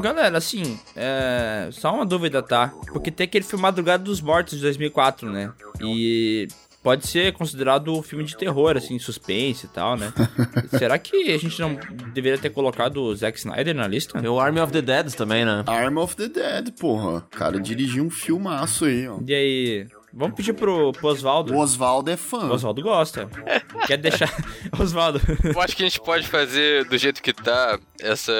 Galera, assim, é... só uma dúvida, tá? Porque tem aquele filme Madrugada dos Mortos de 2004, né? E pode ser considerado um filme de terror, assim, suspense e tal, né? Será que a gente não deveria ter colocado o Zack Snyder na lista? Tem o Army of the Dead também, né? Arm of the Dead, porra. O cara dirigiu um filmaço aí, ó. E aí, vamos pedir pro, pro Oswaldo. O Oswaldo é fã. O Oswaldo gosta. Quer deixar. Oswaldo. Eu acho que a gente pode fazer do jeito que tá essa,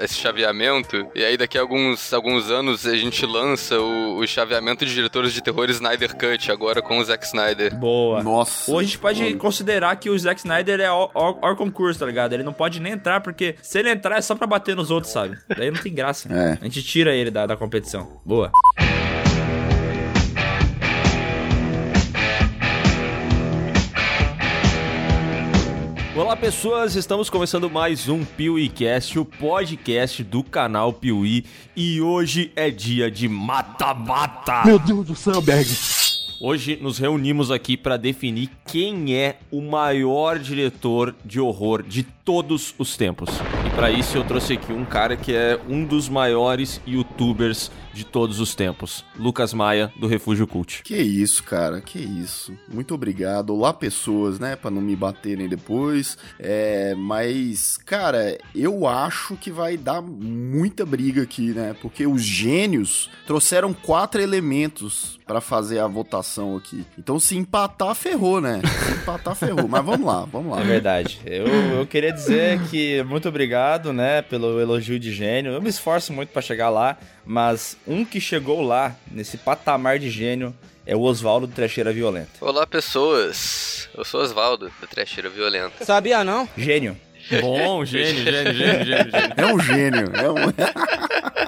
esse chaveamento, e aí daqui a alguns, alguns anos a gente lança o, o chaveamento de diretores de terror Snyder Cut, agora com o Zack Snyder. Boa. Nossa. Ou a gente pode mano. considerar que o Zack Snyder é or, concurso, tá ligado? Ele não pode nem entrar, porque se ele entrar é só pra bater nos outros, sabe? Daí não tem graça. É. A gente tira ele da, da competição. Boa. Olá pessoas, estamos começando mais um PeeWeeCast, o podcast do canal Piuí, e hoje é dia de mata-mata. Meu Deus do céu, Berg. Hoje nos reunimos aqui para definir quem é o maior diretor de horror de todos os tempos. E para isso eu trouxe aqui um cara que é um dos maiores youtubers de todos os tempos, Lucas Maia do Refúgio Cult. Que isso, cara, que isso. Muito obrigado. Olá, pessoas, né, Pra não me baterem depois. É, mas, cara, eu acho que vai dar muita briga aqui, né? Porque os gênios trouxeram quatro elementos pra fazer a votação aqui. Então, se empatar, ferrou, né? Se empatar, ferrou. Mas vamos lá, vamos lá. É verdade. Eu, eu queria dizer que muito obrigado, né, pelo elogio de gênio. Eu me esforço muito pra chegar lá, mas um que chegou lá, nesse patamar de gênio, é o Oswaldo do Trecheira Violenta. Olá, pessoas. Eu sou Osvaldo, da Trecheira Violenta. Sabia não? Gênio. Bom, gênio, gênio, gênio, gênio, gênio. É um gênio. É um...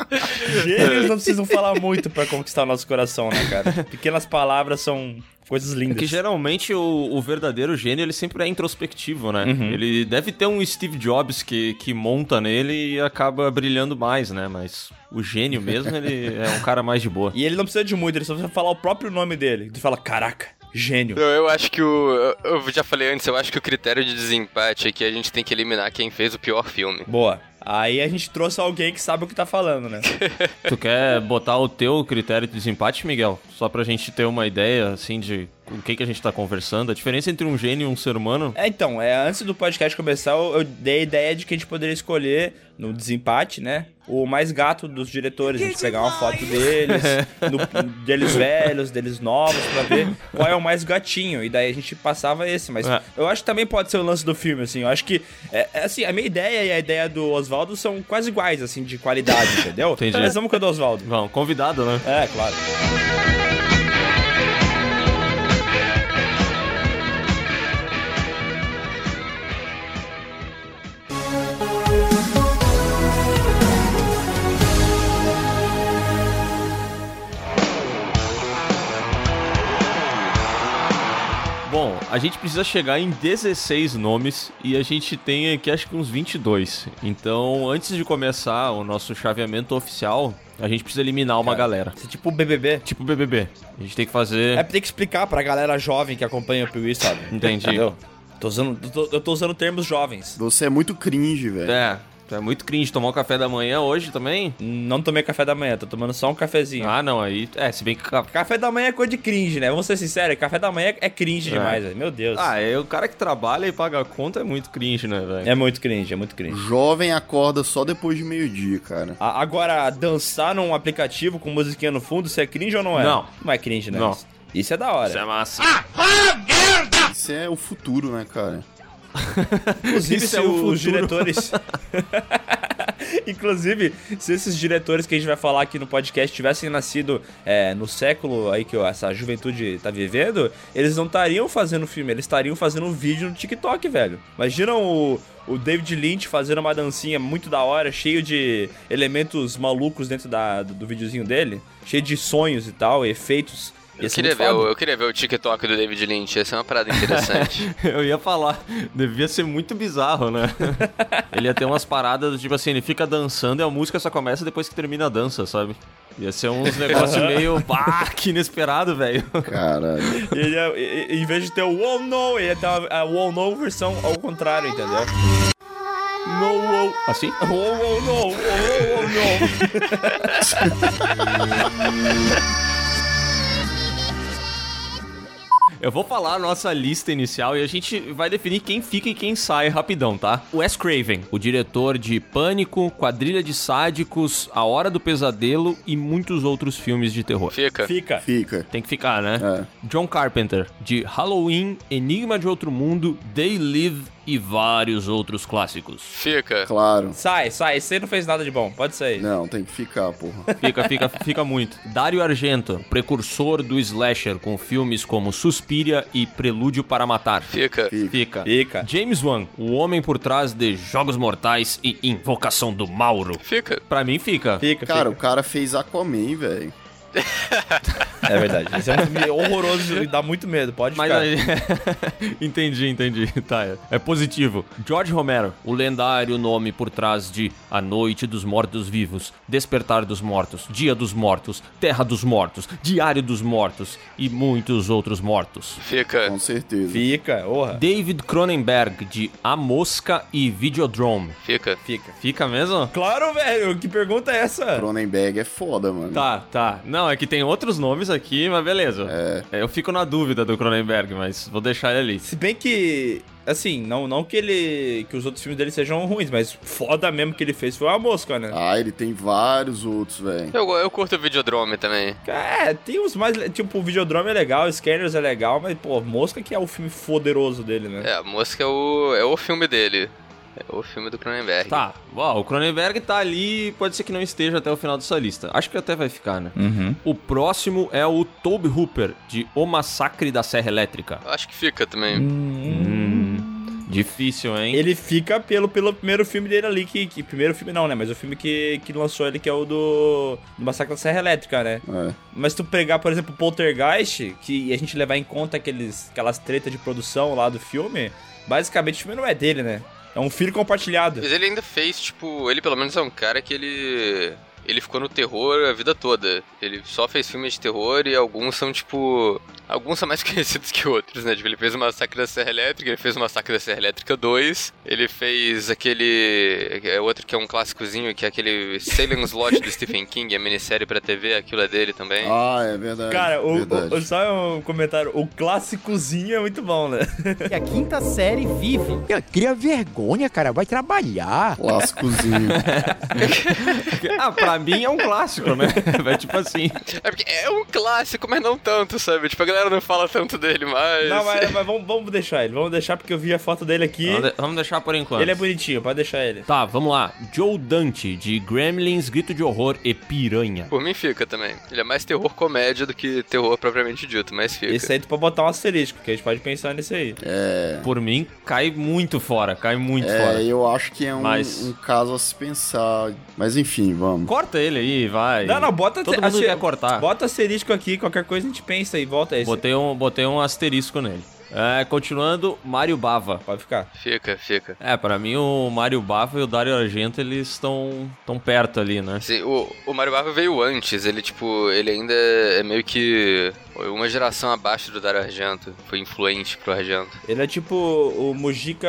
Gênios não precisam falar muito pra conquistar o nosso coração, né, cara? Pequenas palavras são coisas lindas. É que geralmente o, o verdadeiro gênio ele sempre é introspectivo, né? Uhum. Ele deve ter um Steve Jobs que, que monta nele e acaba brilhando mais, né? Mas o gênio mesmo, ele é um cara mais de boa. E ele não precisa de muito, ele só precisa falar o próprio nome dele. Tu fala, caraca, gênio. Eu, eu acho que o. Eu eu já falei antes, eu acho que o critério de desempate é que a gente tem que eliminar quem fez o pior filme. Boa. Aí a gente trouxe alguém que sabe o que tá falando, né? Tu quer botar o teu critério de desempate, Miguel? Só pra gente ter uma ideia, assim, de o que, que a gente tá conversando. A diferença entre um gênio e um ser humano. É, então, é, antes do podcast começar, eu, eu dei a ideia de que a gente poderia escolher, no desempate, né? O mais gato dos diretores. A gente pegar uma foto deles, no- deles velhos, deles novos, pra ver qual é o mais gatinho. E daí a gente passava esse. Mas É. eu acho que também pode ser o lance do filme, assim. Eu acho que, é, é assim, a minha ideia e a ideia do Oswaldo são quase iguais, assim, de qualidade, entendeu? Entendi. Mas vamos com a do Oswaldo. Não, convidado, né? É, claro. Bom, a gente precisa chegar em 16 nomes e a gente tem aqui acho que uns 22. Então, antes de começar o nosso chaveamento oficial, a gente precisa eliminar uma galera. Isso é tipo o BBB. Tipo BBB. A gente tem que fazer. É, tem que explicar pra galera jovem que acompanha o Piuí, sabe? Entendi. Entendeu? Tô usando, eu tô, eu tô usando termos jovens. Você é muito cringe, velho. É, é muito cringe tomar o café da manhã hoje também. Não tomei café da manhã, tô tomando só um cafezinho. Ah, não, aí. É, se bem que. ca- Café da manhã é coisa de cringe, né? Vamos ser sinceros, café da manhã é cringe É. demais, velho. Meu Deus. Ah, é o cara que trabalha e paga a conta é muito cringe, né, velho? É muito cringe, é muito cringe. Jovem acorda só depois de meio-dia, cara. A- Agora, dançar num aplicativo com musiquinha no fundo, isso é cringe ou não é? Não. Não é cringe, né? Não. Isso é da hora. Isso é massa. Isso é o futuro, né, cara? Inclusive, se é os diretores. Inclusive, se esses diretores que a gente vai falar aqui no podcast tivessem nascido é, no século aí que essa juventude tá vivendo, eles não estariam fazendo filme, eles estariam fazendo um vídeo no TikTok, velho. Imagina o, o David Lynch fazendo uma dancinha muito da hora, cheio de elementos malucos dentro da, do, do videozinho dele, cheio de sonhos e tal, efeitos. Ia Eu ser queria, ver, o- foda. eu queria ver o TikTok do David Lynch, essa é uma parada interessante. Eu ia falar, devia ser muito bizarro, né? ele ia ter umas paradas, tipo assim, ele fica dançando e a música só começa depois que termina a dança, sabe? Ia ser uns negócios meio, pá, que inesperado, velho. Caralho. Ele ia- em vez de ter o Oh No, ele ia ter a, Oh No versão ao contrário, entendeu? No, wow. Assim? Oh, oh, no, oh, oh, novo. Eu vou falar a nossa lista inicial e a gente vai definir quem fica e quem sai rapidão, tá? Wes Craven, o diretor de Pânico, Quadrilha de Sádicos, A Hora do Pesadelo e muitos outros filmes de terror. Fica. Fica. Fica. Tem que ficar, né? É. John Carpenter, de Halloween, Enigma de Outro Mundo, They Live e vários outros clássicos. Fica. Claro. Sai, sai. Você não fez nada de bom. Pode sair. Não, tem que ficar, porra. Fica, fica, fica muito. Dario Argento, precursor do slasher com filmes como Suspiria e Prelúdio para Matar. Fica. Fica. Fica. Fica. James Wan, o homem por trás de Jogos Mortais e Invocação do Mauro. Fica. Pra mim fica. Fica, Cara, o fica. cara fez Aquaman, velho. É verdade. Esse é um filme horroroso e dá muito medo. Pode Mas ficar. aí... entendi, entendi. Tá, é, é positivo. George Romero, o lendário nome por trás de A Noite dos Mortos Vivos, Despertar dos Mortos, Dia dos Mortos, Terra dos Mortos, Diário dos Mortos e muitos outros mortos. Fica. Com certeza. Fica, orra. David Cronenberg, de A Mosca e Videodrome. Fica. Fica. Fica mesmo? Claro, velho. Que pergunta é essa? Cronenberg é foda, mano. Tá, tá. Não, é que tem outros nomes aqui, mas beleza. É. Eu fico na dúvida do Cronenberg, mas vou deixar ele ali. Se bem que, assim, não, não que ele. que os outros filmes dele sejam ruins, mas foda mesmo que ele fez foi uma mosca, né? Ah, ele tem vários outros, velho. Eu, eu curto o Videodrome também. É, tem uns mais. Tipo, o Videodrome é legal, o Scanners é legal, mas, pô, Mosca que é o filme poderoso dele, né? É, a Mosca é o, é o filme dele. É o filme do Cronenberg. Tá, uau, o Cronenberg tá ali, pode ser que não esteja até o final dessa lista. Acho que até vai ficar, né? Uhum. O próximo é o Tobe Hooper, de O Massacre da Serra Elétrica. Acho que fica também. Hum, difícil, hein? Ele fica pelo, pelo primeiro filme dele ali, que, que. Primeiro filme não, né? Mas o filme que, que lançou ele, que é o do. do Massacre da Serra Elétrica, né? É. Mas tu pegar, por exemplo, Poltergeist, que e a gente levar em conta aqueles, aquelas tretas de produção lá do filme, basicamente o filme não é dele, né? É um filho compartilhado. Mas ele ainda fez, tipo, ele pelo menos é um cara que ele. Ele ficou no terror a vida toda. Ele só fez filmes de terror e alguns são, tipo. Alguns são mais conhecidos que outros, né? Tipo, ele fez o Massacre da Serra Elétrica, ele fez o Massacre da Serra Elétrica 2, ele fez aquele. É outro que é um clássicozinho, que é aquele Salem Slot do Stephen King, a minissérie pra TV, aquilo é dele também. Ah, é verdade. Cara, o, verdade. o- só um comentário. O clássicozinho é muito bom, né? E a quinta série vive. Eu cria vergonha, cara. Vai trabalhar. Clássicozinho. ah, pra mim é um clássico, né? É tipo assim. É porque é um clássico, mas não tanto, sabe? Tipo, a galera não fala tanto dele mais. Não, mas, mas vamos, vamos deixar ele. Vamos deixar porque eu vi a foto dele aqui. Vamos, de- vamos deixar por enquanto. Ele é bonitinho, pode deixar ele. Tá, vamos lá. Joe Dante, de Gremlins, Grito de Horror e Piranha. Por mim fica também. Ele é mais terror comédia do que terror propriamente dito, mas fica. Esse aí tu pode botar um asterisco, que a gente pode pensar nesse aí. É. Por mim, cai muito fora, cai muito É, fora. eu acho que é um, Mas- um caso a se pensar. Mas enfim, vamos. Corta ele aí, vai. Não, não, bota Todo mundo quer cortar. Bota asterisco aqui, qualquer coisa a gente pensa e volta esse. Botei um, botei um asterisco nele. É, continuando, Mário Bava. Pode ficar. Fica, fica. É, pra mim o Mário Bava e o Dario Argento, eles estão tão perto ali, né? Assim, o, o Mario Bava veio antes, ele, tipo, ele ainda é meio que uma geração abaixo do Dario Argento. Foi influente pro Argento. Ele é tipo o Mujica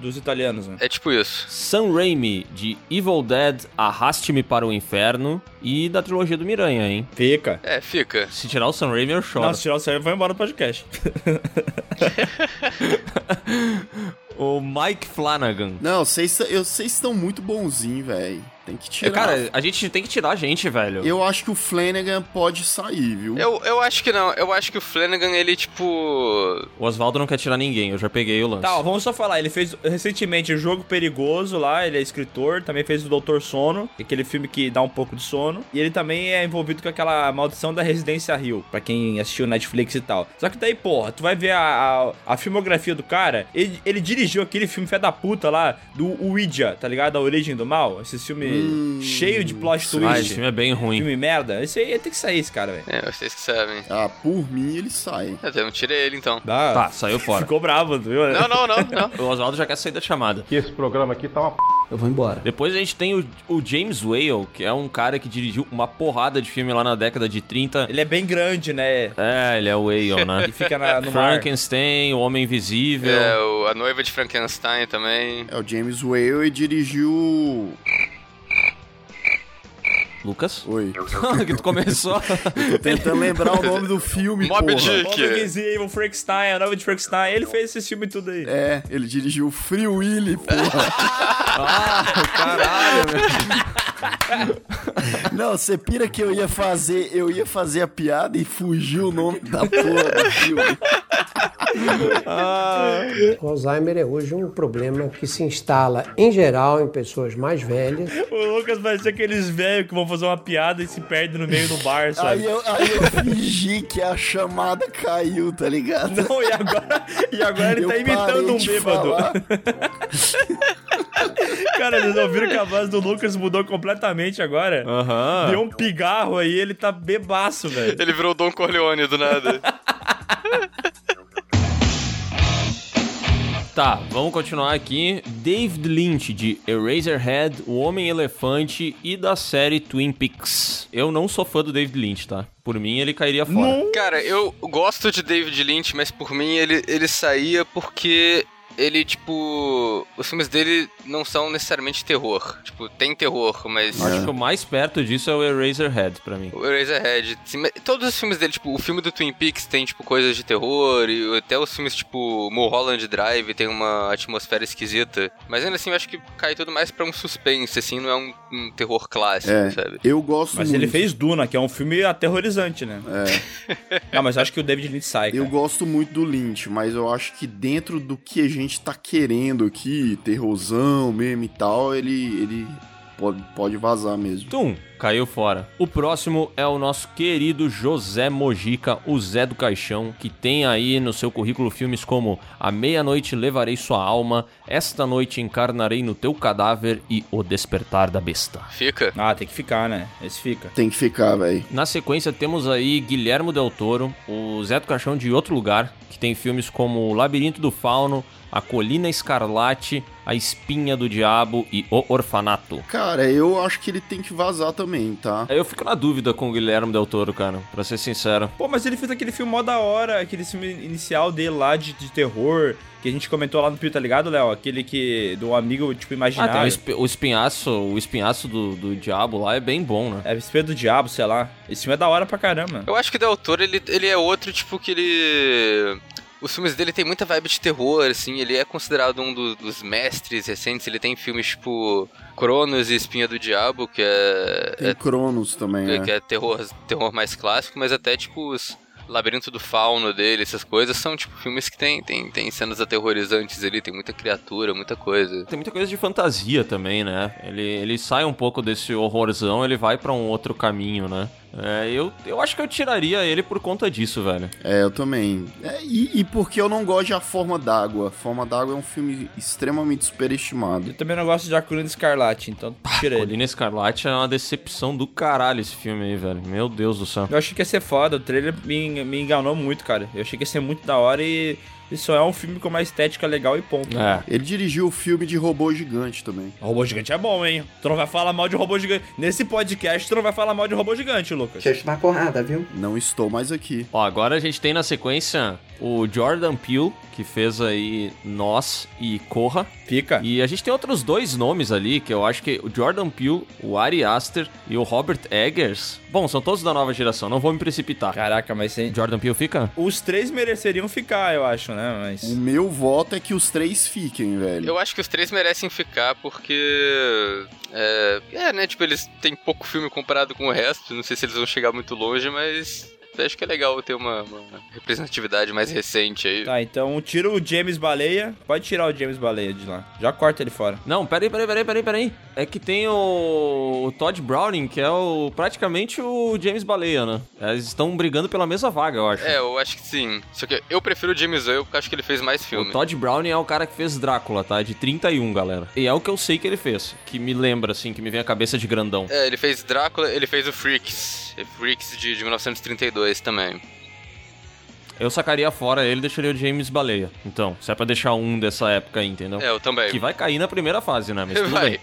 dos italianos, né? É tipo isso. Sam Raimi, de Evil Dead, Arraste-me para o Inferno e da trilogia do Miranha, hein? Fica. É, fica. Se tirar o Sam Raimi, eu choro. Não, se tirar o cérebro, vai embora do podcast. O Mike Flanagan. Não, vocês estão muito bonzinhos, velho. Tem que tirar. cara, a gente tem que tirar a gente, velho. eu acho que o Flanagan pode sair, viu? Eu, eu acho que não. Eu acho que o Flanagan, ele, tipo. O Oswaldo não quer tirar ninguém, eu já peguei o lance. Tá, ó, vamos só falar. Ele fez recentemente o Jogo Perigoso lá, ele é escritor, também fez o Doutor Sono, aquele filme que dá um pouco de sono. E ele também é envolvido com aquela maldição da Residência Rio, pra quem assistiu Netflix e tal. Só que daí, porra, tu vai ver a, a, a filmografia do cara, ele, ele dirigiu aquele filme fé da puta lá, do Ouija, tá ligado? A Origem do Mal. Esse filme cheio de plot twist. Ah, esse filme é bem ruim. Filme merda. Esse aí tem que sair, esse cara, velho. É, vocês que sabem. Ah, por mim ele sai. Eu não tirei ele então. Dá. Tá, saiu fora. Ficou bravo, viu? né? Não, não, não, não. O Oswaldo já quer sair da chamada. que esse programa aqui tá uma p... Eu vou embora. Depois a gente tem o, o James Whale, que é um cara que dirigiu uma porrada de filme lá na década de 30. Ele é bem grande, né? É, ele é o Whale, né? E fica na, no mar. Frankenstein, o Homem Invisível. É, o- a noiva de Frankenstein também. É o James Whale e dirigiu Lucas? Oi. que tu começou. Tô tentando lembrar o nome do filme, Mob porra. Dick. Português Evil, Frankenstein, a nova de Frankenstein. Ele fez esse filme tudo aí. É, ele dirigiu Free Willy, porra. ah, caralho, velho. Não, você pira que eu ia fazer, eu ia fazer a piada e fugiu o nome da porra do filme. O Alzheimer é hoje um problema que se instala, em geral, em pessoas mais velhas. O Lucas vai ser aqueles velhos que vão fazer uma piada e se perdem no meio do bar, Aí sabe? eu, aí eu fingi que a chamada caiu, tá ligado? Não, e agora, e agora ele Eu tá imitando um bêbado. Cara, vocês ouviram que a voz do Lucas mudou completamente agora? Aham. Deu um pigarro aí, ele tá bebaço, velho. Ele virou o Don Corleone do nada. Tá, vamos continuar aqui. David Lynch, de Eraserhead, O Homem-Elefante e da série Twin Peaks. Eu não sou fã do David Lynch, tá? Por mim, ele cairia fora. Cara, eu gosto de David Lynch, mas por mim ele, ele saía porque ele, tipo. Os filmes dele não são necessariamente terror. Tipo, tem terror, mas. Acho que o mais perto disso é o Eraserhead, pra mim. O Eraserhead, todos os filmes dele, tipo, o filme do Twin Peaks tem, tipo, coisas de terror, e até os filmes, tipo, Mulholland Drive tem uma atmosfera esquisita. Mas ainda assim, eu acho que cai tudo mais pra um suspense, assim, não é um, um terror clássico, É, sabe? eu gosto Mas muito. ele fez Duna, que é um filme aterrorizante, né? É, Não, mas eu acho que o David Lynch sai, eu cara. gosto muito do Lynch, mas eu acho que dentro do que a gente tá querendo aqui, terrorzão mesmo e tal, ele, ele pode, pode vazar mesmo. Caiu fora. O próximo é o nosso querido José Mojica, o Zé do Caixão, que tem aí no seu currículo filmes como A Meia-Noite Levarei Sua Alma, Esta Noite Encarnarei no Teu Cadáver e O Despertar da Besta. Fica. Ah, tem que ficar, né? Esse fica. Tem que ficar, velho. Na sequência temos aí Guilhermo Del Toro, o Zé do Caixão de Outro Lugar, que tem filmes como O Labirinto do Fauno, A Colina Escarlate, A Espinha do Diabo e O Orfanato. Cara, eu acho que ele tem que vazar também, tá? Eu fico na dúvida com o Guilherme Del Toro, cara, pra ser sincero. Pô, mas ele fez aquele filme mó da hora, aquele filme inicial dele lá de, de terror, que a gente comentou lá no Pio, tá ligado, Léo? Aquele que. do amigo, tipo, Ah, imaginário. tem o, espi- o espinhaço, o espinhaço do, do diabo lá é bem bom, né? É Espelho do Diabo, sei lá. Esse filme é da hora pra caramba. Eu acho que o Del Toro, ele, ele é outro, tipo, que ele... Os filmes dele tem muita vibe de terror, assim, ele é considerado um do- dos mestres recentes, ele tem filmes tipo Cronos e Espinha do Diabo, que é, Tem é, Cronos também, que, né? que é terror, terror mais clássico, mas até tipo os Labirinto do Fauno dele, essas coisas, são tipo filmes que tem, tem, tem cenas aterrorizantes ali, tem muita criatura, muita coisa. Tem muita coisa de fantasia também, né? Ele, ele sai um pouco desse horrorzão, ele vai pra um outro caminho, né? É, eu, eu acho que eu tiraria ele por conta disso, velho. É, eu também. É, e, e porque eu não gosto de A Forma d'Água. A Forma d'Água é um filme extremamente superestimado. Eu também não gosto de A Colina Escarlate, então tira ele. Colina Escarlate é uma decepção do caralho esse filme aí, velho. Meu Deus do céu. Eu achei que ia ser foda, o trailer me, me enganou muito, cara. Eu achei que ia ser muito da hora e isso é um filme com uma estética legal e ponto. É. Ele dirigiu o filme de robô gigante também. O robô gigante é bom, hein? Tu não vai falar mal de robô gigante. Nesse podcast, tu não vai falar mal de robô gigante, Lucas. Deixa eu te dar porrada, viu? Não estou mais aqui. Ó, agora a gente tem na sequência o Jordan Peele, que fez aí Nós e Corra. Fica. E a gente tem outros dois nomes ali, que eu acho que o Jordan Peele, o Ari Aster e o Robert Eggers. Bom, são todos da nova geração, não vou me precipitar. Caraca, mas sem... Jordan Peele fica? Os três mereceriam ficar, eu acho, né? Mas. O meu voto é que os três fiquem, velho. Eu acho que os três merecem ficar porque. É, é, né? Tipo, eles têm pouco filme comparado com o resto. Não sei se eles vão chegar muito longe, mas. Eu Acho que é legal ter uma, uma representatividade mais recente aí. Tá, então tira o James Baleia. Pode tirar o James Baleia de lá. Já corta ele fora. Não, peraí, peraí, peraí, peraí, peraí. É que tem o, o Todd Browning, que é o praticamente o James Baleia, né? Eles estão brigando pela mesma vaga, eu acho. É, eu acho que sim. Só que eu prefiro o James Whale porque acho que ele fez mais filme. O Todd Browning é o cara que fez Drácula, tá? De 31, galera. E é o que eu sei que ele fez. Que me lembra, assim, que me vem a cabeça de grandão. É, ele fez Drácula, ele fez o Freaks. Freaks de, de 1932 também. Eu sacaria fora ele e deixaria o James Baleia. Então, se é pra deixar um dessa época aí, entendeu? É, eu também. Que vai cair na primeira fase, né? Mas tudo Vai. bem.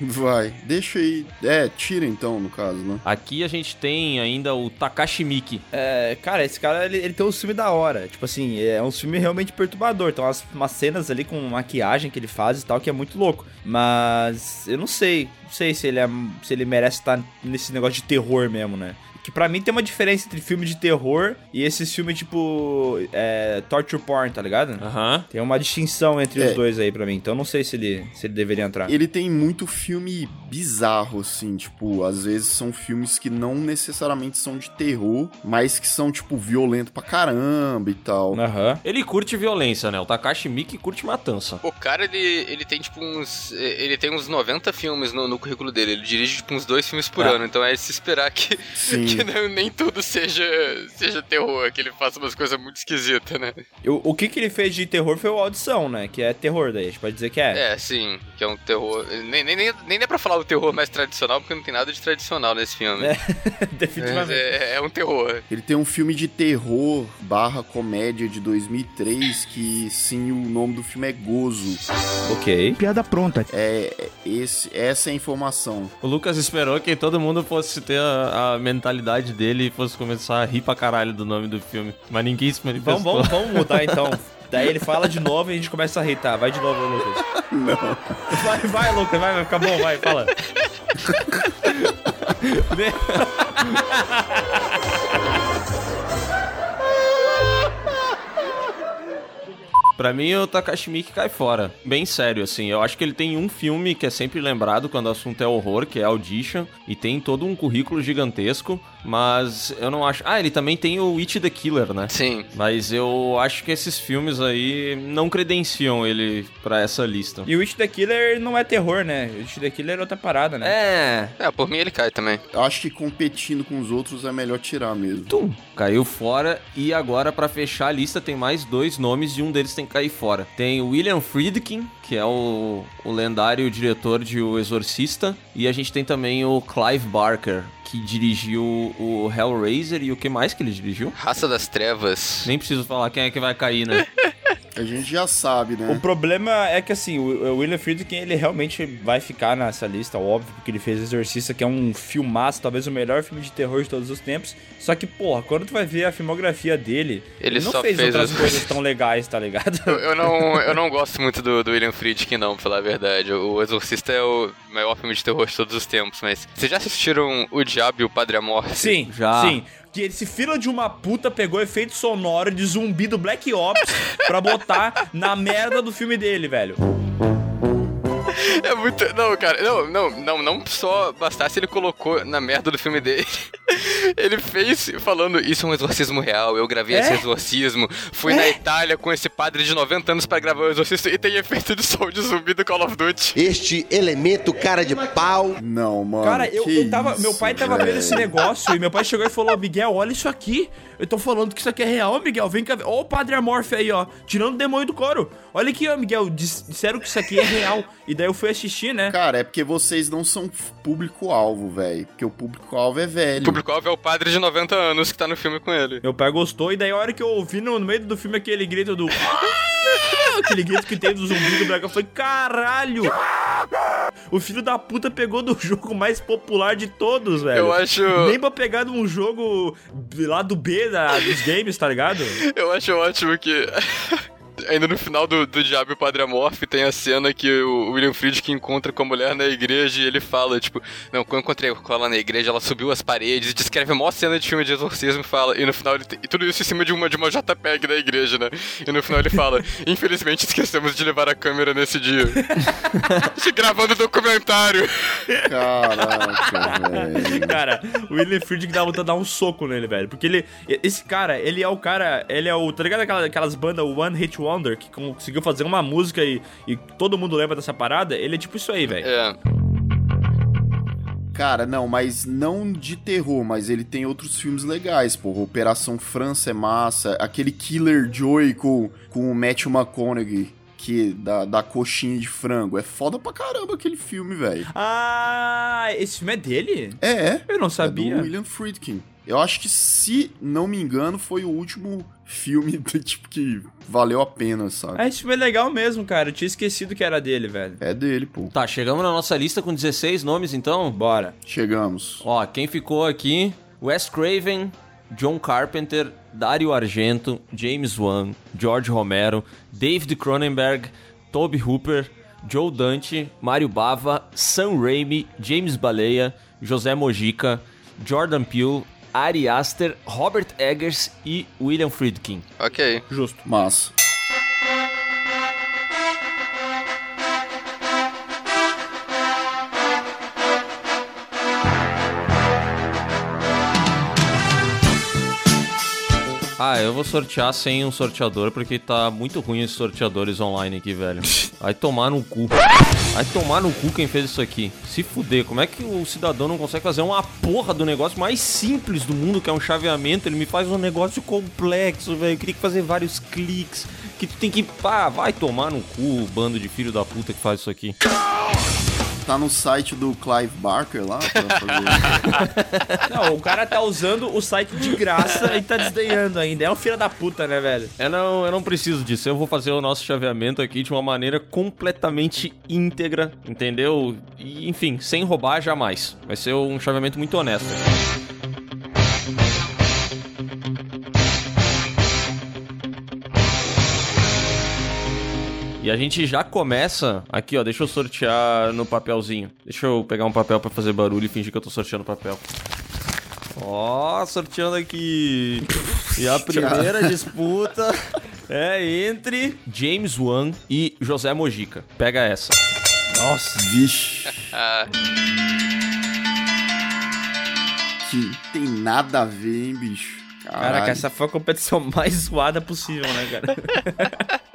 Vai. Deixa aí. É, tira então, no caso, né? Aqui a gente tem ainda o Takashi Miki. É, cara, esse cara, ele, ele tem um filme da hora. Tipo assim, é um filme realmente perturbador. Tem umas, umas cenas ali com maquiagem que ele faz e tal, que é muito louco. Mas, eu não sei. sei se ele, é, se ele merece estar nesse negócio de terror mesmo, né? Que pra mim tem uma diferença entre filme de terror e esses filmes tipo é, torture porn, tá ligado? Aham. Tem uma distinção entre É. os dois aí pra mim. Então eu não sei se ele, se ele deveria entrar. Ele tem muito filme bizarro, assim, tipo, às vezes são filmes que não necessariamente são de terror, mas que são, tipo, violento pra caramba e tal. Aham. Ele curte violência, né? O Takashi Miki curte matança. O cara, ele, ele tem tipo uns. Ele tem uns 90 filmes no, no currículo dele. Ele dirige tipo uns dois filmes por Ah. ano. Então é se esperar que, Sim. que não- nem tudo seja, seja terror, que ele faça umas coisas muito esquisitas, né? O, o que que ele fez de terror foi o Audição, né? Que é terror daí, a gente pode dizer que é. É, sim, que é um terror. Nem, nem, nem, nem dá pra falar o terror mais tradicional, porque não tem nada de tradicional nesse filme. É, Definitivamente. é, é um terror. Ele tem um filme de terror barra comédia de 2003 que, sim, o nome do filme é Gozo. Ok. Piada pronta. É, é esse, essa é a informação. O Lucas esperou que todo mundo fosse ter a, a mentalidade dele e fosse começar a rir pra caralho do nome do filme. Mas ninguém se manifestou. Vamos, vamos, vamos mudar então. Daí ele fala de novo e a gente começa a rir. Tá, vai de novo, Lucas. Não. Vai, vai, Lucas, vai, vai ficar bom, vai, fala. Pra mim, o Takashi Miike cai fora. Bem sério, assim. Eu acho que ele tem um filme que é sempre lembrado quando o assunto é horror, que é Audition. E tem todo um currículo gigantesco. Mas eu não acho... Ah, ele também tem o It the Killer, né? Sim. Mas eu acho que esses filmes aí não credenciam ele pra essa lista. E o Witch the Killer não é terror, né? O Witch the Killer é outra parada, né? É... É, por mim ele cai também. Eu acho que competindo com os outros é melhor tirar mesmo. Tum, caiu fora. E agora, pra fechar a lista, tem mais dois nomes e um deles tem que cair fora. Tem o William Friedkin, que é o, o lendário diretor de O Exorcista. E a gente tem também o Clive Barker, que dirigiu o Hellraiser. E o que mais que ele dirigiu? Raça das Trevas. Nem preciso falar quem é que vai cair, né? A gente já sabe, né? O problema é que, assim, o o William Friedkin, ele realmente vai ficar nessa lista, óbvio, porque ele fez Exorcista, que é um filmaço, talvez o melhor filme de terror de todos os tempos. Só que, porra, quando tu vai ver a filmografia dele, Ele ele, não só fez, fez outras coisas tão legais, tá ligado? Eu, eu não, eu não gosto muito do, do William Friedkin, não, pra falar a verdade. O Exorcista é o maior filme de terror de todos os tempos, mas... Vocês já assistiram O Diabo e o Padre Amorte? Sim, Já. sim. Que esse fila de uma puta pegou efeito sonoro de zumbi do Black Ops pra botar na merda do filme dele, velho. É muito. Não, cara, não, não, não, não só bastasse ele colocou na merda do filme dele. Ele fez falando isso é um exorcismo real. Eu gravei É? esse exorcismo. Fui na Itália com esse padre de 90 anos pra gravar o exorcismo e tem efeito de som de zumbi do Call of Duty. Este elemento cara de pau Não, mano. Cara, eu, eu tava. isso, meu pai tava vendo esse negócio e meu pai chegou e falou: Miguel, olha isso aqui. Eu tô falando que isso aqui é real, Miguel. Vem cá. ver." Ó, o Padre Amorfe aí, ó. Tirando o demônio do coro. Olha aqui, ó, Miguel. dis- disseram que isso aqui é real. E daí eu fui assistir, né? Cara, é porque vocês não são público-alvo, velho. Porque o público-alvo é velho. O público-alvo é o padre de 90 anos que tá no filme com ele. Meu pai gostou, e daí a hora que eu ouvi no, no meio do filme aquele grito do. aquele grito que tem do zumbi do Black, eu falei, caralho! O filho da puta pegou do jogo mais popular de todos, velho. Eu acho. Nem pra pegar de um jogo lá do B da, dos games, tá ligado? Eu acho ótimo que. Ainda no final do, do Diabo e o Padre Amorfe tem a cena que o William Friedkin encontra com a mulher na igreja e ele fala, tipo, não, quando eu encontrei com ela na igreja, ela subiu as paredes e descreve a maior cena de filme de exorcismo e fala, e no final ele tem, e tudo isso em cima de uma, de uma JPEG da igreja, né? E no final ele fala, infelizmente esquecemos de levar a câmera nesse dia. Gravando documentário. Caraca, velho. Cara, o William Friedkin dá vontade de dar um soco nele, velho. Porque ele. Esse cara, ele é o cara. Ele é o. Tá ligado aquelas, aquelas bandas One Hit Wonder que conseguiu fazer uma música e, e todo mundo lembra dessa parada? Ele é tipo isso aí, velho. É. Cara, não, mas não de terror, mas ele tem outros filmes legais, porra. Operação França é massa. Aquele Killer Joy com, com o Matthew McConaughey, que da, da coxinha de frango. É foda pra caramba aquele filme, velho. Ah, esse filme é dele? É, é. Eu não É sabia. do William Friedkin. Eu acho que, se não me engano, foi o último filme tipo que valeu a pena, sabe? Ah, esse filme é legal mesmo, cara. Eu tinha esquecido que era dele, velho. É dele, pô. Tá, chegamos na nossa lista com 16 nomes, então. Bora. Chegamos. Ó, quem ficou aqui? Wes Craven, John Carpenter, Dario Argento, James Wan, George Romero, David Cronenberg, Toby Hooper, Joe Dante, Mário Bava, Sam Raimi, James Baleia, José Mojica, Jordan Peele, Ari Aster, Robert Eggers e William Friedkin. Ok. Justo. Massa. Ah, eu vou sortear sem um sorteador, porque tá muito ruim esses sorteadores online aqui, velho. Vai tomar no cu. Vai tomar no cu quem fez isso aqui. Se fuder, como é que o cidadão não consegue fazer uma porra do negócio mais simples do mundo, que é um chaveamento? Ele me faz um negócio complexo, velho. Eu queria fazer vários cliques. Que tu tem que. Pá, vai tomar no cu, bando de filho da puta que faz isso aqui. Tá no site do Clive Barker lá pra fazer. Não, o cara tá usando o site de graça e tá desdenhando ainda. É um filho da puta, né, velho? Eu não, eu não preciso disso. Eu vou fazer o nosso chaveamento aqui de uma maneira completamente íntegra, entendeu? E, enfim, sem roubar jamais. Vai ser um chaveamento muito honesto. E a gente já começa aqui, ó. Deixa eu sortear no papelzinho. Deixa eu pegar um papel pra fazer barulho e fingir que eu tô sorteando papel. Ó, sorteando aqui. E a primeira disputa é entre James Wan e José Mojica. Pega essa. Nossa, vixe. Que tem nada a ver, hein, bicho. Caralho. Caraca, essa foi a competição mais zoada possível, né, cara?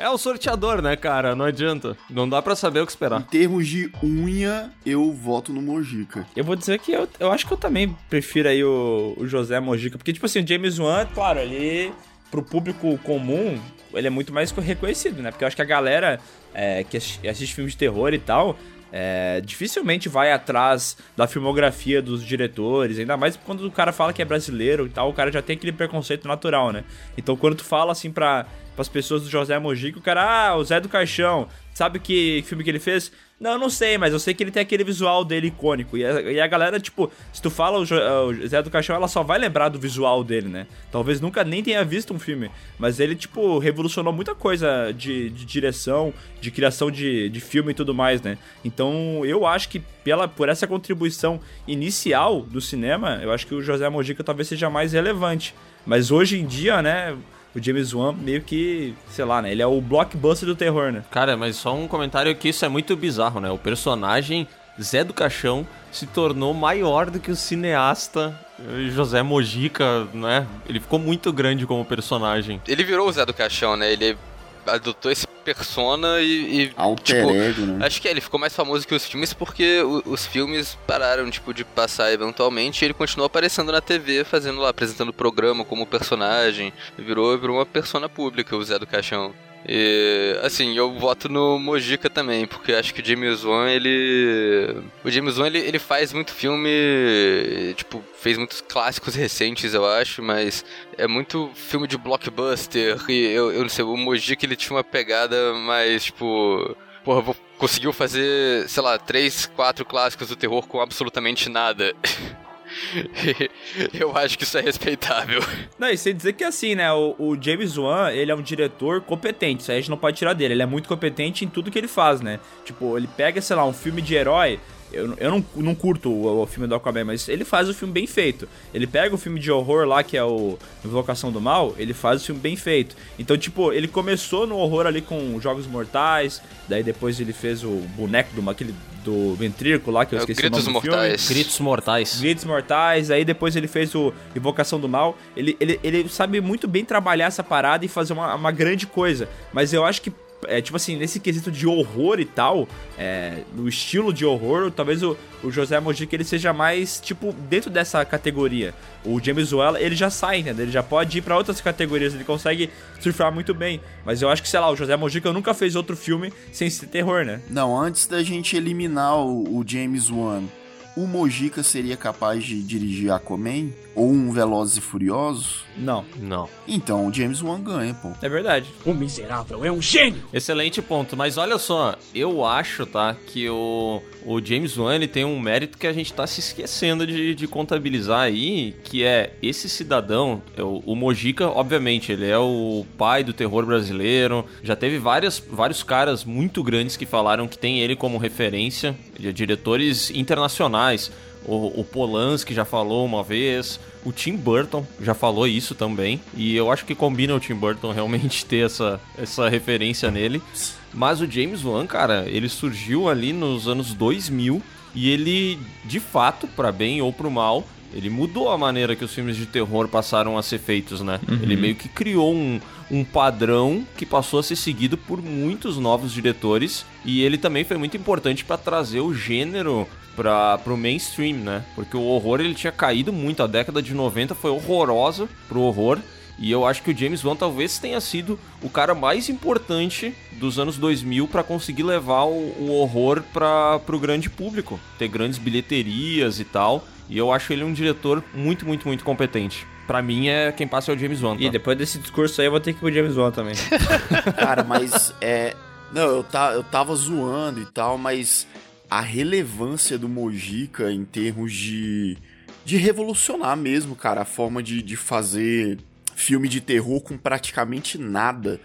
É o sorteador, né, cara? Não adianta. Não dá pra saber o que Em esperar. termos de unha, eu voto no Mojica. Eu vou dizer que eu, eu acho que eu também prefiro aí o, o José Mojica, porque, tipo assim, o James Wan, claro, ele, pro público comum, ele é muito mais reconhecido, né? Porque eu acho que a galera é, que assi- assiste filmes de terror e tal, é, dificilmente vai atrás da filmografia dos diretores, ainda mais quando o cara fala que é brasileiro e tal, o cara já tem aquele preconceito natural, né? Então quando tu fala assim pra, pras pessoas do José Mojica, o cara, ah, o Zé do Caixão, sabe que filme que ele fez? Não, eu não sei, mas eu sei que ele tem aquele visual dele icônico. E a, e a galera, tipo, se tu fala o, o Zé do Caixão, ela só vai lembrar do visual dele, né? Talvez nunca nem tenha visto um filme. Mas ele, tipo, revolucionou muita coisa de, de direção, de criação de, de filme e tudo mais, né? Então eu acho que pela, por essa contribuição inicial do cinema, eu acho que o José Mojica talvez seja mais relevante. Mas hoje em dia, né? O James Wan meio que, sei lá, né? Ele é o blockbuster do terror, né? Cara, mas só um comentário que isso é muito bizarro, né? O personagem Zé do Caixão se tornou maior do que o cineasta eh, José Mojica, né? Ele ficou muito grande como personagem. ele virou o Zé do Caixão, né? Ele adotou esse persona e. e, Alter tipo, ego, né? Acho que é, ele ficou mais famoso que os filmes porque o- os filmes pararam, tipo, de passar eventualmente e ele continuou aparecendo na TV, fazendo lá, apresentando o programa como personagem. Virou, virou uma persona pública, o Zé do Caixão. E, assim, eu voto no Mojica também, porque acho que o James Wan, ele... O James Wan, ele, ele faz muito filme, tipo, fez muitos clássicos recentes, eu acho, mas é muito filme de blockbuster, e eu, eu não sei, o Mojica, ele tinha uma pegada mais, tipo... Porra, conseguiu fazer, sei lá, três, quatro clássicos do terror com absolutamente nada. eu acho que isso é respeitável. Não, e sem dizer que assim, né? O, o James Wan, ele é um diretor competente. Isso aí a gente não pode tirar dele. Ele é muito competente em tudo que ele faz, né? Tipo, ele pega, sei lá, um filme de herói. Eu, eu não, não curto o, o filme do Aquaman, mas ele faz o filme bem feito. Ele pega o filme de horror lá, que é o Invocação do Mal, ele faz o filme bem feito. Então, tipo, ele começou no horror ali com Jogos Mortais, daí depois ele fez o boneco do, aquele, do ventrículo lá, que eu É o esqueci Gritos o nome do filme. Mortais. Gritos mortais. Gritos Mortais, aí depois ele fez o Invocação do Mal. Ele, ele, ele sabe muito bem trabalhar essa parada e fazer uma, uma grande coisa. Mas eu acho que, é, tipo assim, nesse quesito de horror e tal, é, no estilo de horror, talvez o, o José Mojica ele seja mais, tipo, dentro dessa categoria. O James Wan, ele já sai, entendeu? Ele já pode ir pra outras categorias, ele consegue surfar muito bem. Mas eu acho que, sei lá, o José Mojica nunca fez outro filme sem ser terror, né? Não, antes da gente eliminar o, o James Wan, o Mojica seria capaz de dirigir Aquaman? Ou um Velozes e Furiosos? Não, Não. Então o James Wan ganha, pô. é verdade. O miserável é um gênio. Excelente ponto, mas olha só, eu acho, tá, que o, o James Wan ele tem um mérito que a gente tá se esquecendo de, de contabilizar aí, que é esse cidadão, é o, o Mojica, obviamente, ele é o pai do terror brasileiro, já teve várias, vários caras muito grandes que falaram que tem ele como referência, de diretores internacionais, o, o Polanski já falou uma vez, o Tim Burton já falou isso também. E eu acho que combina o Tim Burton realmente ter essa, essa referência nele. Mas o James Wan, cara, ele surgiu ali nos anos 2000 e ele, de fato, para bem ou pro mal, ele mudou a maneira que os filmes de terror passaram a ser feitos, né? Ele meio que criou um, um padrão que passou a ser seguido por muitos novos diretores e ele também foi muito importante para trazer o gênero para pro mainstream, né? Porque o horror ele tinha caído muito, a década de 90 foi horrorosa pro horror. E eu acho que o James Wan talvez tenha sido o cara mais importante dos anos 2000 para conseguir levar o, o horror para pro grande público, ter grandes bilheterias e tal. E eu acho ele um diretor muito, muito, muito competente. Pra mim é quem passa é o James Wan. Tá? E depois desse discurso aí eu vou ter que ir pro James Wan também. Cara, mas é. Não, eu, tá, eu tava zoando e tal, mas a relevância do Mojica em termos de. de revolucionar mesmo, cara, a forma de, de fazer filme de terror com praticamente nada.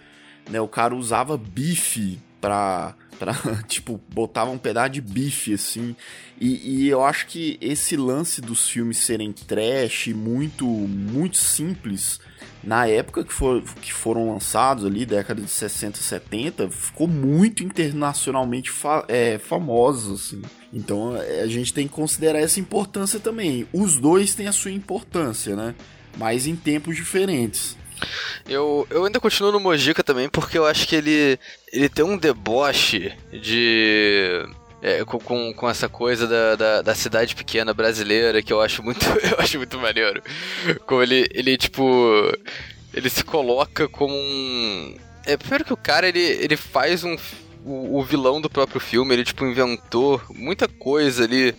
Né? O cara usava bife pra. pra tipo, botava um pedaço de bife assim. E, e eu acho que esse lance dos filmes serem trash, muito, muito simples na época que, for, que foram lançados ali, década de 60, 70, ficou muito internacionalmente fa é, famosos, assim. Então é, a gente tem que considerar essa importância também. Os dois têm a sua importância, né? Mas em tempos diferentes. Eu, eu ainda continuo no Mojica também, porque eu acho que ele, ele tem um deboche de. É, com, com, essa coisa da, da, da cidade pequena brasileira que eu acho muito, eu acho muito maneiro. Como ele, ele tipo. Ele se coloca como um. É, primeiro que o cara ele, ele faz um. O, o vilão do próprio filme, ele tipo inventou muita coisa ali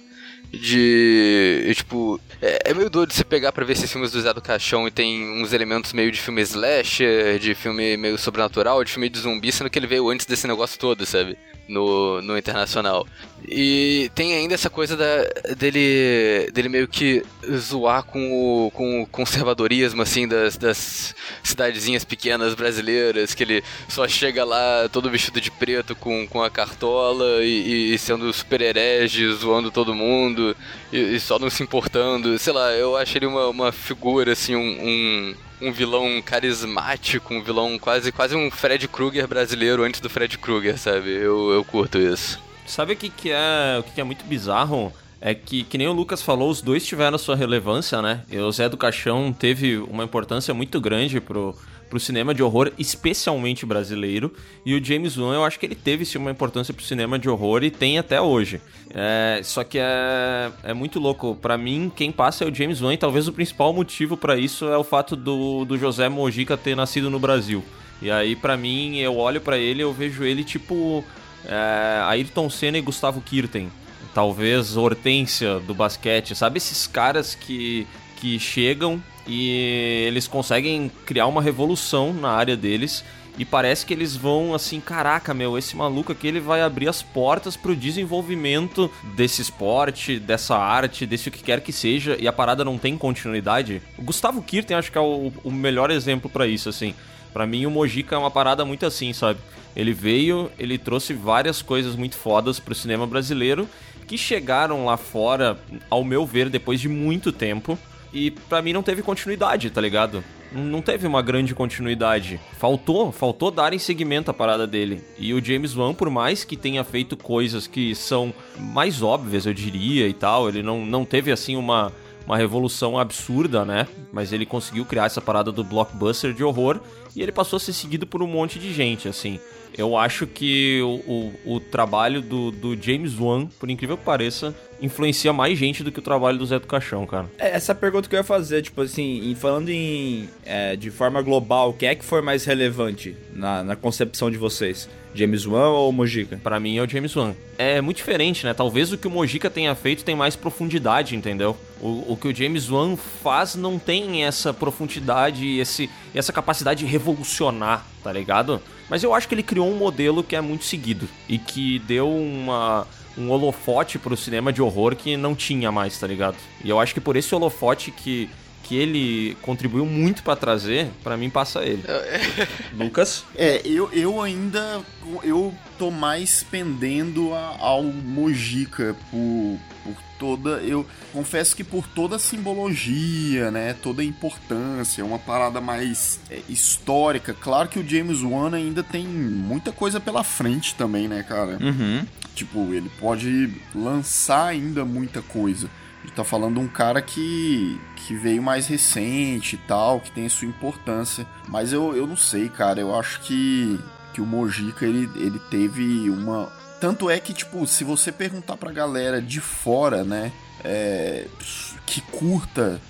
de. Tipo. É, é meio doido você pegar pra ver esses filmes do Zé do Caixão e tem uns elementos meio de filme slasher, de filme meio sobrenatural, de filme de zumbi, sendo que ele veio antes desse negócio todo, sabe? No, no internacional. E tem ainda essa coisa da, dele, dele meio que zoar com o, com o conservadorismo, assim, das, das cidadezinhas pequenas brasileiras, que ele só chega lá todo vestido de preto com, com a cartola e, e sendo super herege, zoando todo mundo e, e, só não se importando. Sei lá, eu acho ele uma, uma figura, assim, um, um um vilão carismático, um vilão quase quase um Fred Krueger brasileiro antes do Fred Krueger, sabe? Eu, eu curto isso. Sabe o que, que é o que, que é muito bizarro? É que, que nem o Lucas falou, os dois tiveram sua relevância, né? E o Zé do Caixão teve uma importância muito grande pro, pro cinema de horror, especialmente brasileiro. E o James Wan, eu acho que ele teve sim uma importância pro cinema de horror e tem até hoje. É, só que é, é muito louco. Para mim, quem passa é o James Wan e talvez o principal motivo para isso é o fato do, do José Mojica ter nascido no Brasil. E aí, para mim, eu olho para ele eu vejo ele tipo é, Ayrton Senna e Gustavo Kirten. Talvez Hortência do basquete, sabe? Esses caras que, que chegam e eles conseguem criar uma revolução na área deles. E parece que eles vão assim, caraca, meu, esse maluco aqui ele vai abrir as portas pro desenvolvimento desse esporte, dessa arte, desse o que quer que seja, e a parada não tem continuidade. O Gustavo Kirten acho que é o, o melhor exemplo para isso, assim. Para mim o Mojica é uma parada muito assim, sabe? Ele veio, ele trouxe várias coisas muito fodas pro cinema brasileiro que chegaram lá fora, ao meu ver, depois de muito tempo. E para mim não teve continuidade, tá ligado? Não teve uma grande continuidade. Faltou, faltou darem seguimento à parada dele. E o James Wan, por mais que tenha feito coisas que são mais óbvias, eu diria, e tal, ele não, não teve assim uma, uma revolução absurda, né? Mas ele conseguiu criar essa parada do blockbuster de horror e ele passou a ser seguido por um monte de gente, assim. Eu acho que o, o, o trabalho do, do James Wan, por incrível que pareça, influencia mais gente do que o trabalho do Zé do Caixão, cara. É, essa pergunta que eu ia fazer, tipo assim, em- falando em é, de forma global, quem é que foi mais relevante na, na concepção de vocês? James Wan ou Mojica? Pra mim é o James Wan. É muito diferente, né? Talvez o que o Mojica tenha feito tem mais profundidade, entendeu? O, o que o James Wan faz não tem essa profundidade e esse, essa capacidade de revolucionar, tá ligado? Mas eu acho que ele criou um modelo que é muito seguido e que deu uma, um holofote pro cinema de horror que não tinha mais, tá ligado? E eu acho que por esse holofote que, que ele contribuiu muito pra trazer, pra mim passa ele. Lucas? É, eu, eu ainda. Eu tô mais pendendo a- ao Mojica por, por toda. Eu confesso que por toda a simbologia, né? Toda a importância, uma parada mais é, histórica. Claro que o James Wan ainda tem muita coisa pela frente também, né, cara? Uhum. Tipo, ele pode lançar ainda muita coisa. A gente tá falando de um cara que, que veio mais recente e tal, que tem a sua importância. Mas eu, eu não sei, cara. Eu acho que, que o Mojica, ele, ele teve uma... Tanto é que, tipo, se você perguntar pra galera de fora, né, é, que curta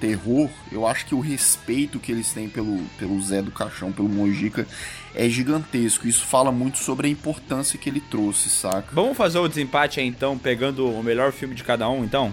terror, eu acho que o respeito que eles têm pelo, pelo Zé do Caixão, pelo Mojica, é gigantesco. Isso fala muito sobre a importância que ele trouxe, saca? Vamos fazer o desempate aí então, pegando o melhor filme de cada um, então?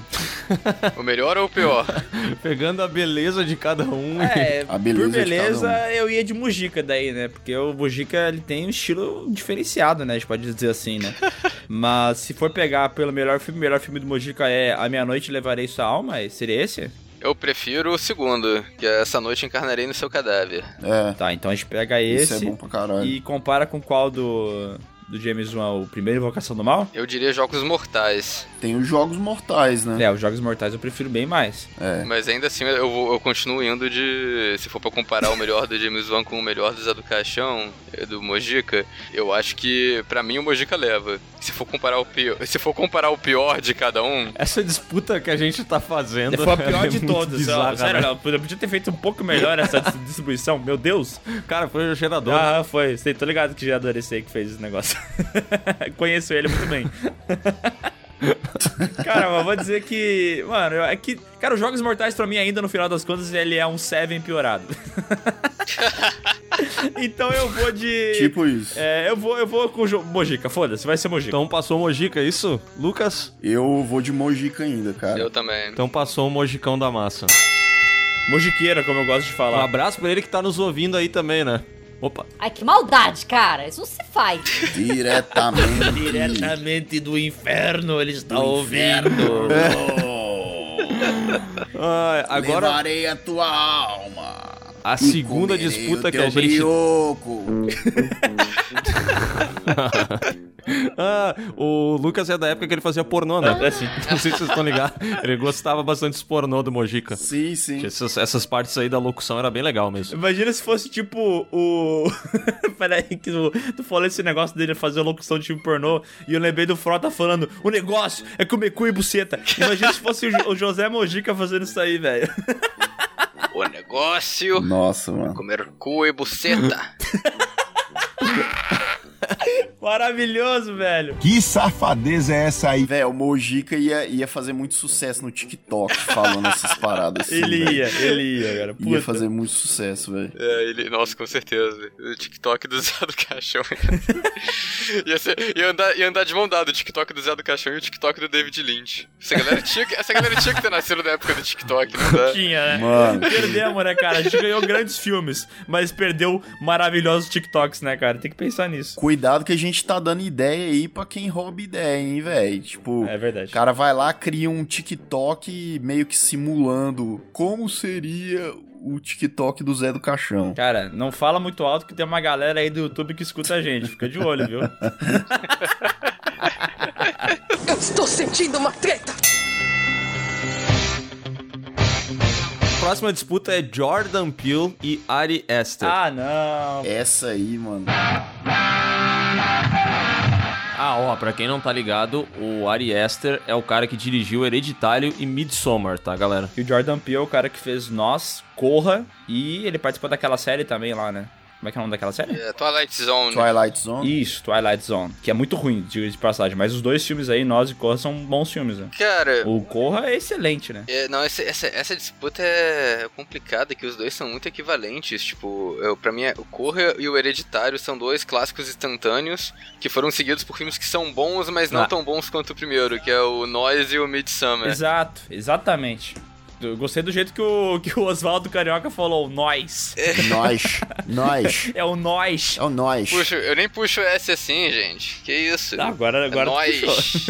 O melhor ou o pior? Pegando a beleza de cada um. É, A beleza por de beleza cada eu ia de Mujica daí, né? Porque o Mujica ele tem um estilo diferenciado, né? A gente pode dizer assim, né? Mas se for pegar pelo melhor filme, o melhor filme do Mujica é A Meia Noite Levarei Sua Alma, seria esse? Eu prefiro o segundo, que é Essa Noite Encarnarei no Seu Cadáver. É, Tá, então a gente pega esse esse é bom pra caralho. e compara com qual do, do James Wan, o primeiro Invocação do Mal? Eu diria Jogos Mortais. Tem os Jogos Mortais, né? É, os Jogos Mortais eu prefiro bem mais. É. Mas ainda assim, eu, vou- eu continuo indo de. Se for pra comparar o melhor do James Wan com o melhor do Zé do Caixão, eh, do Mojica, eu acho que pra mim o Mojica leva. Se for comparar o pior, se for comparar o pior de cada um, Essa disputa que a gente tá fazendo. Foi a pior ela é de todas. bizarra. Sério, né? eu podia ter feito um pouco melhor essa dis- distribuição. Meu Deus. Cara, foi o gerador. Ah, foi. Sei, tô ligado que já adorei esse aí que fez esse negócio. Conheço ele muito bem. cara, mas vou dizer que. Mano, é que. Cara, os Jogos Mortais pra mim, ainda no final das contas, ele é um Seven piorado. então eu vou de. Tipo isso. É, eu vou, eu vou com o Mojica, foda-se, vai ser Mojica. Então passou o Mojica, é isso? Lucas? Eu vou de Mojica ainda, cara. eu também. Então passou o Mojicão da massa. Mojiqueira, como eu gosto de Um falar. abraço pra ele que tá nos ouvindo aí também, né? Opa. Ai, que maldade, cara. Isso não se faz. Diretamente. Diretamente do inferno, ele está ouvindo. Ah, agora Levarei a tua alma. A e segunda disputa que a gente. brioco. Ah, o Lucas é da época que ele fazia pornô, né? É assim. Não sei se vocês estão ligados. Ele gostava bastante dos pornô do Mojica. Sim, sim. Essas, essas partes aí da locução era bem legal mesmo. Imagina se fosse tipo o. Peraí, que tu, tu falou esse negócio dele fazer locução de filme pornô e eu lembrei do Frota falando: o negócio é comer cu e buceta. Imagina se fosse o, Jo- o José Mojica fazendo isso aí, velho. O negócio. Nossa, mano. Comer cu e buceta. Maravilhoso, velho. Que safadeza é essa aí? Véi, o Mojica ia, ia fazer muito sucesso no TikTok falando essas paradas assim. Ele velho. ia, ele ia, cara. Puta. Ia fazer muito sucesso, velho. É, ele, nossa, com certeza. O TikTok do Zé do Caixão. ia, ser, ia, andar, ia andar de mão dada o TikTok do Zé do Caixão e o TikTok do David Lynch. Essa galera tinha que, essa galera tinha que ter nascido na época do TikTok, não dá? Tinha, né? Mano. Perdemos, né, cara? A gente ganhou grandes filmes, mas perdeu maravilhosos TikToks, né, cara? Tem que pensar nisso. Cuidado que a gente tá dando ideia aí pra quem rouba ideia, hein, velho. Tipo, É verdade. o cara vai lá, cria um TikTok meio que simulando como seria o TikTok do Zé do Caixão. Cara, não fala muito alto que tem uma galera aí do YouTube que escuta a gente. Fica de olho, viu? Eu estou sentindo uma treta. Próxima disputa é Jordan Peele e Ari Aster. ah, não. Essa aí, mano. Ah, ó, pra quem não tá ligado, o Ari Aster é o cara que dirigiu Hereditário e Midsommar, tá, galera? E o Jordan Peele é o cara que fez Nós, Corra, e ele participou daquela série também lá, né? Como é que é o nome daquela série? É, Twilight Zone. Twilight Zone. Isso, Twilight Zone. Que é muito ruim, diga de passagem. Mas os dois filmes aí, Nós e Corra, são bons filmes, né? Cara. O Corra é excelente, né? É, não, essa, essa, essa, disputa é complicada, que os dois são muito equivalentes. Tipo, eu, pra mim, é, o Corra e o Hereditário são dois clássicos instantâneos que foram seguidos por filmes que são bons, mas não ah. tão bons quanto o primeiro, que é o Nós e o Midsummer. Exato, exatamente. Eu gostei do jeito que o, que o Oswaldo Carioca falou, nós. É. Nós. Nós. É o nós. É o nós. Puxo, eu nem puxo S assim, gente. Que isso? Ah, agora, agora é nós.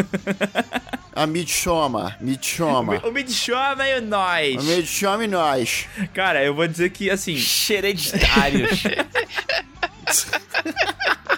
A Midsommar. Midsommar. O Midsommar e o nós. O Midsommar e nós. Cara, eu vou dizer que, assim... Hereditários.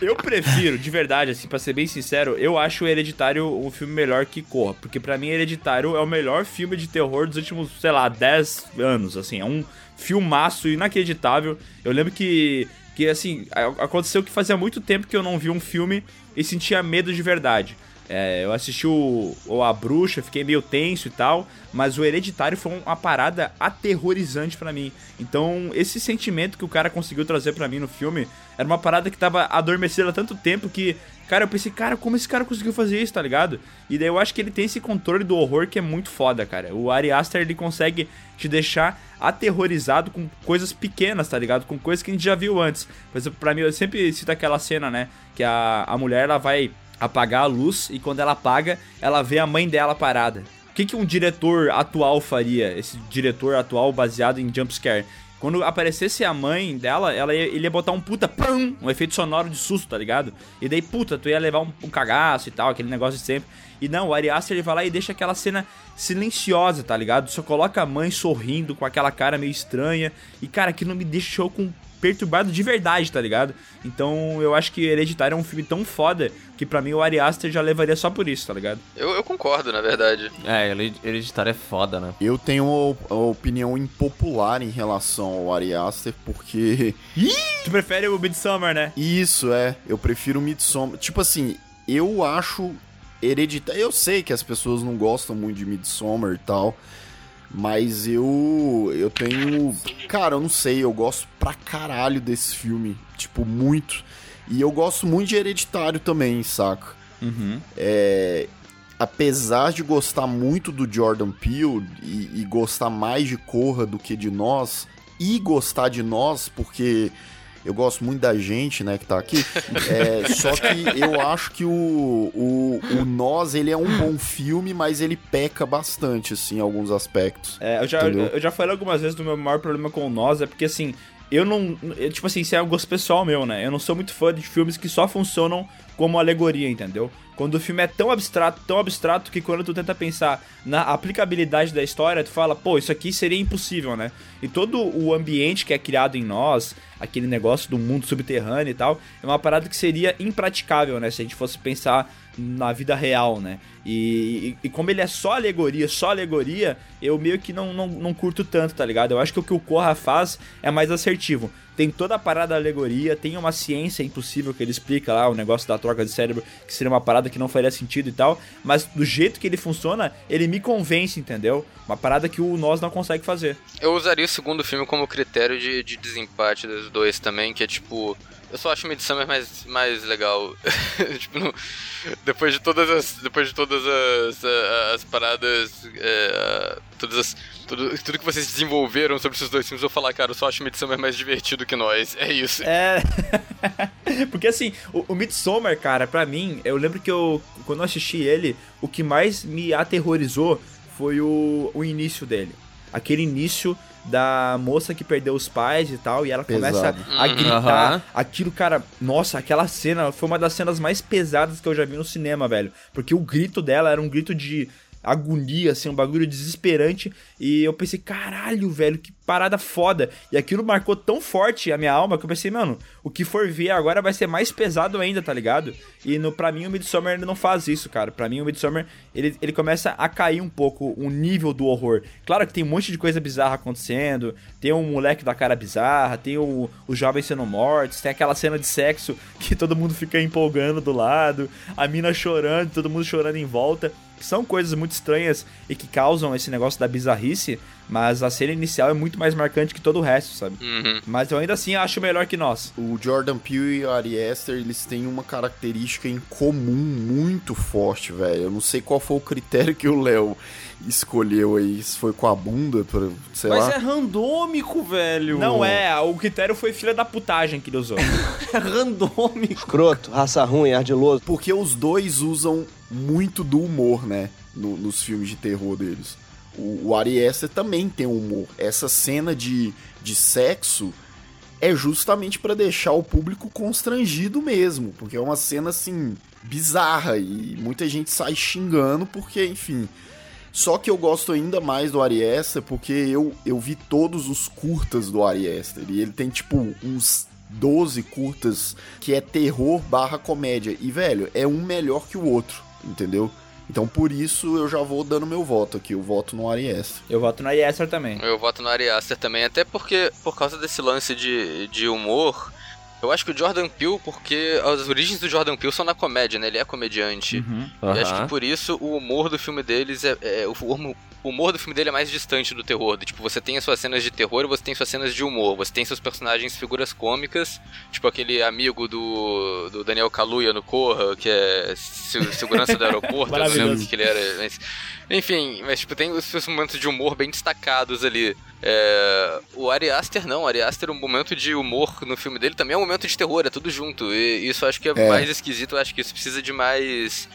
Eu prefiro, de verdade, assim, pra ser bem sincero, eu acho o Hereditário um filme melhor que Corra. Porque para mim, Hereditário é o melhor filme de terror dos últimos, sei lá, 10 anos. Assim, é um filmaço inacreditável. Eu lembro que, que assim, aconteceu que fazia muito tempo que eu não vi um filme e sentia medo de verdade. É, eu assisti o, o, A Bruxa, fiquei meio tenso e tal, mas o Hereditário foi uma parada aterrorizante para mim. Então, esse sentimento que o cara conseguiu trazer para mim no filme era uma parada que tava adormecida há tanto tempo que, cara, eu pensei, cara, como esse cara conseguiu fazer isso, tá ligado? E daí eu acho que ele tem esse controle do horror que é muito foda, cara. O Ari Aster, ele consegue te deixar aterrorizado com coisas pequenas, tá ligado? Com coisas que a gente já viu antes. Por exemplo, pra mim, eu sempre cito aquela cena, né? Que a, a mulher, ela vai apagar a luz e quando ela apaga, ela vê a mãe dela parada. O que, que um diretor atual faria? Esse diretor atual baseado em jumpscare. Quando aparecesse a mãe dela, ela ia, ele ia botar um puta pam, um efeito sonoro de susto, tá ligado? E daí, puta, tu ia levar um, um cagaço e tal, aquele negócio de sempre. E não, o Ari Aster ele vai lá e deixa aquela cena silenciosa, tá ligado? Só coloca a mãe sorrindo com aquela cara meio estranha. E cara, aquilo me deixou com perturbado de verdade, tá ligado? Então eu acho que Hereditário é um filme tão foda que para mim o Ari Aster já levaria só por isso, tá ligado? Eu, eu concordo, na verdade. É, Hereditário é foda, né? Eu tenho uma opinião impopular em relação ao Ari Aster, porque... Ih! Tu prefere o Midsommar, né? Isso, é. Eu prefiro o Midsommar. Tipo assim, eu acho Hereditário... Eu sei que as pessoas não gostam muito de Midsommar e tal... Mas eu. Eu tenho. Cara, eu não sei, eu gosto pra caralho desse filme. Tipo, muito. E eu gosto muito de Hereditário também, saca? Uhum. É. Apesar de gostar muito do Jordan Peele e, e gostar mais de Corra do que de nós, e gostar de nós, porque eu gosto muito da gente, né, que tá aqui. É, só que eu acho que o, o, o Nós, ele é um bom filme, mas ele peca bastante, assim, em alguns aspectos. É, eu já, eu já falei algumas vezes do meu maior problema com o Nós, é porque, assim, eu não. Eu, tipo assim, isso é um gosto pessoal meu, né? Eu não sou muito fã de filmes que só funcionam como alegoria, entendeu? Quando o filme é tão abstrato, tão abstrato, que quando tu tenta pensar na aplicabilidade da história, tu fala, pô, isso aqui seria impossível, né? E todo o ambiente que é criado em nós, aquele negócio do mundo subterrâneo e tal, é uma parada que seria impraticável, né? Se a gente fosse pensar na vida real, né? E, e, e, como ele é só alegoria, só alegoria, eu meio que não, não, não curto tanto, tá ligado? Eu acho que o que o Corra faz é mais assertivo. Tem toda a parada da alegoria, tem uma ciência impossível que ele explica lá, o negócio da troca de cérebro, que seria uma parada que não faria sentido e tal, mas do jeito que ele funciona, ele me convence, entendeu? Uma parada que o nós não consegue fazer. Eu usaria o segundo filme como critério de, de desempate dos dois também, que é tipo eu só acho Midsummer mais, mais legal. tipo, no, depois de todas as. Depois de todas as, as paradas. É, todas as. Tudo, tudo que vocês desenvolveram sobre esses dois filmes, eu vou falar, cara, eu só acho Midsummer mais divertido que nós. É isso. É. Porque assim, o, o Midsommar, cara, pra mim, eu lembro que eu. Quando eu assisti ele, o que mais me aterrorizou foi o, o início dele. Aquele início da moça que perdeu os pais e tal, e ela começa a uhum. gritar. Uhum. Aquilo, cara, nossa, aquela cena foi uma das cenas mais pesadas que eu já vi no cinema, velho. Porque o grito dela era um grito de agonia, assim, um bagulho desesperante. E eu pensei, caralho, velho, que parada foda. E aquilo marcou tão forte a minha alma que eu pensei, mano, o que for ver agora vai ser mais pesado ainda, tá ligado? E no, pra mim o Midsommar ele não faz isso, cara. Pra mim o Midsommar, ele, ele começa a cair um pouco o nível do horror. Claro que tem um monte de coisa bizarra acontecendo, tem um moleque da cara bizarra, tem o, o jovem sendo mortos, tem aquela cena de sexo que todo mundo fica empolgando do lado, a mina chorando, todo mundo chorando em volta. São coisas muito estranhas e que causam esse negócio da bizarrice, mas a cena inicial é muito mais marcante que todo o resto, sabe? Uhum. Mas eu ainda assim acho melhor que nós. O Jordan Peele e o Ari Aster, eles têm uma característica em comum muito forte, velho. Eu não sei qual foi o critério que o Léo escolheu aí, se foi com a bunda, pra, sei Mas lá. é randômico, velho. Não é, o critério foi filha da putagem que ele usou. É randômico. Escroto, raça ruim, ardiloso. Porque os dois usam muito do humor, né? no- nos filmes de terror deles. O, o Ari Aster também tem humor. Essa cena de, de sexo é justamente pra deixar o público constrangido mesmo. Porque é uma cena, assim, bizarra. E muita gente sai xingando porque, enfim. Só que eu gosto ainda mais do Ari Aster porque eu, eu vi todos os curtas do Ari Aster. E ele tem, tipo, uns 12 curtas que é terror barra comédia. E, velho, é um melhor que o outro, entendeu? Então, por isso, eu já vou dando meu voto aqui. Eu voto no Ari Aster. Eu voto na Yesser também. Eu voto no Ari Aster também, até porque, por causa desse lance de, de humor, eu acho que o Jordan Peele, porque as origens do Jordan Peele são na comédia, né? Ele é comediante. Uhum. E acho que por isso o humor do filme deles é. é- o, humor, o humor do filme dele é mais distante do terror. Do, tipo, você tem as suas cenas de terror e você tem suas cenas de humor. Você tem seus personagens figuras cômicas, tipo aquele amigo do, do Daniel Kaluuya no Corra, que é se- segurança do aeroporto, eu não lembro o que que ele era. Mas, enfim, mas tipo, tem os seus momentos de humor bem destacados ali. É, o Ari Aster não, o Ari Aster, um momento de humor no filme dele também é um momento de terror, é tudo junto. E isso eu acho que é, É. mais esquisito, eu acho que isso precisa de mais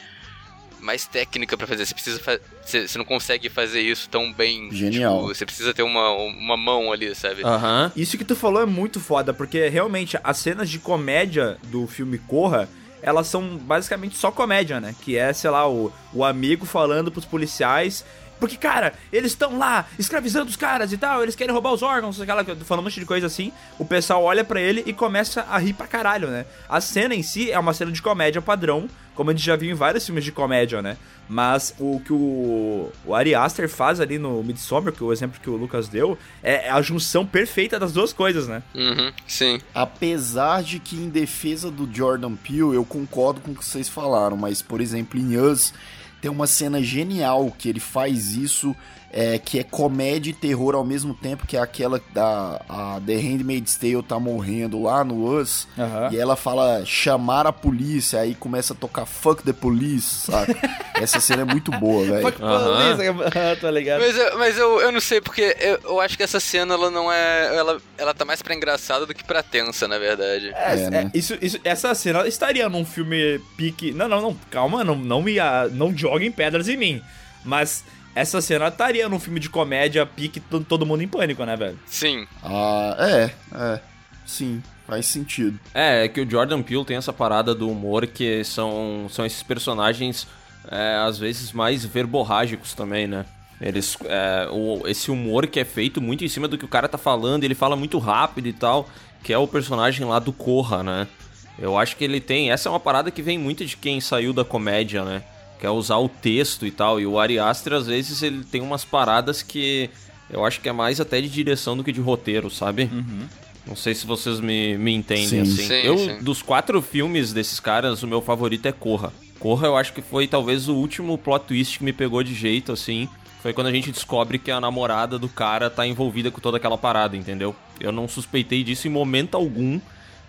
mais técnica pra fazer. Você precisa fa- você, você não consegue fazer isso tão bem. Genial. tipo, você precisa ter uma, uma mão ali, sabe? Aham. Isso que tu falou é muito foda, porque realmente as cenas de comédia do filme Corra, elas são basicamente só comédia, né? Que é, sei lá, o, o amigo falando pros policiais. Porque, cara, eles estão lá escravizando os caras e tal, eles querem roubar os órgãos, aquela, falando um monte de coisa assim. O pessoal olha pra ele e começa a rir pra caralho, né? A cena em si é uma cena de comédia padrão, como a gente já viu em vários filmes de comédia, né? Mas o que o, o Ari Aster faz ali no Midsommar, que é o exemplo que o Lucas deu, é a junção perfeita das duas coisas, né? Uhum, sim. Apesar de que, em defesa do Jordan Peele, eu concordo com o que vocês falaram, mas, por exemplo, em Us, tem uma cena genial que ele faz isso, é, que é comédia e terror ao mesmo tempo, que é aquela da a The Handmaid's Tale tá morrendo lá no Us, Aham. e ela fala chamar a polícia, aí começa a tocar Fuck the Police, saca? Essa cena é muito boa, velho. Ah, tá ligado. Mas, eu, mas eu, eu não sei, porque eu, eu acho que essa cena ela não é. Ela, ela tá mais pra engraçada do que pra tensa, na verdade. É, É, né? é, isso, isso, essa cena estaria num filme pique. Não, não, não, calma, não, não me ah, não joguem pedras em mim. Mas essa cena estaria num filme de comédia pique to- todo mundo em pânico, né, velho? Sim. Ah, é, é, sim, faz sentido. É, é que o Jordan Peele tem essa parada do humor que são, são esses personagens, é, às vezes, mais verborrágicos também, né? Eles, é, o, esse humor que é feito muito em cima do que o cara tá falando, ele fala muito rápido e tal, que é o personagem lá do Corra, né? Eu acho que ele tem. Essa é uma parada que vem muito de quem saiu da comédia, né? Que é usar o texto e tal. E o Ari Aster, às vezes, ele tem umas paradas que eu acho que é mais até de direção do que de roteiro, sabe? Não sei se vocês me, me entendem Sim. assim. Sim, eu, sim. dos quatro filmes desses caras, o meu favorito é Corra. Corra eu acho que foi talvez o último plot twist que me pegou de jeito, assim. Foi quando a gente descobre que a namorada do cara tá envolvida com toda aquela parada, entendeu? Eu não suspeitei disso em momento algum.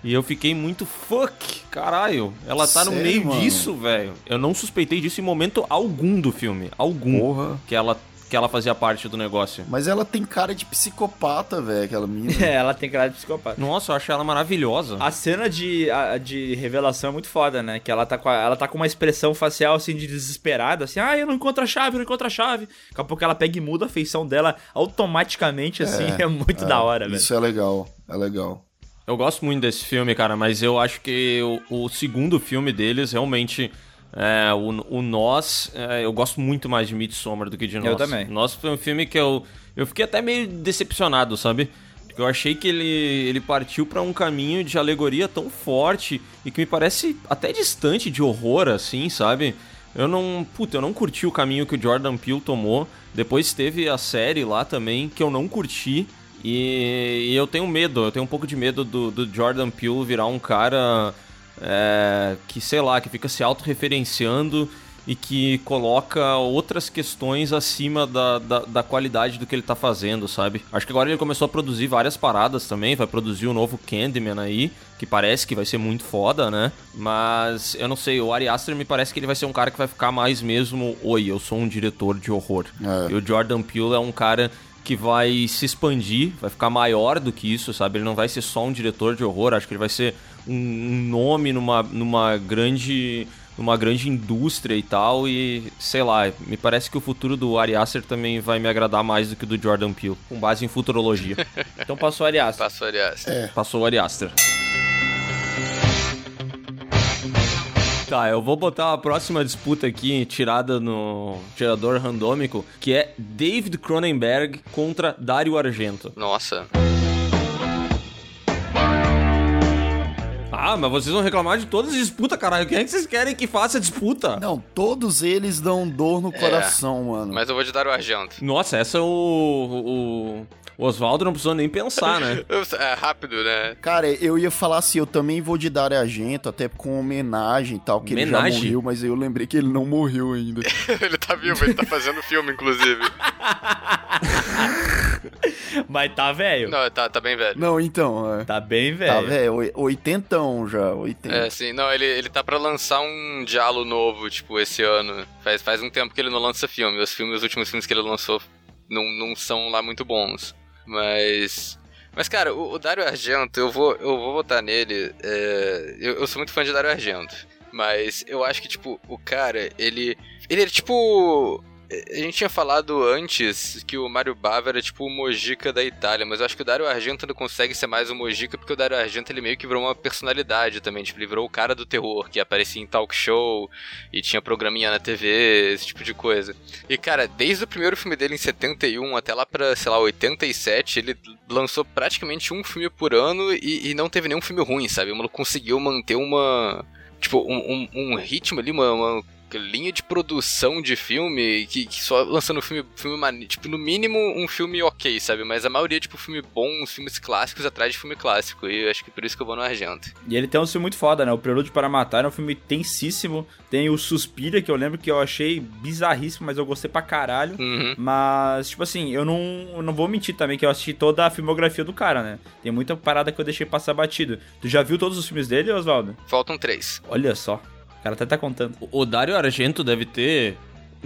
E eu fiquei muito fuck, caralho. Ela tá no Sério, meio mano? disso, velho. Eu não suspeitei disso em momento algum do filme. Algum. Porra. Que ela, que ela fazia parte do negócio. Mas ela tem cara de psicopata, velho, aquela mina. É, ela tem cara de psicopata. Nossa, eu achei ela maravilhosa. A cena de, a- de revelação é muito foda, né? Que ela tá, com a- ela tá com uma expressão facial assim de desesperada, assim, ah, eu não encontro a chave, eu não encontro a chave. Daqui a pouco ela pega e muda a feição dela automaticamente, assim, é, muito da hora, velho. Isso é legal, é legal. Eu gosto muito desse filme, cara, mas eu acho que o, o segundo filme deles realmente. É, o, o Nós, é, eu gosto muito mais de Midsommar do que de Nós. Eu também. Nós foi um filme que eu, eu fiquei até meio decepcionado, sabe? Porque eu achei que ele, ele partiu pra um caminho de alegoria tão forte e que me parece até distante de horror, assim, sabe? Eu não. Puta, eu não curti o caminho que o Jordan Peele tomou. Depois teve a série lá também, que eu não curti. E, e eu tenho medo, eu tenho um pouco de medo do, do Jordan Peele virar um cara é, que, sei lá, que fica se autorreferenciando e que coloca outras questões acima da, da, da, qualidade do que ele tá fazendo, sabe? Acho que agora ele começou a produzir várias paradas também, vai produzir o um novo Candyman aí, que parece que vai ser muito foda, né? Mas eu não sei, o Ari Aster me parece que ele vai ser um cara que vai ficar mais mesmo, oi, eu sou um diretor de horror. É. E o Jordan Peele é um cara que vai se expandir, vai ficar maior do que isso, sabe? Ele não vai ser só um diretor de horror, acho que ele vai ser um nome numa, numa grande numa grande indústria e tal, e sei lá, me parece que o futuro do Ari Aster também vai me agradar mais do que o do Jordan Peele, com base em futurologia. então passou o Ari Aster. Passou o Ari Aster. É. Passou o Ari Aster. Tá, eu vou botar a próxima disputa aqui, tirada no tirador randômico, que é David Cronenberg contra Dario Argento. Nossa. Ah, mas vocês vão reclamar de todas as disputas, caralho. Quem é que vocês querem que faça a disputa? Não, todos eles dão dor no é, coração, mano. Mas eu vou te dar o Argento. Nossa, essa é o. o... O Oswaldo não precisou nem pensar, né? é rápido, né? Cara, eu ia falar assim, eu também vou de Dario Argento, até com homenagem e tal, que homenagem? ele já morreu, mas eu lembrei que ele não morreu ainda. ele tá vivo, ele tá fazendo filme, inclusive. Mas tá velho. Não, tá, tá bem velho. Não, então. É. Tá bem velho. Tá velho, oitentão já, oitenta. É, sim. Não, ele, ele tá pra lançar um diálogo novo, tipo, esse ano. Faz, faz um tempo que ele não lança filme. Os filmes, os últimos filmes que ele lançou não, não são lá muito bons. Mas... Mas, cara, o, o Dario Argento, eu vou, eu vou votar nele. É, eu, eu sou muito fã de Dario Argento. Mas eu acho que, tipo, o cara, ele... Ele é, tipo a gente tinha falado antes que o Mario Bava era tipo o Mojica da Itália, mas eu acho que o Dario Argento não consegue ser mais o Mojica porque o Dario Argento ele meio que virou uma personalidade também, tipo, ele virou o cara do terror, que aparecia em talk show e tinha programinha na TV, esse tipo de coisa. E cara, desde o primeiro filme dele em 71 até lá pra, sei lá, 87, ele lançou praticamente um filme por ano e, e não teve nenhum filme ruim, sabe? Ele conseguiu manter uma tipo, um, um, um ritmo ali, uma, uma, linha de produção de filme que, que só lançando filme, filme tipo, no mínimo um filme ok, sabe? Mas a maioria, tipo, filme bom, uns filmes clássicos atrás de filme clássico. E eu acho que por isso que eu vou no Argento. E ele tem um filme muito foda, né? O Prelude para Matar é um filme tensíssimo. Tem o Suspira, que eu lembro que eu achei bizarríssimo, mas eu gostei pra caralho. Uhum. Mas, tipo assim, eu não, eu não vou mentir também que eu assisti toda a filmografia do cara, né? Tem muita parada que eu deixei passar batido. Tu já viu todos os filmes dele, Oswaldo? Faltam três. Olha só cara até tá contando. O Dario Argento deve ter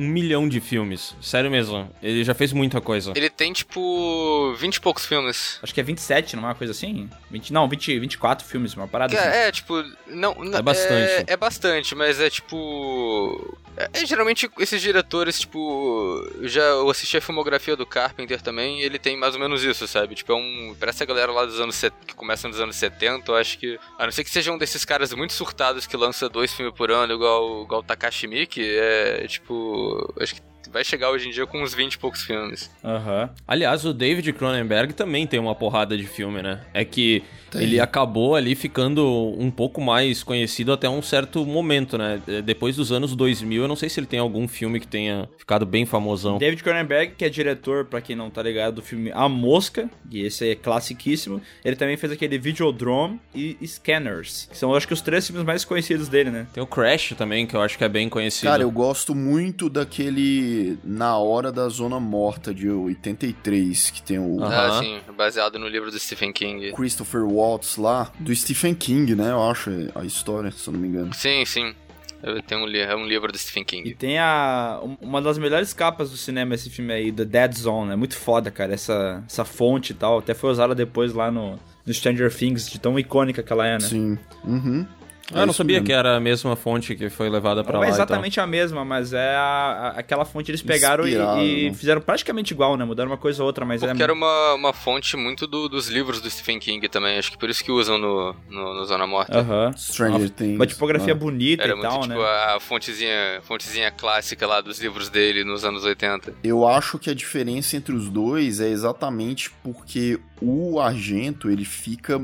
um milhão de filmes. Sério mesmo. Ele já fez muita coisa. Ele tem, tipo, 20 e poucos filmes. Acho que é 27, não é uma coisa assim? 20, não, 20, 24 filmes, uma parada é, assim. É, tipo, não... É bastante. É, é bastante, mas é tipo... É, é, geralmente esses diretores, tipo, já eu assisti a filmografia do Carpenter também, e ele tem mais ou menos isso, sabe? Tipo, é um. Parece a galera lá dos anos que começa nos anos 70, eu acho que. A não ser que seja um desses caras muito surtados que lança dois filmes por ano, igual, igual o Takashi Miike, é tipo. Acho que vai chegar hoje em dia com uns 20 e poucos filmes. Aham. Uhum. Aliás, o David Cronenberg também tem uma porrada de filme, né? É que tem. ele acabou ali ficando um pouco mais conhecido até um certo momento, né? Depois dos anos 2000, eu não sei se ele tem algum filme que tenha ficado bem famosão. David Cronenberg, que é diretor, para quem não tá ligado, do filme A Mosca, e esse é classiquíssimo. Ele também fez aquele Videodrome e Scanners, que são, acho que, os três filmes mais conhecidos dele, né? Tem o Crash também, que eu acho que é bem conhecido. Cara, eu gosto muito daquele na Hora da Zona Morta, de 83, que tem o... Ah, sim, baseado no livro do Stephen King. Christopher Waltz lá, do Stephen King, né, eu acho, a história, se eu não me engano. Sim, sim. Tem um, é um livro do Stephen King. E tem a uma das melhores capas do cinema esse filme aí, The Dead Zone. É muito foda, cara, essa, essa fonte e tal. Até foi usada depois lá no, no Stranger Things, de tão icônica que ela é, né? Sim. Uhum. Ah, eu não sabia mesmo. que era a mesma fonte que foi levada para lá. Não é exatamente então. a mesma, mas é a, a, aquela fonte eles pegaram e, e, né? fizeram praticamente igual, né? Mudaram uma coisa ou outra, mas Porque é. era uma, uma fonte muito do, dos livros do Stephen King também. Acho que por isso que usam no, no, no Zona Morta. Aham. Uh -huh. Stranger uma, Things. Uma tipografia ah. bonita era e muito, tal, tipo, né? a fontezinha, fontezinha clássica lá dos livros dele nos anos 80. Eu acho que a diferença entre os dois é exatamente porque o Argento, ele fica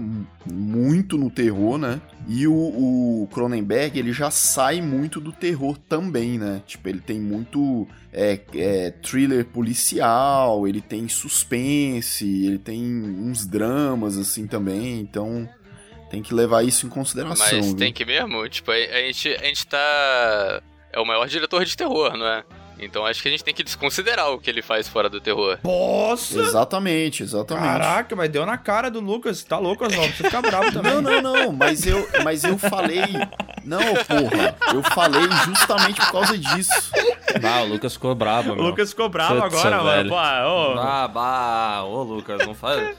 muito no terror, né? E o, o Cronenberg, ele já sai muito do terror também, né? Tipo, ele tem muito é, é, thriller policial, ele tem suspense, ele tem uns dramas, assim, também. Então, tem que levar isso em consideração. Mas viu? tem que mesmo? Tipo, a, a, gente, a gente tá é o maior diretor de terror, não é? Então acho que a gente tem que desconsiderar o que ele faz fora do terror. Nossa! Exatamente, exatamente. Caraca, mas deu na cara do Lucas. Tá louco, Oswaldo? Você fica bravo também. Não, não, não, mas eu, mas eu falei. Não, porra. Eu falei justamente por causa disso. Ah, o Lucas ficou bravo, O meu. Lucas ficou bravo Putz, agora, velho. mano. Pô, ô. Ah, bah, ô Lucas, não faz.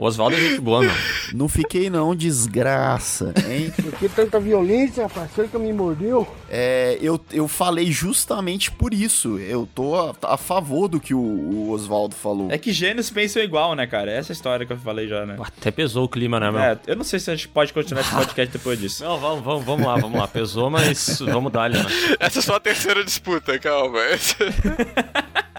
O Oswaldo é gente boa, meu. Não fiquei, não, desgraça, hein? Por que tanta violência, rapaz? Foi que me mordeu? É, eu, eu falei justamente por isso. Eu tô a, a favor do que o, o Oswaldo falou. É que gênios pensam igual, né, cara? Essa é a história que eu falei já, né? Até pesou o clima, né, meu? É, eu não sei se a gente pode continuar esse podcast depois disso. Não, vamos, vamos, vamos lá, vamos lá. Pesou, mas vamos dar-lhe, né? Essa é só a terceira disputa, calma.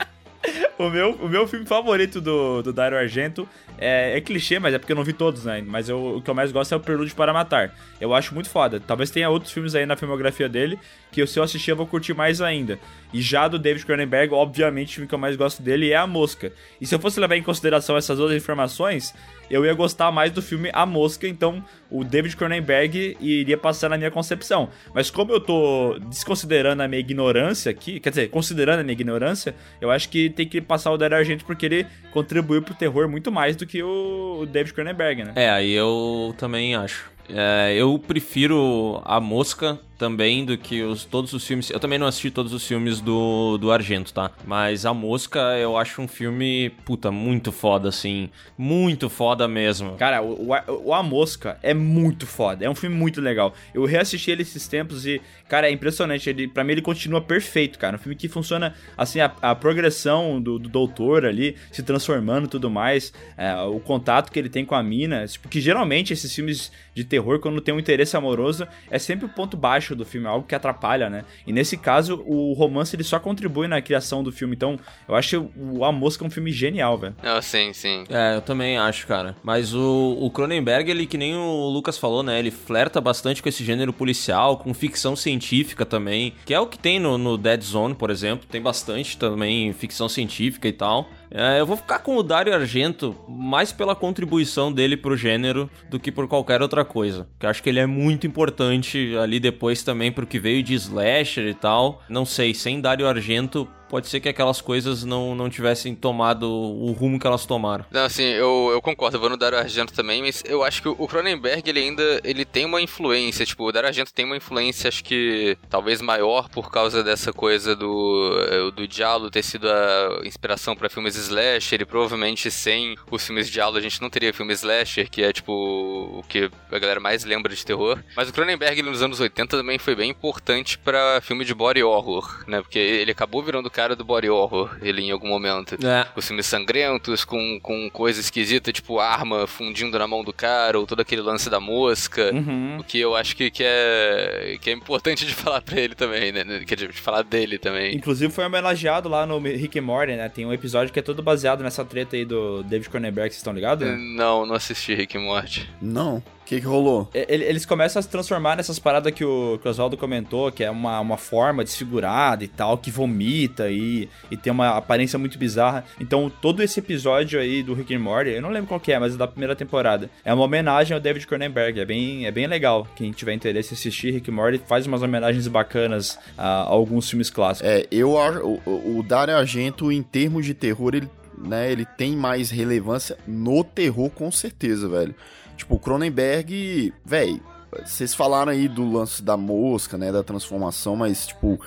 O meu, o meu filme favorito do, do Dario Argento é, é clichê, mas é porque eu não vi todos, né? Mas eu, o que eu mais gosto é o Prelúdio para Matar. Eu acho muito foda. Talvez tenha outros filmes aí na filmografia dele que se eu assistir eu vou curtir mais ainda. E já do David Cronenberg, obviamente, o que eu mais gosto dele é A Mosca. E se eu fosse levar em consideração essas outras informações, eu ia gostar mais do filme A Mosca, então o David Cronenberg iria passar na minha concepção. Mas como eu tô desconsiderando a minha ignorância aqui, quer dizer, considerando a minha ignorância, eu acho que tem que passar o Dario Argento porque ele contribuiu pro terror muito mais do que o David Cronenberg, né? É, aí eu também acho. É, eu prefiro A Mosca também do que os, todos os filmes. Eu também não assisti todos os filmes do, do Argento, tá? Mas A Mosca eu acho um filme, puta, muito foda, assim. Muito foda mesmo. Cara, o, o, o A Mosca é muito foda. É um filme muito legal. Eu reassisti ele esses tempos e, cara, é impressionante. Ele, pra mim, ele continua perfeito, cara. Um filme que funciona, assim, a, a progressão do, do doutor ali, se transformando e tudo mais. É, o contato que ele tem com a mina. Porque geralmente esses filmes de terror, quando tem um interesse amoroso, é sempre o ponto baixo do filme, algo que atrapalha, né? E nesse caso, o romance ele só contribui na criação do filme. Então, eu acho o A Mosca um filme genial, velho. Não, sim, sim. É, eu também acho, cara. Mas o, o Cronenberg, ele, que nem o Lucas falou, né? Ele flerta bastante com esse gênero policial, com ficção científica também, que é o que tem no, no Dead Zone, por exemplo. Tem bastante também ficção científica e tal. É, eu vou ficar com o Dario Argento mais pela contribuição dele pro gênero do que por qualquer outra coisa. Que acho que ele é muito importante ali depois também pro que veio de slasher e tal. Não sei, sem Dario Argento pode ser que aquelas coisas não, não tivessem tomado o rumo que elas tomaram. Não, assim, eu, eu concordo, eu vou no Dario Argento também, mas eu acho que o Cronenberg, ele ainda ele tem uma influência, tipo, o Dario Argento tem uma influência, acho que talvez maior por causa dessa coisa do, do Diallo ter sido a inspiração para filmes slasher, e provavelmente sem os filmes Diallo a gente não teria filme slasher, que é, tipo, o que a galera mais lembra de terror. Mas o Cronenberg, ele, nos anos 80, também foi bem importante para filme de body horror, né, porque ele acabou virando cara do body horror, ele em algum momento. É. Os filmes sangrentos, com, com coisa esquisita, tipo arma fundindo na mão do cara, ou todo aquele lance da mosca. Uhum. O que eu acho que, que, é, que é importante de falar pra ele também, né? Quer dizer, de falar dele também. Inclusive foi homenageado lá no Rick and Morty, né? Tem um episódio que é todo baseado nessa treta aí do David Cronenberg, vocês estão ligados? Não, não assisti Rick and Morty. Não. O que, que rolou? Eles começam a se transformar nessas paradas que o, que o Oswaldo comentou, que é uma, uma forma desfigurada e tal, que vomita e, e tem uma aparência muito bizarra. Então, todo esse episódio aí do Rick and Morty, eu não lembro qual que é, mas é da primeira temporada. É uma homenagem ao David Cronenberg, é bem, é bem legal. Quem tiver interesse em assistir Rick and Morty faz umas homenagens bacanas a, a alguns filmes clássicos. É, eu acho. O, o Dario Argento, em termos de terror, ele, né, ele tem mais relevância no terror, com certeza, velho. Tipo, o Cronenberg, velho, vocês falaram aí do lance da mosca, né, da transformação, mas, tipo,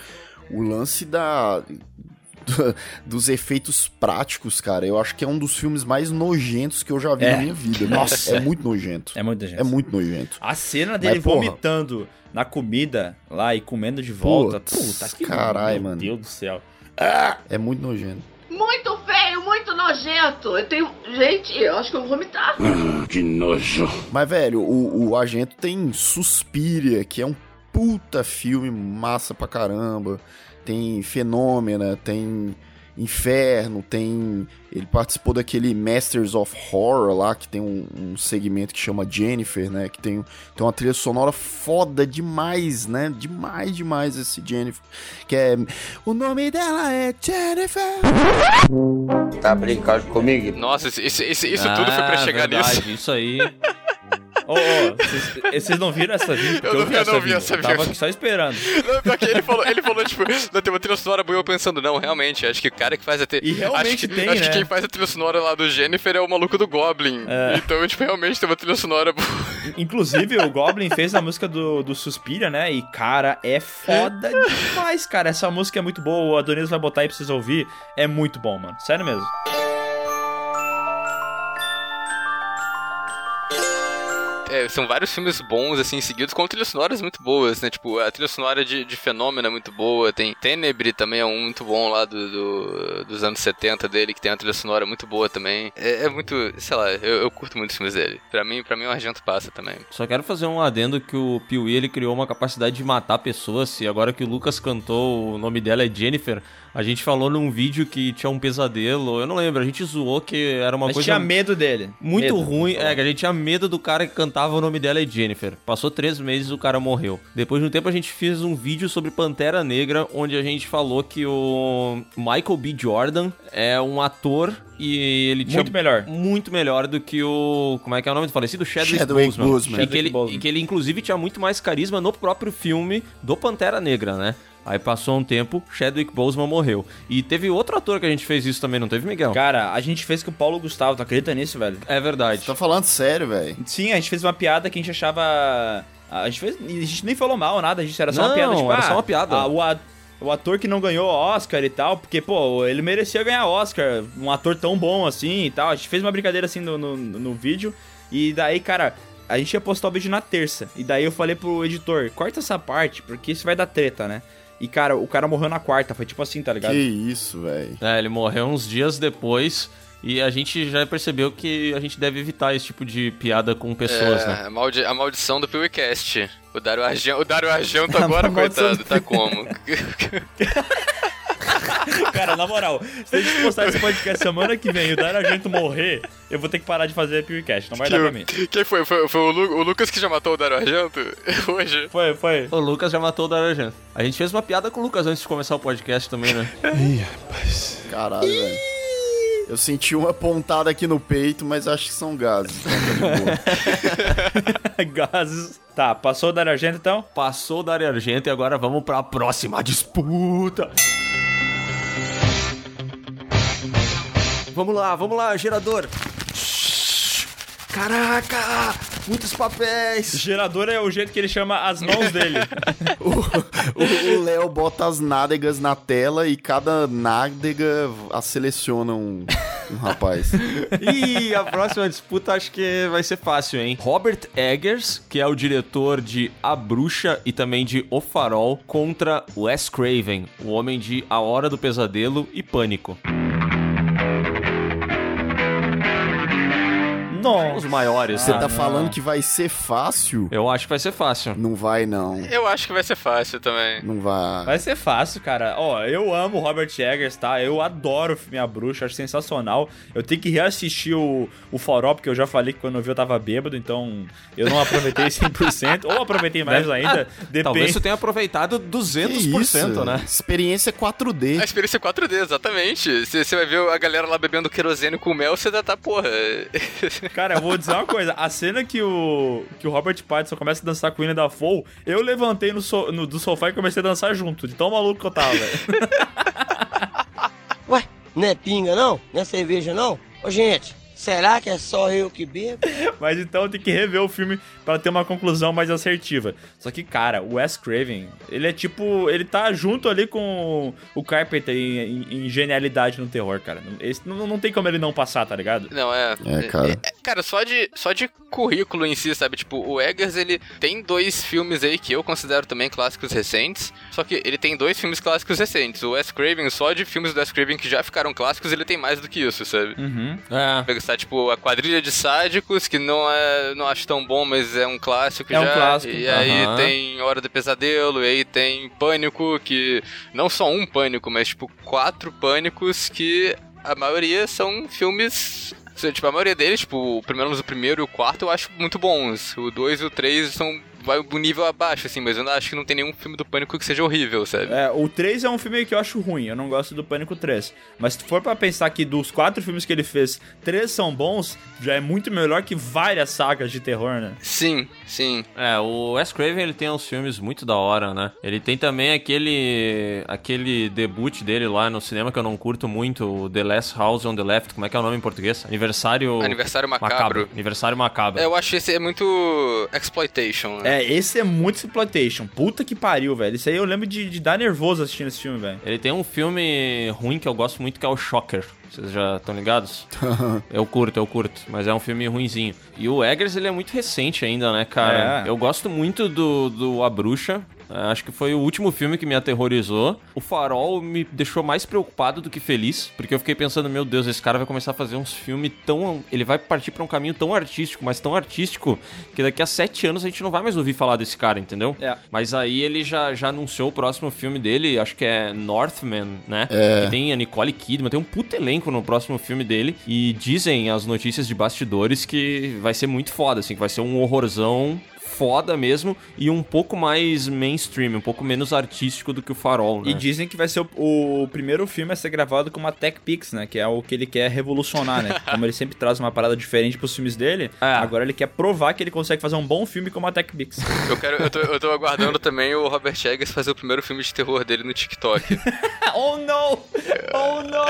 o lance da. do- dos efeitos práticos, cara, eu acho que é um dos filmes mais nojentos que eu já vi É. na minha vida. né? Nossa. É muito nojento. É muito gente. É muito nojento. A cena dele Mas, porra. vomitando na comida lá e comendo de volta. Putz, Puta que carai, meu mano. Deus do céu. É muito nojento. Muito nojento. Eu tenho. Gente, eu acho que eu vou vomitar. que nojo. Mas, velho, o, o Argento tem Suspiria, que é um puta filme massa pra caramba. Tem Fenômena, tem Inferno, tem. Ele participou daquele Masters of Horror lá, que tem um, um segmento que chama Jennifer, né? Que tem, tem uma trilha sonora foda demais, né? Demais, demais esse Jennifer. Que é. O nome dela é Jennifer. Tá brincando comigo? Nossa, isso, isso, isso tudo foi pra Ah, chegar verdade, nisso. Isso aí. Ô, ô, vocês- não viram essa? Porque Eu não vi- eu não vi vinheta. essa Eu Tava só esperando. Não, que ele falou, ele falou, tipo, não tem uma trilha sonora boa, eu pensando, não, realmente, acho que o cara que faz a trilha. E realmente acho que, tem, Acho né? que quem faz a trilha sonora lá do Jennifer é o maluco do Goblin. É. Então, tipo, realmente tem uma trilha sonora boa. Inclusive, o Goblin fez a música do, do Suspira, né? E, cara, é foda demais, cara. Essa música é muito boa. O Adonis vai botar aí pra vocês ouvir. É muito bom, mano. Sério mesmo. É, são vários filmes bons, assim, seguidos, com trilhas sonoras muito boas, né? Tipo, a trilha sonora de, de Fenômeno é muito boa. Tem Tenebre também é um muito bom lá do, do- dos anos 70 dele, que tem uma trilha sonora muito boa também. É, é muito, sei lá, eu, eu curto muito os filmes dele. Pra mim, pra mim o Argento passa também. Só quero fazer um adendo que o Piuí ele criou uma capacidade de matar pessoas. E agora que o Lucas cantou, o nome dela é Jennifer. A gente falou num vídeo que tinha um pesadelo. Eu não lembro, a gente zoou que era uma Mas coisa. tinha medo dele. Muito Medo. ruim, é, que a gente tinha medo do cara que cantava o nome dela é Jennifer. Passou três meses o cara morreu. Depois de um tempo a gente fez um vídeo sobre Pantera Negra, onde a gente falou que o Michael B. Jordan é um ator e ele tinha Muito melhor. muito melhor do que o. Como é que é o nome do falecido? Chadwick, Chadwick Boseman. Boseman. E, que ele, e que ele, inclusive, tinha muito mais carisma no próprio filme do Pantera Negra, né? Aí passou um tempo, Chadwick Boseman morreu. E teve outro ator que a gente fez isso também, não teve, Miguel? Cara, a gente fez com o Paulo Gustavo. Tu acredita nisso, velho? É verdade. Tá falando sério, velho? Sim, a gente fez uma piada que a gente achava. A gente fez. A gente nem falou mal, nada. A gente era só uma Não, piada. Tipo, era ah, só uma piada. ah, o, a- o ator que não ganhou Oscar e tal, porque, pô, ele merecia ganhar Oscar. Um ator tão bom assim e tal. A gente fez uma brincadeira assim no, no, no vídeo. E daí, cara. A gente ia postar o vídeo na terça. E daí eu falei pro editor, corta essa parte, porque isso vai dar treta, né? E, cara, o cara morreu na quarta. Foi tipo assim, tá ligado? Que isso, velho. É, ele morreu uns dias depois e a gente já percebeu que a gente deve evitar esse tipo de piada com pessoas, é, né? a, maldi- a maldição do PewCast. O Dario Argento, o Dario Argento agora, coitado, tá como? Cara, na moral, se a gente postar esse podcast semana que vem e o Dario Argento morrer, eu vou ter que parar de fazer PewCast. Não vai dar pra mim. Quem foi? Foi, foi o, Lu- o Lucas que já matou o Dario Argento? Hoje? Foi, foi. O Lucas já matou o Darajano. A gente fez uma piada com o Lucas antes de começar o podcast também, né? Caralho, velho. Eu senti uma pontada aqui no peito, mas acho que são gases. Tá. Gases. Tá, passou o Dario Argento então? Passou o Dario Argento e agora vamos pra próxima disputa. Vamos lá, vamos lá, gerador. Caraca! Muitos papéis! Gerador é o jeito que ele chama as mãos dele. O- Léo bota as nádegas na tela e cada nádega a seleciona um, um rapaz. E a próxima disputa acho que vai ser fácil, hein? Robert Eggers, que é o diretor de A Bruxa e também de O Farol, contra Wes Craven, o homem de A Hora do Pesadelo e Pânico. Não. Os maiores. Você né? tá falando que vai ser fácil? Eu acho que vai ser fácil. Não vai, não. Eu acho que vai ser fácil também. Não vai. Vai ser fácil, cara. Ó, eu amo o Robert Eggers, tá? Eu adoro o filme A Bruxa, acho sensacional. Eu tenho que reassistir o, o Foró, porque eu já falei que quando eu vi eu tava bêbado, então eu não aproveitei 100%, ou aproveitei mais ainda, depende. Talvez você tenha aproveitado Que 200%, isso? né? Experiência 4D. A experiência é 4D, exatamente. Você você vai ver a galera lá bebendo querosene com mel, você já tá, porra. Cara, eu vou dizer uma coisa. A cena que o, que o Robert Pattinson começa a dançar com o da Dafoe, eu levantei no, so- no- do sofá e comecei a dançar junto, de tão maluco que eu tava. Ué, não é pinga não? Não é cerveja não? Ô gente, será que é só eu que bebo? Mas então tem que rever o filme pra ter uma conclusão mais assertiva. Só que, cara, o Wes Craven, ele é tipo. Ele tá junto ali com o Carpenter em, em- em genialidade no terror, cara. Esse, não, não tem como ele não passar, tá ligado? Não, é. É, cara. Cara, só de, só de currículo em si, sabe? Tipo, o Eggers, ele tem dois filmes aí que eu considero também clássicos recentes. Só que ele tem dois filmes clássicos recentes. O Wes Craven, só de filmes do Wes Craven que já ficaram clássicos, ele tem mais do que isso, sabe? Uhum. É. Pegar, tipo, a quadrilha de sádicos, que não é. não acho tão bom, mas é um clássico É um já. clássico. E aí tem Hora do Pesadelo, e aí tem Pânico, que. Não só um pânico, mas tipo, quatro pânicos que a maioria são filmes. Tipo, a maioria deles, tipo, pelo menos o primeiro e o quarto eu acho muito bons. O dois e o três são vai um nível abaixo, assim, mas eu não acho que não tem nenhum filme do Pânico que seja horrível, sabe? É, o 3 é um filme que eu acho ruim, eu não gosto do Pânico 3. Mas se for pra pensar que dos quatro filmes que ele fez, três são bons, já é muito melhor que várias sagas de terror, né? Sim, sim. É, o Wes Craven ele tem uns filmes muito da hora, né? Ele tem também aquele aquele debut dele lá no cinema que eu não curto muito, o The Last House on the Left, como é que é o nome em português? Aniversário Aniversário Macabro. Aniversário Macabro. Eu acho esse é muito exploitation, né? É, esse é muito exploitation. Puta que pariu, velho. Isso aí eu lembro de, de dar nervoso assistindo esse filme, velho. Ele tem um filme ruim que eu gosto muito que é o Shocker. Vocês já estão ligados? eu curto, eu curto. Mas é um filme ruinzinho. E o Eggers, ele é muito recente ainda, né, cara? É. Eu gosto muito do, do A Bruxa. É, Acho que foi o último filme que me aterrorizou. O Farol me deixou mais preocupado do que feliz, porque eu fiquei pensando, meu Deus, esse cara vai começar a fazer uns filmes tão. Ele vai partir pra um caminho tão artístico, mas tão artístico, que daqui a sete anos a gente não vai mais ouvir falar desse cara, entendeu? É. Mas aí ele já, já anunciou o próximo filme dele, acho que é Northman, né? É. Que tem a Nicole Kidman, tem um puto elenco no próximo filme dele. E dizem as notícias de bastidores que vai ser muito foda, assim, que vai ser um horrorzão foda mesmo e um pouco mais mainstream, um pouco menos artístico do que o Farol, né? E dizem que vai ser o, o primeiro filme a ser gravado com uma Tech Pix, né? Que é o que ele quer revolucionar, né? Como ele sempre traz uma parada diferente pros filmes dele, agora ele quer provar que ele consegue fazer um bom filme com uma Tech Pix. Eu, quero, eu, tô, eu tô aguardando também o Robert Eggers fazer o primeiro filme de terror dele no TikTok. oh no! Oh no!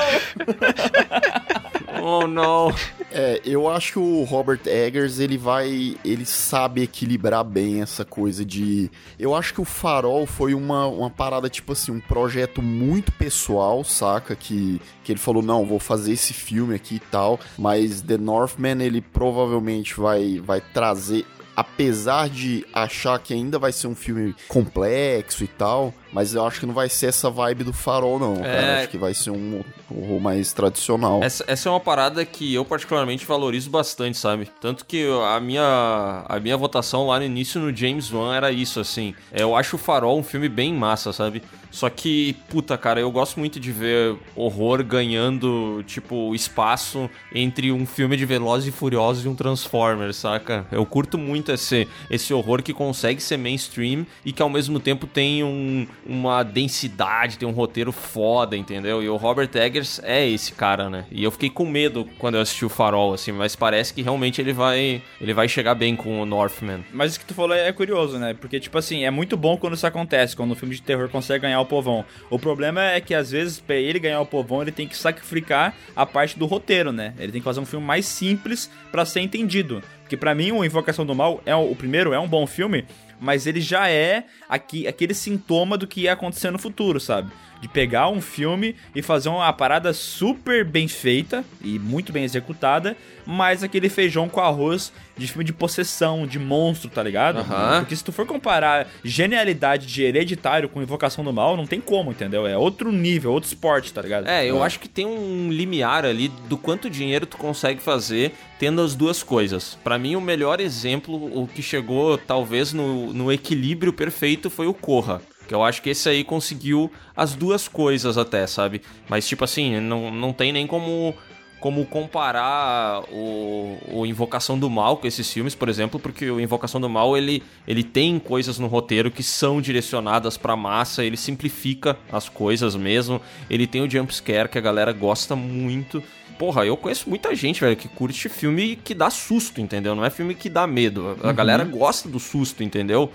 oh no! É, eu acho que o Robert Eggers, ele vai. Ele sabe equilibrar bem essa coisa de. Eu acho que o Farol foi uma, uma parada, tipo assim, um projeto muito pessoal, saca? Que, que ele falou: não, vou fazer esse filme aqui e tal. Mas The Northman, ele provavelmente vai, vai trazer. Apesar de achar que ainda vai ser um filme complexo e tal, mas eu acho que não vai ser essa vibe do farol, não, cara. É. Acho que vai ser um horror mais tradicional. Essa, essa é uma parada que eu particularmente valorizo bastante, sabe? Tanto que a minha, a minha votação lá no início no James Wan era isso, assim. É, Eu acho o Farol um filme bem massa, sabe? Só que, puta, cara, eu gosto muito de ver horror ganhando, tipo, espaço entre um filme de Velozes e Furiosos e um Transformers, saca? Eu curto muito esse, esse horror que consegue ser mainstream e que ao mesmo tempo tem um, uma densidade, tem um roteiro foda, entendeu? E o Robert Eggers é esse cara, né? E eu fiquei com medo quando eu assisti o Farol, assim, mas parece que realmente ele vai, ele vai chegar bem com o Northman. Mas isso que tu falou é curioso, né? Porque, tipo assim, é muito bom quando isso acontece, quando o filme de terror consegue ganhar o povão. O problema é que, às vezes, pra ele ganhar o povão, ele tem que sacrificar a parte do roteiro, né? Ele tem que fazer um filme mais simples pra ser entendido. Porque pra mim, o Invocação do Mal, é o primeiro, é um bom filme, mas ele já é aqui, aquele sintoma do que ia acontecer no futuro, sabe? De pegar um filme e fazer uma parada super bem feita e muito bem executada, mas aquele feijão com arroz de filme de possessão, de monstro, tá ligado? Porque se tu for comparar genialidade de hereditário com Invocação do Mal, não tem como, entendeu? É outro nível, outro esporte, tá ligado? É, eu acho que tem um limiar ali do quanto dinheiro tu consegue fazer tendo as duas coisas. Pra mim, o melhor exemplo, o que chegou talvez no, no equilíbrio perfeito foi o Corra. Que eu acho que esse aí conseguiu as duas coisas até, sabe? Mas, tipo assim, não, não tem nem como, como comparar o, o Invocação do Mal com esses filmes, por exemplo, porque o Invocação do Mal, ele, ele tem coisas no roteiro que são direcionadas pra massa, ele simplifica as coisas mesmo, ele tem o jumpscare que a galera gosta muito. Porra, eu conheço muita gente, velho, que curte filme que dá susto, entendeu? Não é filme que dá medo. A galera gosta do susto, entendeu?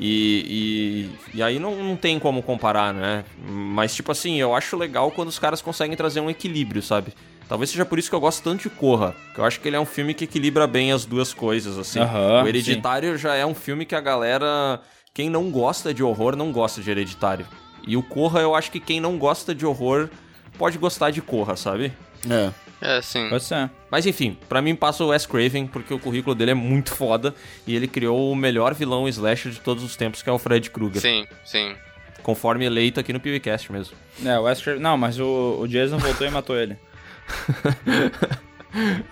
E, e, e aí não, não tem como comparar, né? Mas, tipo assim, eu acho legal quando os caras conseguem trazer um equilíbrio, sabe? Talvez seja por isso que eu gosto tanto de Corra. Que eu acho que ele é um filme que equilibra bem as duas coisas, assim. Aham, o Hereditário já é um filme que a galera. Quem não gosta de horror não gosta de Hereditário. E o Corra, eu acho que quem não gosta de horror pode gostar de Corra, sabe? É. É, sim. Pode ser. Mas enfim, pra mim passa o Wes Craven, porque o currículo dele é muito foda e ele criou o melhor vilão slasher de todos os tempos, que é o Fred Krueger. Sim, sim. Conforme eleito aqui no PewCast mesmo. É, o Wes Craven... Não, mas o, o Jason voltou e matou ele.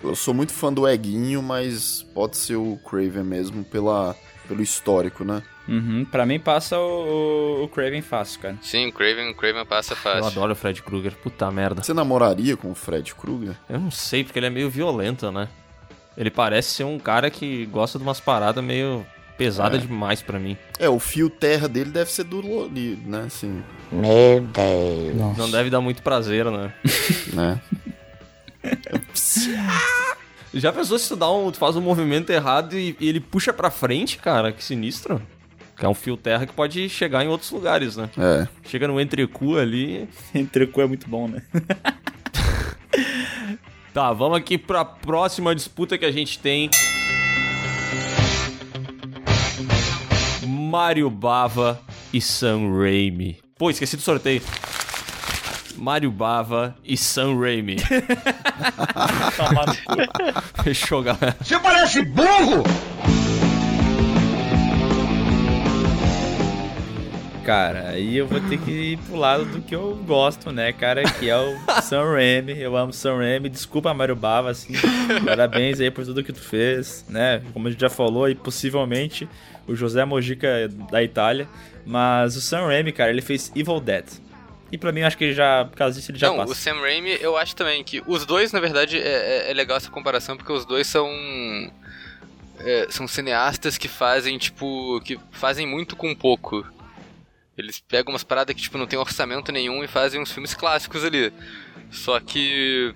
Eu sou muito fã do Eguinho, mas pode ser o Craven mesmo pela, pelo histórico, né? Uhum, pra mim passa o, o Craven fácil, cara. Sim, Craven, Craven passa Eu fácil. adoro o Fred Krueger, puta merda. Você namoraria com o Fred Krueger? Eu não sei, porque ele é meio violento, né? Ele parece ser um cara que gosta de umas paradas meio pesada É. demais pra mim. É, o fio terra dele deve ser dolorido, né? Assim, Meu Deus. Não deve dar muito prazer, né? né? Já pensou se tu, dá um, tu faz um movimento errado e, e ele puxa pra frente, cara? Que sinistro. Que é um fio terra que pode chegar em outros lugares, né? É. Chega no entrecu ali. Entrecu é muito bom, né? Tá, vamos aqui pra próxima disputa que a gente tem. Mario Bava e Sam Raimi. Pô, esqueci do sorteio. Mario Bava e Sam Raimi. Fechou, galera. Você parece burro! Cara, aí eu vou ter que ir pro lado do que eu gosto, né, cara? Que é o Sam Raimi. Eu amo Sam Raimi. Desculpa, Mario Bava, assim. Parabéns aí por tudo que tu fez, né? Como a gente já falou, e possivelmente o José Mojica da Itália. Mas o Sam Raimi, cara, ele fez Evil Dead. E pra mim, eu acho que ele já, por causa disso, ele já Não, passa. o Sam Raimi, eu acho também que os dois, na verdade, é, é- é legal essa comparação, porque os dois são. é, são cineastas que fazem, tipo. que fazem muito com pouco. Eles pegam umas paradas que, tipo, não tem orçamento nenhum e fazem uns filmes clássicos ali. Só que.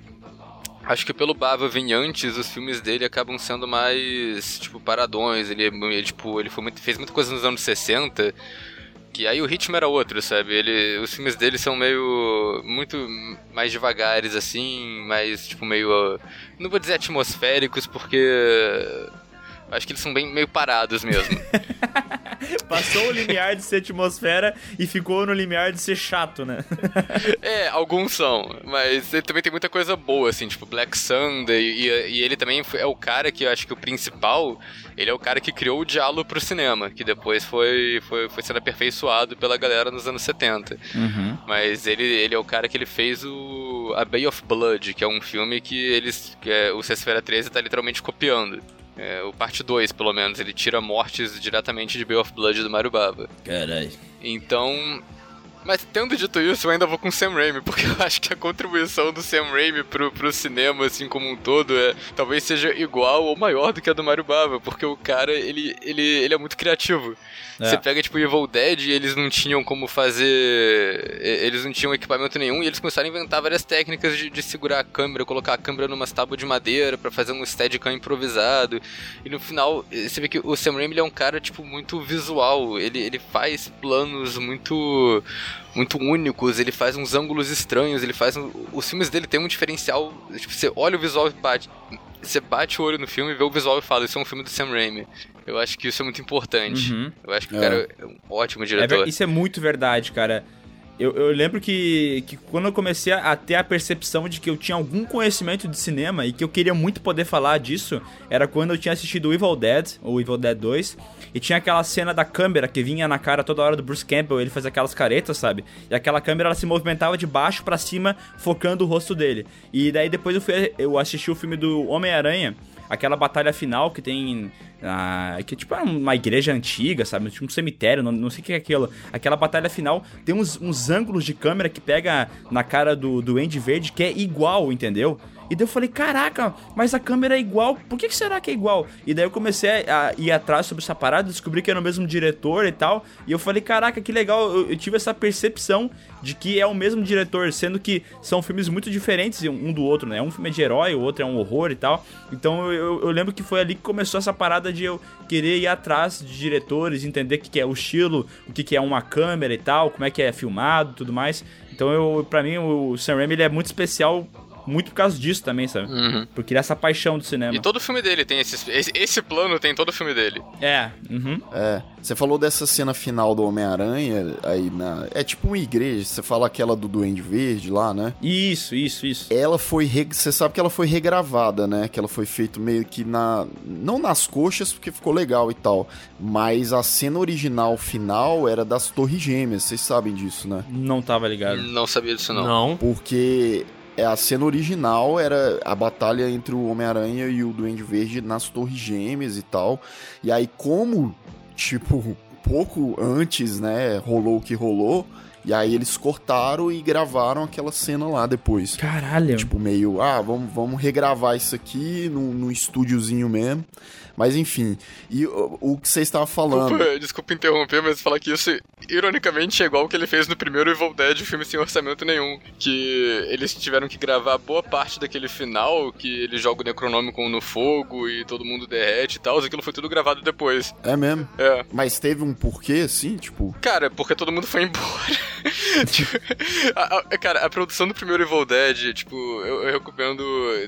Acho que pelo Bava vir antes, os filmes dele acabam sendo mais, tipo, paradões. Ele, ele, tipo, ele muito- fez muita coisa nos anos 60, que aí o ritmo era outro, sabe? Ele, os filmes dele são meio. muito mais devagares, assim, mais, tipo, meio. Não vou dizer atmosféricos, porque. Acho que eles são bem meio parados mesmo. Passou o limiar de ser atmosfera e ficou no limiar de ser chato, né? É, alguns são, mas ele também tem muita coisa boa, assim, tipo Black Sunday, e, e ele também é o cara que eu acho que o principal, ele é o cara que criou o diálogo pro cinema, que depois foi, foi, foi sendo aperfeiçoado pela galera nos anos 70. Uhum. Mas ele, ele é o cara que ele fez o A Bay of Blood, que é um filme que eles. Que é, o Sexta-feira 13 tá literalmente copiando. É, o parte 2, pelo menos, ele tira mortes diretamente de Bay of Blood do Mario Bava. Caralho. Então. Mas tendo dito isso, eu ainda vou com o Sam Raimi, porque eu acho que a contribuição do Sam Raimi pro, pro cinema, assim como um todo, é, talvez seja igual ou maior do que a do Mario Bava, porque o cara, ele, ele, ele é muito criativo. É. Você pega, tipo, Evil Dead e eles não tinham como fazer... Eles não tinham equipamento nenhum e eles começaram a inventar várias técnicas de, de segurar a câmera, colocar a câmera numa tábuas de madeira pra fazer um steadicam improvisado. E no final, você vê que o Sam Raimi é um cara, tipo, muito visual. Ele, ele faz planos muito muito únicos, ele faz uns ângulos estranhos, ele faz um, os filmes dele tem um diferencial, tipo, você olha o visual e bate, você bate o olho no filme, vê o visual e fala, isso é um filme do Sam Raimi. Eu acho que isso é muito importante. Uhum. Eu acho que o É. cara é um ótimo É diretor. ver- isso é muito verdade, cara. Eu, eu lembro que, que quando eu comecei a ter a percepção de que eu tinha algum conhecimento de cinema e que eu queria muito poder falar disso, era quando eu tinha assistido Evil Dead, ou Evil Dead 2, e tinha aquela cena da câmera que vinha na cara toda hora do Bruce Campbell, ele fazia aquelas caretas, sabe? E aquela câmera ela se movimentava de baixo pra cima, focando o rosto dele. E daí depois eu, fui, eu assisti o filme do Homem-Aranha, aquela batalha final que tem. ah, que tipo é uma igreja antiga, sabe? Tipo um cemitério, não, não sei o que é aquilo. Aquela batalha final tem uns, uns ângulos de câmera que pega na cara do, do Andy Verde que é igual, entendeu? E daí eu falei, caraca, mas a câmera é igual, por que, será que é igual? E daí eu comecei a ir atrás sobre essa parada, descobri que era o mesmo diretor e tal. E eu falei, caraca, que legal, eu, eu tive essa percepção de que é o mesmo diretor, sendo que são filmes muito diferentes um do outro, né? Um filme é de herói, o outro é um horror e tal. Então eu, eu lembro que foi ali que começou essa parada de eu querer ir atrás de diretores, entender o que, que é o estilo, o que, que é uma câmera e tal, como é que é filmado tudo mais. Então eu, pra mim, o Sam Raimi ele é muito especial muito por causa disso também, sabe? Uhum. Porque ele é essa paixão do cinema. E todo filme dele tem esse, esse. Esse plano tem todo filme dele. É, uhum. É. Você falou dessa cena final do Homem-Aranha aí na. É tipo uma igreja, você fala aquela do Duende Verde lá, né? Isso, isso, isso. Ela foi. Re... Você sabe que ela foi regravada, né? Que ela foi feita meio que na. Não nas coxas, porque ficou legal e tal. Mas a cena original final era das Torres Gêmeas, vocês sabem disso, né? Não tava ligado. Não sabia disso, não. Não. Porque a cena original era a batalha entre o Homem-Aranha e o Duende Verde nas Torres Gêmeas e tal. E aí, como, tipo, pouco antes, né, rolou o que rolou, E aí eles cortaram e gravaram aquela cena lá depois. Caralho. Tipo, meio, ah, vamos, vamos regravar isso aqui num, num estúdiozinho mesmo. Mas enfim, e o, o que você estava falando. Desculpa, desculpa interromper, mas falar que isso, ironicamente, é igual o que ele fez no primeiro Evil Dead, o filme sem orçamento nenhum. Que eles tiveram que gravar boa parte daquele final, que ele joga o Necronômico no fogo e todo mundo derrete e tal, aquilo foi tudo gravado depois. É mesmo? É. Mas teve um porquê, assim, tipo. Cara, porque todo mundo foi embora. tipo, a, a, cara, a produção do primeiro Evil Dead, tipo, eu, eu recomendo.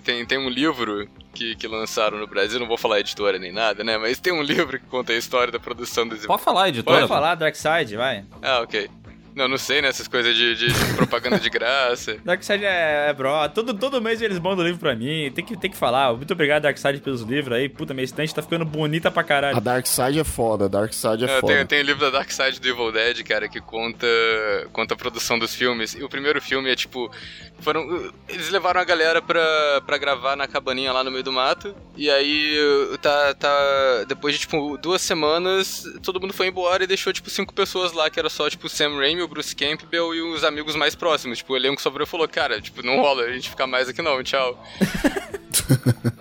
Tem, tem um livro que, que lançaram no Brasil, não vou falar editora nem nada, né? Mas tem um livro que conta a história da produção desse Pode falar, editora. Pode falar, Dark Side, vai. Ah, ok. Não, não sei, né? Essas coisas de, de, de propaganda de graça. Darkseid é, é bro. Todo, todo mês eles mandam livro pra mim. Tem que, tem que falar. Muito obrigado, Darkseid, pelos livros aí. Puta, minha estante tá ficando bonita pra caralho. A Darkseid é foda, a Darkseid é, é foda. Tem, tem o livro da Darkseid do Evil Dead, cara, que conta, conta a produção dos filmes. E o primeiro filme é tipo. Foram, eles levaram a galera pra, pra gravar na cabaninha lá no meio do mato. E aí tá, tá. Depois de tipo duas semanas, todo mundo foi embora e deixou tipo cinco pessoas lá, que era só tipo Sam Raimi, o Bruce Campbell e os amigos mais próximos. Tipo, o elenco sobrou e falou, cara, tipo, não rola a gente ficar mais aqui não, tchau.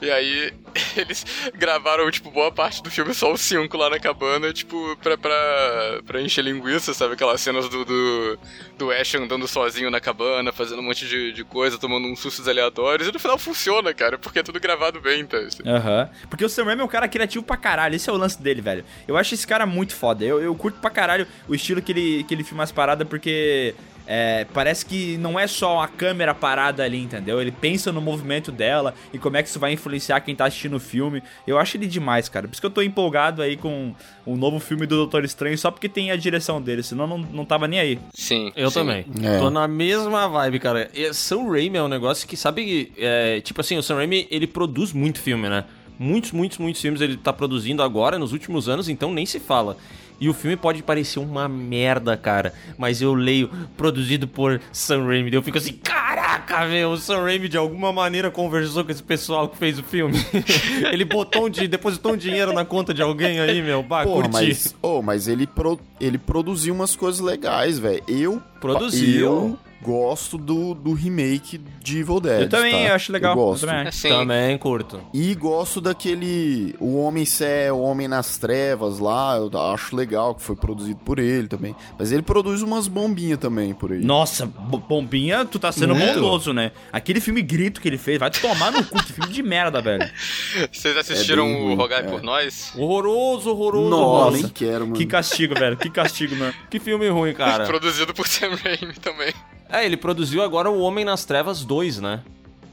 e aí, eles gravaram, tipo, boa parte do filme só os cinco lá na cabana, tipo, pra, pra, pra encher linguiça, sabe? Aquelas cenas do, do, do Ash andando sozinho na cabana, fazendo um monte de, de coisa, tomando uns sustos aleatórios. E no final funciona, cara, porque é tudo gravado bem, tá? Aham. Uhum. Porque o Sam Raimi é um cara criativo pra caralho. Esse é o lance dele, velho. Eu acho esse cara muito foda. Eu, eu curto pra caralho o estilo que ele, que ele filma as paradas, porque é, parece que não é só a câmera parada ali, entendeu? Ele pensa no movimento dela e como é que isso vai influenciar quem tá assistindo o filme. Eu acho ele demais, cara. Por isso que eu tô empolgado aí com o novo filme do Doutor Estranho, só porque tem a direção dele, senão não, não tava nem aí. Sim. Eu sim. também. É. Tô na mesma vibe, cara. E Sam Raimi é um negócio que, sabe, é, tipo assim, o Sam Raimi, ele produz muito filme, né? Muitos, muitos, muitos filmes ele tá produzindo agora, nos últimos anos, então nem se fala. E o filme pode parecer uma merda, cara. Mas eu leio produzido por Sam Raimi. Eu fico assim, caraca, meu. O Sam Raimi de alguma maneira conversou com esse pessoal que fez o filme. ele botou um depositou um dinheiro na conta de alguém aí, meu. Bah, Porra, curti. mas, oh, mas ele, pro, ele produziu umas coisas legais, velho. Eu. Produziu. Eu gosto do, do remake de Evil Dead. Eu também tá? acho legal. Eu gosto. Eu também. É, sim. Também curto. E gosto daquele. O Homem Cé, o Homem nas Trevas lá. Eu acho legal que foi produzido por ele também. Mas ele produz umas bombinhas também por aí. Nossa, bo- bombinha, tu tá sendo Muito. bondoso, né? Aquele filme grito que ele fez, vai tomar no cu, que filme de merda, velho. Vocês assistiram É bem o Rogai é. por Nós? Horroroso, horroroso. Nossa, Nossa. nem quero, mano. Que castigo, velho, que castigo, mano. Que filme ruim, cara. Produzido por Sam Raimi também. É, ele produziu agora o Homem nas Trevas 2, né?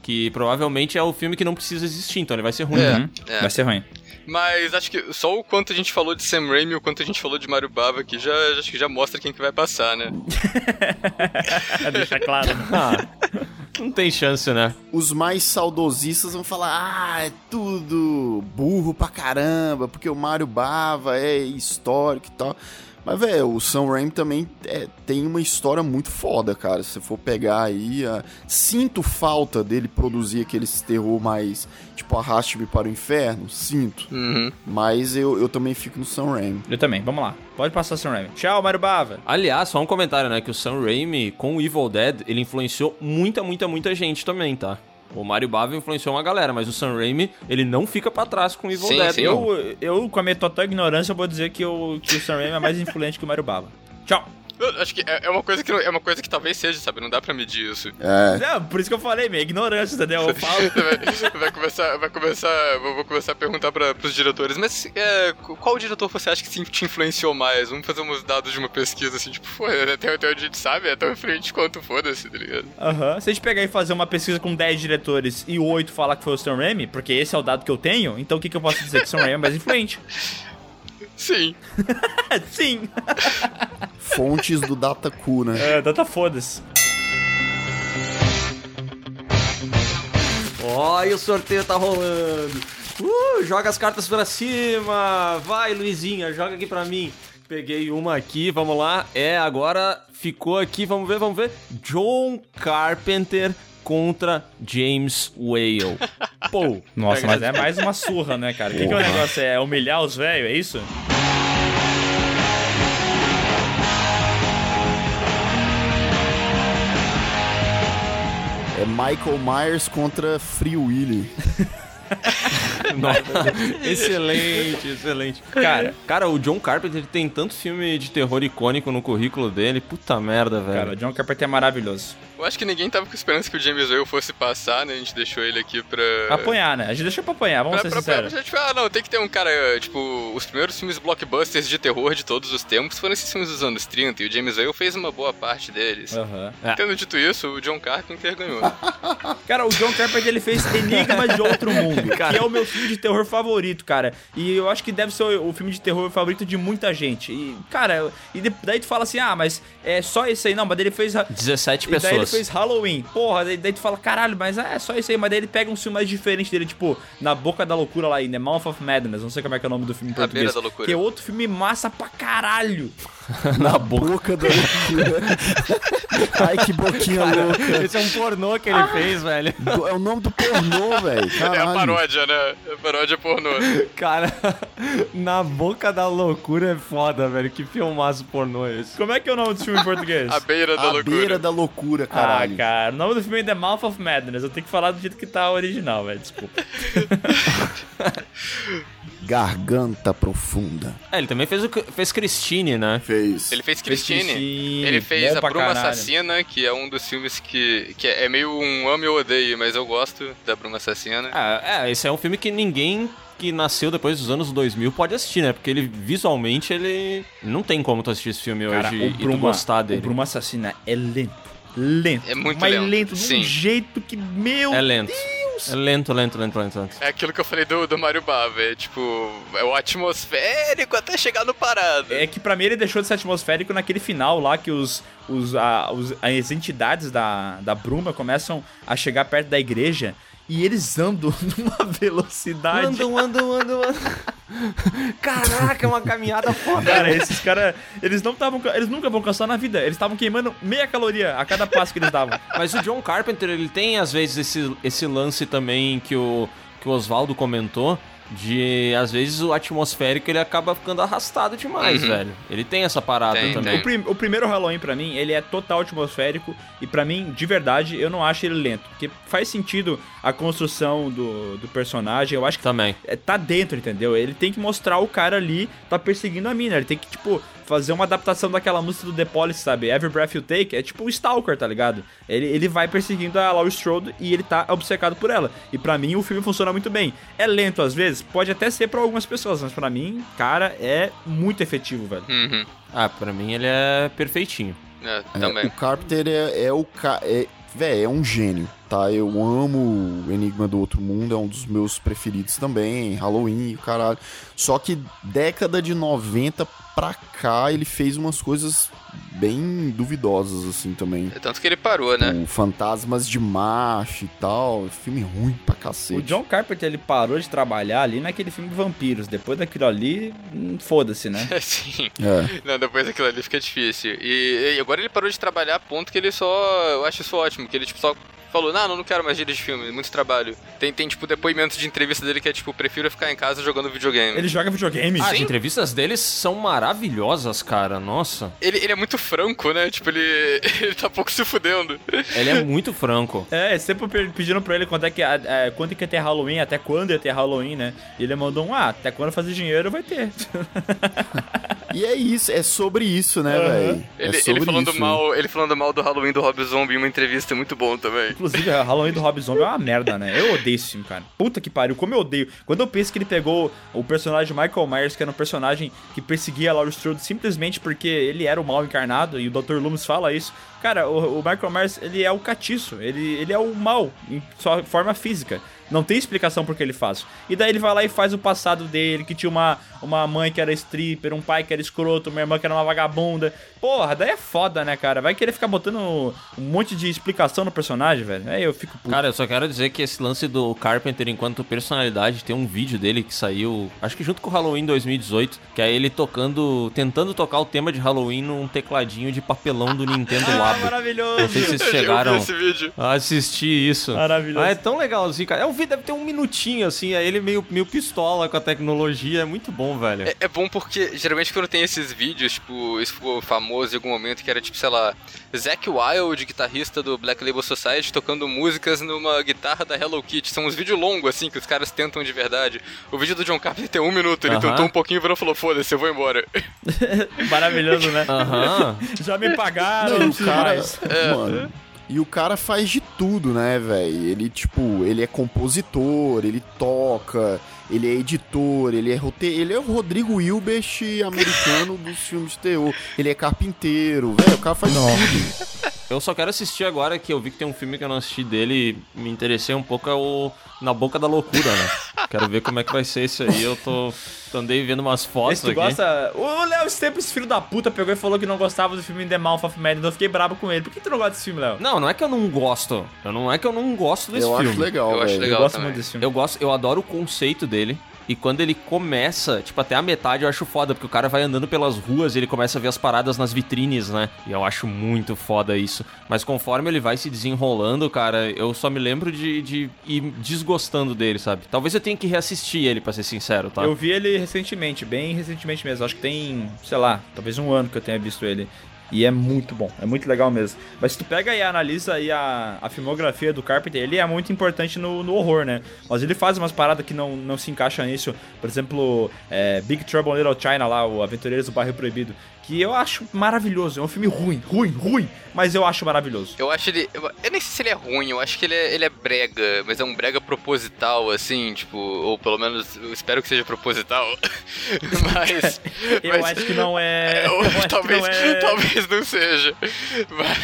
Que provavelmente é o filme que não precisa existir, então ele vai ser ruim. É. Uhum. Vai ser ruim. Mas acho que só o quanto a gente falou de Sam Raimi e o quanto a gente falou de Mario Bava aqui já, já- acho que já mostra quem que vai passar, né? Deixa claro. né? Ah, não tem chance, né? Os mais saudosistas vão falar: ah, é tudo burro pra caramba, porque o Mario Bava é histórico e tal. Mas, velho, o Sam Raimi também é- tem uma história muito foda, cara. Se você for pegar aí, a- sinto falta dele produzir aqueles terror mais, tipo, arraste-me para o inferno, sinto. Uhum. Mas eu, eu também fico no Sam Raimi. Eu também, vamos lá. Pode passar, Sam Raimi. Tchau, Mario Bava. Aliás, só um comentário, né? Que o Sam Raimi, com o Evil Dead, ele influenciou muita, muita, muita gente também, tá? O Mario Bava influenciou uma galera, mas o Sam Raimi, ele não fica pra trás com o Evil Sim, Dead. sim. Eu, eu, com a minha total ignorância, vou dizer que, eu, que o Sam Raimi é mais influente que o Mario Bava. Tchau. Eu acho que é é uma coisa que é uma coisa que talvez seja, sabe? Não dá pra medir isso. É, Não, por isso que eu falei, minha ignorância, entendeu? Eu falo. vai, vai começar, vai começar, vou, vou começar a perguntar para os diretores, mas é, qual diretor você acha que te influenciou mais? Vamos fazer uns dados de uma pesquisa assim, tipo, pô, até, até onde a gente sabe, é tão influente quanto foda-se, tá ligado? Aham. Se a gente pegar e fazer uma pesquisa com 10 diretores e 8 falar que foi o Sam Raimi, porque esse é o dado que eu tenho, então o que, que eu posso dizer que o Sam Raimi é mais influente? Sim. Sim. fontes do Dataku, né? É, data foda-se. Ó, e o sorteio tá rolando. Uh, joga as cartas pra cima. Vai, Luizinha, joga aqui pra mim. Peguei uma aqui, vamos lá. É, agora ficou aqui, vamos ver, vamos ver. John Carpenter contra James Whale. Pô, nossa, mas é mais uma surra, né, cara? O que, que é o negócio? É humilhar os velhos, é isso? É Michael Myers contra Free Willy. Nossa, excelente, excelente. Cara, cara, o John Carpenter ele tem tanto filme de terror icônico no currículo dele. Puta merda, velho. Cara, o John Carpenter é maravilhoso. Eu acho que ninguém tava com esperança que o James Whale fosse passar, né? A gente deixou ele aqui pra. Apanhar, né? A gente deixou pra apanhar, vamos pra, ser pra, pra, sinceros. tipo, ah, não, tem que ter um cara. Tipo, os primeiros filmes blockbusters de terror de todos os tempos foram esses filmes dos anos 30 e o James Whale fez uma boa parte deles. Aham. Tendo dito isso, o John Carpenter ganhou. Cara, o John Carpenter ele fez Enigma de Outro Mundo, que é o meu filme de terror favorito, cara. E eu acho que deve ser o, o filme de terror favorito de muita gente. E, cara, e daí tu fala assim, ah, mas é só esse aí. Não, mas daí ele fez... 17 E daí ele pessoas. fez Halloween. Porra, daí, daí tu fala, caralho, mas é só isso aí. Mas daí ele pega um filme mais diferente dele, tipo, Na Boca da Loucura lá, in The Mouth of Madness. Não sei como é que é o nome do filme em Na português. Beira da Loucura. Que é outro filme massa pra caralho. Na boca da loucura. Ai, que boquinha louca. Esse é um pornô que ele fez, velho. É o nome do pornô, velho. É a paródia, né? É a paródia pornô. Cara, na boca da loucura é foda, velho. Que filmaço pornô é esse? Como é que é o nome do filme em português? A beira da A loucura. beira da loucura, caralho. Ah, cara, o nome do filme é The Mouth of Madness. Eu tenho que falar do jeito que tá original, velho. Desculpa. Garganta profunda. É, ele também fez, o, fez Christine, né? Fez. Ele fez Fez Christine. Christine, Ele fez bom A Bruma caralho. Assassina, que é um dos filmes que, que é meio um ame ou odeio, mas eu gosto da Bruma Assassina. Ah, é, esse é um filme que ninguém que nasceu depois dos anos 2000 pode assistir, né? Porque ele, visualmente, ele... Não tem como tu assistir esse filme Cara, hoje o e tu Bruma, gostar o dele. Bruma Assassina é lento. Lento. É muito mas lento, lento de um sim. jeito que, meu É lento. Deus. É lento, lento, lento, lento, lento. É aquilo que eu falei do, do Mario Bava, é tipo, é o atmosférico até chegar no parado. É que pra mim ele deixou de ser atmosférico naquele final lá que os, os, a- os- as entidades da, da Bruma começam a chegar perto da igreja e eles andam numa velocidade. Andam, andam, andam, andam. Caraca, é uma caminhada foda. Cara, esses caras, eles não estavam, eles nunca vão cansar na vida. Eles estavam queimando meia caloria a cada passo que eles davam. Mas o John Carpenter, ele tem às vezes esse, esse lance também que o, que o Oswaldo comentou. De, às vezes, o atmosférico ele acaba ficando arrastado demais, Uhum. velho. Ele tem essa parada Tem, também. tem. O, prim- o primeiro Halloween, pra mim, ele é total atmosférico. E pra mim, de verdade, eu não acho ele lento. Porque faz sentido a construção do, do personagem. Eu acho que Também. é, tá dentro, entendeu? Ele tem que mostrar o cara ali tá perseguindo a mina. Ele tem que, tipo, fazer uma adaptação daquela música do The Police, sabe? Every Breath You Take é tipo um Stalker, tá ligado? Ele, ele vai perseguindo a Laurie Strode e ele tá obcecado por ela. E pra mim o filme funciona muito bem. É lento às vezes? Pode até ser pra algumas pessoas, mas pra mim, cara, é muito efetivo, velho. Uhum. Ah, pra mim ele é perfeitinho. É, É, também. o Carpenter é, é o ca... é, Véi, é um gênio, tá? Eu amo o Enigma do Outro Mundo, é um dos meus preferidos também, Halloween, o caralho. Só que década de 90 pra cá, ele fez umas coisas bem duvidosas, assim, também. É tanto que ele parou, né? O Fantasmas de Macho e tal, filme ruim pra cacete. O John Carpenter, ele parou de trabalhar ali naquele filme Vampiros. Depois daquilo ali, hum, foda-se, né? Sim. É. Não, depois daquilo ali fica difícil. E, e agora ele parou de trabalhar a ponto que ele só. Eu acho isso ótimo, que ele tipo só. Falou, não, não quero mais dirigir filme, muito trabalho. Tem, tem, tipo, depoimentos de entrevista dele que é, tipo, prefiro ficar em casa jogando videogame. Ele joga videogame. Ah, as entrevistas deles são maravilhosas, cara. Nossa. Ele, ele é muito franco, né? Tipo, ele, ele tá pouco se fudendo. Ele é muito franco. É, sempre pe- pedindo pra ele quando é que, é, quando que ia ter Halloween, até quando ia ter Halloween, né? E ele mandou um, ah, até quando fazer dinheiro vai ter. E é isso, é sobre isso, né, velho? É Ele, ele falando isso. mal, ele falando mal do Halloween do Rob Zombie em uma entrevista é muito bom também. Inclusive, a Halloween do Rob Zombie é uma merda, né? Eu odeio esse filme, cara. Puta que pariu, como eu odeio. Quando eu penso que ele pegou o personagem Michael Myers, que era um personagem que perseguia a Laurie Strode simplesmente porque ele era o mal encarnado, e o Dr. Loomis fala isso. Cara, o, o Michael Myers, ele é o catiço, ele, ele é o mal em sua forma física. Não tem explicação por que ele faz. E daí ele vai lá e faz o passado dele, que tinha uma, uma mãe que era stripper, um pai que era escroto, uma irmã que era uma vagabunda. Porra, daí é foda, né, cara? Vai querer ficar botando um monte de explicação no personagem, velho. Aí eu fico puto. Cara, eu só quero dizer que esse lance do Carpenter enquanto personalidade tem um vídeo dele que saiu, acho que junto com o Halloween 2018, que é ele tocando, tentando tocar o tema de Halloween num tecladinho de papelão do Nintendo Ah, Maravilhoso. Não sei se vocês chegaram esse vídeo. a assistir isso. Maravilhoso. Ah, é tão legalzinho, cara. É um vídeo, deve ter um minutinho, assim, aí ele meio, meio pistola com a tecnologia. É muito bom, velho. É, é bom porque, geralmente, quando tem esses vídeos, tipo, isso ficou famoso em algum momento, que era tipo, sei lá, Zack Wild, guitarrista do Black Label Society, tocando músicas numa guitarra da Hello Kitty. São uns vídeos longos, assim, que os caras tentam de verdade. O vídeo do John Carpenter tem um minuto, ele Aham. tentou um pouquinho e virou e falou: foda-se, eu vou embora. Maravilhoso, né? Aham. Já me pagaram, Não, não e cara, mais. mano. E o cara faz de tudo, né, velho? Ele, tipo, ele é compositor, ele toca, ele é editor, ele é roteiro. Ele é o Rodrigo Hilbert americano dos filmes de terror. Ele é carpinteiro, velho. O cara faz tudo. Eu só quero assistir agora que eu vi que tem um filme que eu não assisti dele e me interessei um pouco, é o Na Boca da Loucura, né? quero ver como é que vai ser isso aí. Eu tô. Andei vendo umas fotos Esse tu aqui. gosta. O Léo Staples, filho da puta, pegou e falou que não gostava do filme The Mouth of Madness. Eu fiquei brabo com ele. Por que tu não gosta desse filme, Léo? Não, não é que eu não gosto. Eu não é que eu não gosto desse Eu filme. acho legal, Eu acho legal eu gosto também. muito desse filme. Eu gosto, eu adoro o conceito dele. E quando ele começa, tipo, até a metade eu acho foda, porque o cara vai andando pelas ruas e ele começa a ver as paradas nas vitrines, né? E eu acho muito foda isso. Mas conforme ele vai se desenrolando, cara, eu só me lembro de, de ir desgostando dele, sabe? Talvez eu tenha que reassistir ele, pra ser sincero, tá? Eu vi ele recentemente, bem recentemente mesmo. Acho que tem, sei lá, talvez um ano que eu tenha visto ele. E é muito bom, é muito legal mesmo. Mas se tu pega e analisa aí a, a filmografia do Carpenter, ele é muito importante no, no horror, né? Mas ele faz umas paradas que não, não se encaixam nisso. Por exemplo, é, Big Trouble in Little China lá, o Aventureiros do Bairro Proibido. Que eu acho maravilhoso. É um filme ruim, ruim, ruim. Mas eu acho maravilhoso. Eu acho ele. Eu, eu nem sei se ele é ruim, eu acho que ele é, ele é brega, mas é um brega proposital, assim, tipo, ou pelo menos eu espero que seja proposital. mas. Eu mas- acho que não é. É, eu que talvez, não é- talvez não seja. Mas,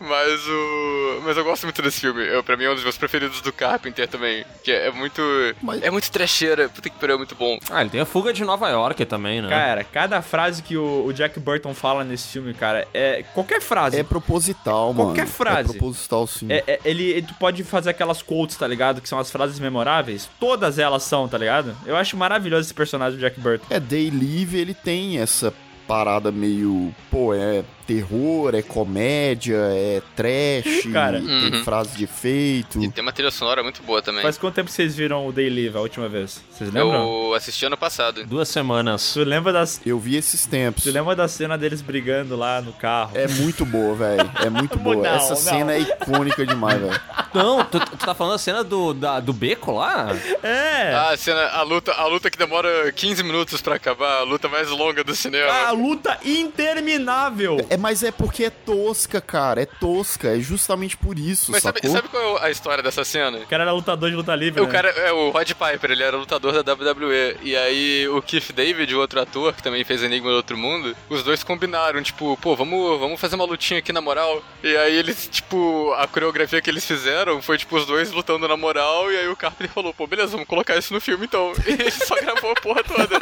mas o. Mas eu gosto muito desse filme. Eu, pra mim é um dos meus preferidos do Carpenter também. Que é, é muito. Mas- É muito trecheira. Puta que pariu, é muito bom. Ah, ele tem a fuga de Nova York também, né? Cara, cada frase que o, o Jack Burton fala nesse filme, cara, é. Qualquer frase. É proposital, mano. Qualquer frase. É proposital, sim. É, é- ele, ele- tu pode fazer aquelas quotes, tá ligado? Que são as frases memoráveis. Todas elas são, tá ligado? Eu acho maravilhoso esse personagem do Jack Burton. É, Day Live, ele tem essa parada meio, pô, é terror, é comédia, é trash, Cara. tem Uhum. frase de efeito. E tem uma trilha sonora muito boa também. Faz quanto tempo vocês viram o Day Live a última vez? Vocês lembram? Eu assisti ano passado. Duas semanas. Tu lembra das. Eu vi esses tempos. Tu lembra da cena deles brigando lá no carro? É muito boa, velho. É muito boa. Não, Essa não. cena é icônica demais, velho. Não, tu, tu tá falando a cena do, da- do beco lá? É! Ah, a cena, a luta, a luta que demora 15 minutos pra acabar, a luta mais longa do cinema. A luta interminável! É, mas é porque é tosca, cara. É tosca. É justamente por isso, Mas sabe, sacou? sabe qual é a história dessa cena? O cara era lutador de luta livre. O né? cara é o Rod Piper, ele era lutador da WWE. E aí o Keith David, o outro ator que também fez Enigma do Outro Mundo, os dois combinaram, tipo, pô, vamos, vamos fazer uma lutinha aqui na moral. E aí eles, tipo, a coreografia que eles fizeram foi, tipo, os dois lutando na moral. E aí o Carpenter falou, pô, beleza, vamos colocar isso no filme então. E ele só gravou a porra toda.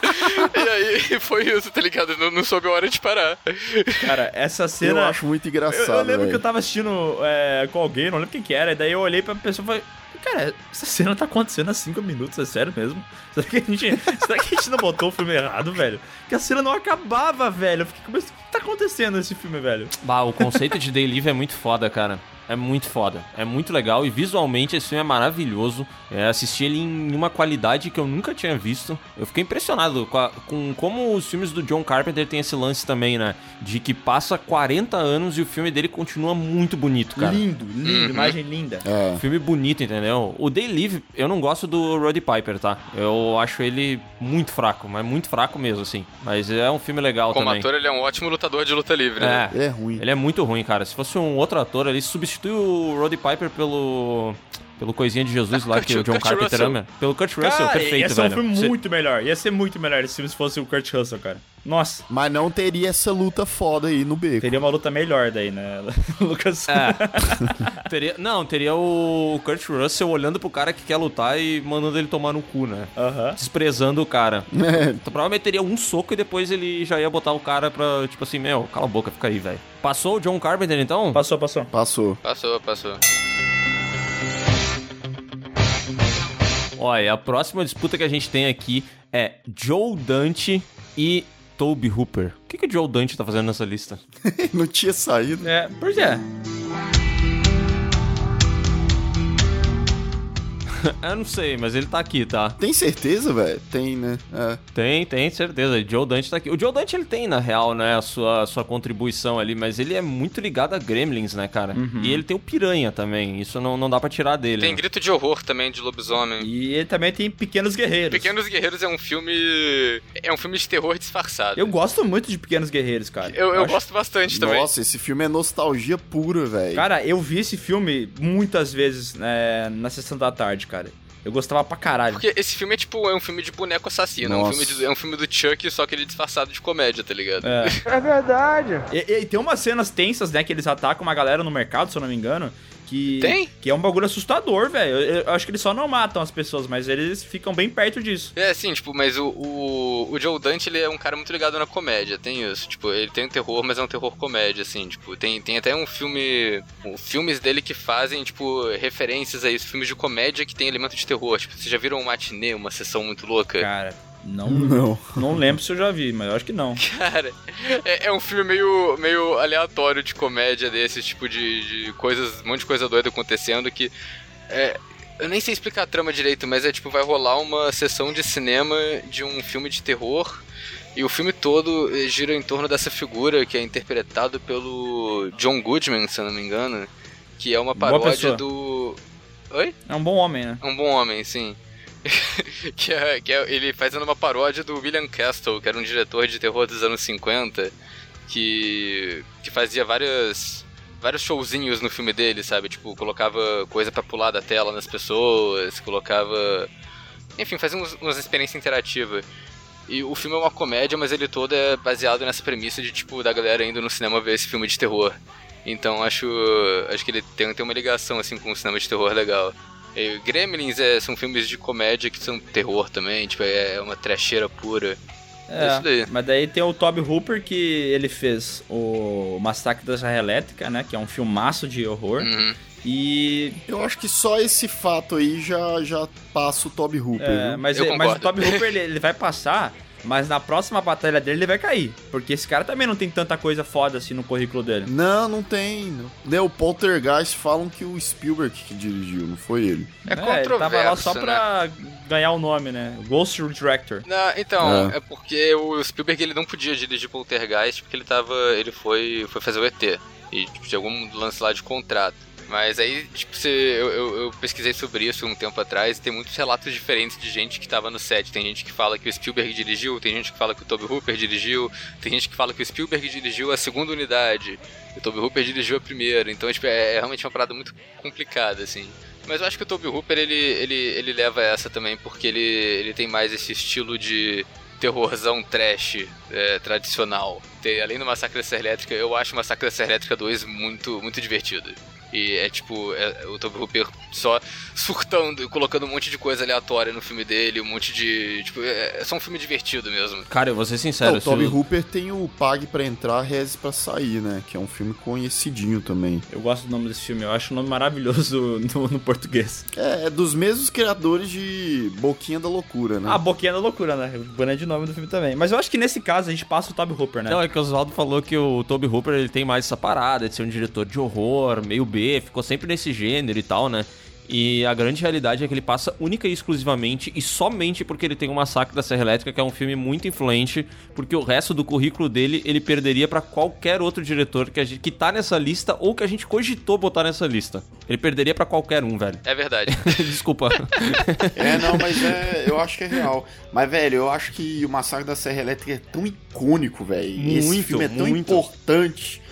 e aí foi isso, tá ligado? Não, não soube a hora de parar. Cara, essa Eu cena. acho muito Eu, engraçado, eu lembro que eu tava assistindo é, com alguém, não lembro quem que era, e daí eu olhei pra pessoa e falei. Cara, essa cena tá acontecendo há 5 minutos, é sério mesmo? Será que, a gente, será que a gente não botou o filme errado, velho? Que a cena não acabava, velho. Eu fiquei, mas o que tá acontecendo nesse filme, velho? Bah, o conceito de Day Live é muito foda, cara. É muito foda. É muito legal e visualmente esse filme é maravilhoso. É, assisti ele em uma qualidade que eu nunca tinha visto. Eu fiquei impressionado com, a- com como os filmes do John Carpenter tem esse lance também, né? De que passa 40 anos e o filme dele continua muito bonito, cara. Lindo, lindo, Uhum. imagem linda. É. Filme bonito, entendeu? O Day Live, eu não gosto do Roddy Piper, tá? Eu acho ele muito fraco, mas muito fraco mesmo, assim. Mas é um filme legal Como também. ator, ele é um ótimo lutador de luta livre, né? É, Ele é ruim. ele é muito ruim, cara. Se fosse um outro ator, ele substitui o Roddy Piper pelo. Pelo coisinha de Jesus lá Kurt- que o John Kurt Carpenter Russell. ama. Pelo Kurt Russell, Cara, perfeito, ia ser um velho. filme Cê- muito melhor. Ia ser muito melhor esse filme se fosse o Kurt Russell, cara. Nossa, Mas não teria essa luta foda aí no beco. teria uma luta melhor daí, né, Lucas? É. teria, não, teria o Kurt Russell olhando pro cara que quer lutar e mandando ele tomar no cu, né? Aham. Desprezando o cara. É, Então provavelmente teria um soco e depois ele já ia botar o cara pra, tipo assim, meu, cala a boca, fica aí, velho. Passou o John Carpenter então? Passou, passou. Passou. Passou, passou. Olha, a próxima disputa que a gente tem aqui é Joe Dante e Toby Hooper. O que, que o Joe Dante tá fazendo nessa lista? Não tinha saído. É, por quê? Eu não sei, mas ele tá aqui, tá? Tem certeza, velho? Tem, né? É. Tem, tem certeza. O Joe Dante tá aqui. O Joe Dante, ele tem, na real, né, a sua, a sua contribuição ali, mas ele é muito ligado a Gremlins, né, cara? Uhum. E ele tem o Piranha também. Isso não, não dá pra tirar dele. Tem né? grito de horror também de lobisomem. E ele também tem Pequenos Guerreiros. Pequenos Guerreiros é um filme. É um filme de terror disfarçado. Eu gosto muito de Pequenos Guerreiros, cara. Eu, eu acho- gosto bastante também. Nossa, esse filme é nostalgia pura, velho. Cara, eu vi esse filme muitas vezes né, na sessão da tarde, cara. Eu gostava pra caralho. Porque esse filme é tipo, é um filme de boneco assassino. É um, filme de- é um filme do Chuck, só que ele é disfarçado de comédia, tá ligado? É. É verdade. E, e tem umas cenas tensas, né, que eles atacam uma galera no mercado, se eu não me engano. Que, Tem? que é um bagulho assustador, velho. Eu, eu acho que eles só não matam as pessoas, mas eles ficam bem perto disso. É, sim, tipo, mas o, o, o Joe Dante, ele é um cara muito ligado na comédia, tem isso. Tipo, ele tem um terror, mas é um terror comédia, assim, tipo, tem, tem até um filme... um- filmes dele que fazem, tipo, referências a isso, filmes de comédia que tem elemento de terror. Tipo, vocês já viram um matinê, uma sessão muito louca? Cara, não, Não. não lembro se eu já vi, mas eu acho que não. Cara, é, é um filme meio, meio aleatório de comédia desse, tipo de, de coisas, um monte de coisa doida acontecendo que. É, eu nem sei explicar a trama direito, mas é tipo, vai rolar uma sessão de cinema de um filme de terror. E o filme todo eh, gira em torno dessa figura que é interpretado pelo John Goodman, se eu não me engano. Que é uma paródia do. Oi? É um bom homem, né? É um bom homem, sim. que é, que é ele fazendo uma paródia do William Castle, que era um diretor de terror dos anos 50, que, que fazia várias, vários showzinhos no filme dele, sabe? Tipo, colocava coisa pra pular da tela nas pessoas, colocava. Enfim, fazia uns, umas experiências interativas. E o filme é uma comédia, mas ele todo é baseado nessa premissa de, tipo, da galera indo no cinema ver esse filme de terror. Então acho, acho que ele tem, tem uma ligação, assim, com o cinema de terror legal. E Gremlins é, são filmes de comédia que são terror também, tipo, é uma trecheira pura. É isso daí. mas daí tem o Toby Hooper que ele fez o Massacre da Serra Elétrica, né? Que é um filmaço de horror. Uhum. E. Eu acho que só esse fato aí já, já passa o Toby Hooper, É, mas, Eu mas o. Toby Hooper ele, ele vai passar, mas na próxima batalha dele ele vai cair. Porque esse cara também não tem tanta coisa foda assim no currículo dele. Não, não tem. Não. Né, o Poltergeist falam que o Spielberg que dirigiu, não foi ele. É, ele controverso, tava lá só né? pra ganhar o nome, né? Ghost Director. Não, então, É. é. porque o Spielberg ele não podia dirigir Poltergeist porque ele tava. ele foi, foi fazer o ET. E tipo, tinha algum lance lá de contrato. Mas aí, tipo, você, eu, eu, eu pesquisei sobre isso um tempo atrás e tem muitos relatos diferentes de gente que tava no set. Tem gente que fala que o Spielberg dirigiu, tem gente que fala que o Toby Hooper dirigiu, tem gente que fala que o Spielberg dirigiu a segunda unidade, e o Toby Hooper dirigiu a primeira. Então, tipo, é, é realmente uma parada muito complicada, assim. Mas eu acho que o Toby Hooper, ele, ele, ele leva essa também, porque ele, ele tem mais esse estilo de terrorzão trash é, tradicional. Tem- além do Massacre da Serra Elétrica, eu acho o Massacre da Serra Elétrica 2 muito, muito divertido. E é tipo, é, o Toby Hooper só surtando e colocando um monte de coisa aleatória no filme dele, um monte de. Tipo, é, é só um filme divertido mesmo. Cara, eu vou ser sincero. o se Toby eu- Hooper tem o Pague pra entrar, Reze pra sair, né? Que é um filme conhecidinho também. Eu gosto do nome desse filme, eu acho o nome maravilhoso no, no português. É, é dos mesmos criadores de Boquinha da Loucura, né? A boquinha da loucura, né? O grande nome do filme também. Mas eu acho que nesse caso a gente passa o Toby Hooper, né? Não, é que o Oswaldo falou que o Toby Hooper ele tem mais essa parada de ser um diretor de horror, meio B, ficou sempre nesse gênero e tal, né? E a grande realidade é que ele passa única e exclusivamente e somente porque ele tem o Massacre da Serra Elétrica, que é um filme muito influente, porque o resto do currículo dele ele perderia pra qualquer outro diretor que, a gente, que tá nessa lista ou que a gente cogitou botar nessa lista. Ele perderia pra qualquer um, velho. É verdade. Desculpa. É, não, mas é, eu acho que é real. Mas, velho, eu acho que o Massacre da Serra Elétrica é tão icônico, velho. Esse filme é tão muito. importante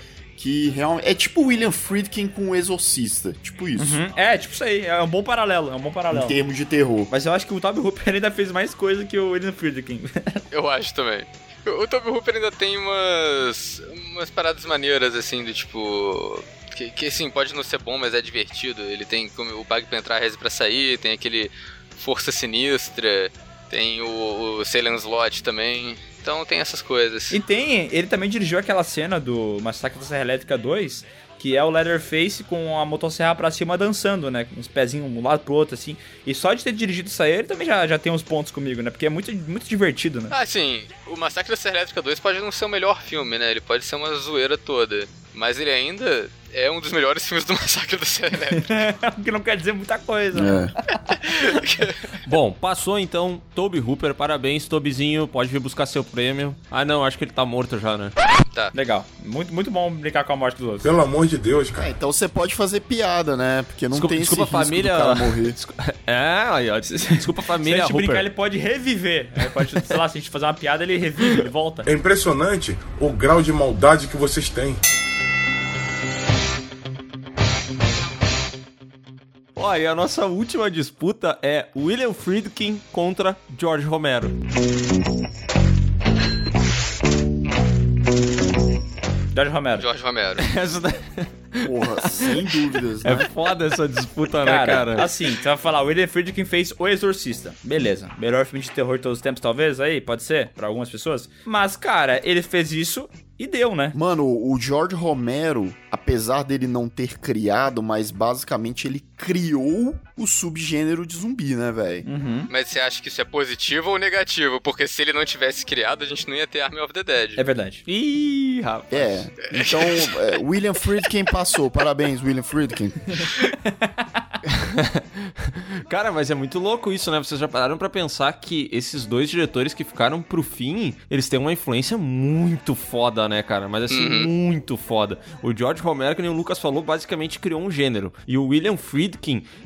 que realmente. É tipo o William Friedkin com o Exorcista. Tipo isso. Uhum. É, tipo isso aí, é um bom paralelo, é um bom paralelo. Em termos de terror. Mas eu acho que o Toby Hooper ainda fez mais coisa que o William Friedkin. Eu acho também. O Toby Hooper ainda tem umas, umas paradas maneiras, assim, do tipo. Que, que assim, pode não ser bom, mas é divertido. Ele tem como o Bag pra entrar, reze pra sair, tem aquele Força Sinistra, tem o, o Salem Slot também. Então tem essas coisas. E tem, ele também dirigiu aquela cena do Massacre da Serra Elétrica 2, que é o Leatherface com a motosserra pra cima dançando, né? Com os pezinhos um lado pro outro, assim. E só de ter dirigido isso aí, ele também já, já tem uns pontos comigo, né? Porque é muito, muito divertido, né? Ah, sim, o Massacre da Serra Elétrica 2 pode não ser o melhor filme, né? Ele pode ser uma zoeira toda. Mas ele ainda é um dos melhores filmes do Massacre da Serra Elétrica. que não quer dizer muita coisa. né? Bom, passou então Toby Hooper, parabéns, Tobyzinho, pode vir buscar seu prêmio. Ah não, acho que ele tá morto já, né? Tá. Legal. Muito, muito bom brincar com a morte dos outros. Pelo amor de Deus, cara. É, então você pode fazer piada, né? Porque não Desculpa, tem desculpa esse a risco família. do cara morrer. É, aí, ó, desculpa a Se a família gente Hooper. brincar, ele pode reviver. Aí pode, sei lá, se a gente fazer uma piada, ele revive, ele volta. É impressionante o grau de maldade que vocês têm. Ó, e a nossa última disputa é William Friedkin contra George Romero. George Romero. Jorge Romero. Essa da- Porra, sem dúvidas, né? É foda essa disputa, né, Cara, cara? assim, você vai falar, o William Friedkin fez O Exorcista. Beleza. Melhor filme de terror de todos os tempos, talvez, aí, pode ser, pra algumas pessoas. Mas, cara, ele fez isso e deu, né? Mano, o George Romero, apesar dele não ter criado, mas basicamente ele criou o subgênero de zumbi, né, velho? Uhum. Mas você acha que isso é positivo ou negativo? Porque se ele não tivesse criado, a gente não ia ter Army of the Dead. É verdade. Ih, rapaz. É, então é, William Friedkin passou. Parabéns, William Friedkin. Cara, mas é muito louco isso, né? Vocês já pararam pra pensar que esses dois diretores que ficaram pro fim, eles têm uma influência muito foda, né, cara? Mas assim, Uhum. muito foda. O George Romero, que nem o Lucas falou, basicamente criou um gênero. E o William Friedkin,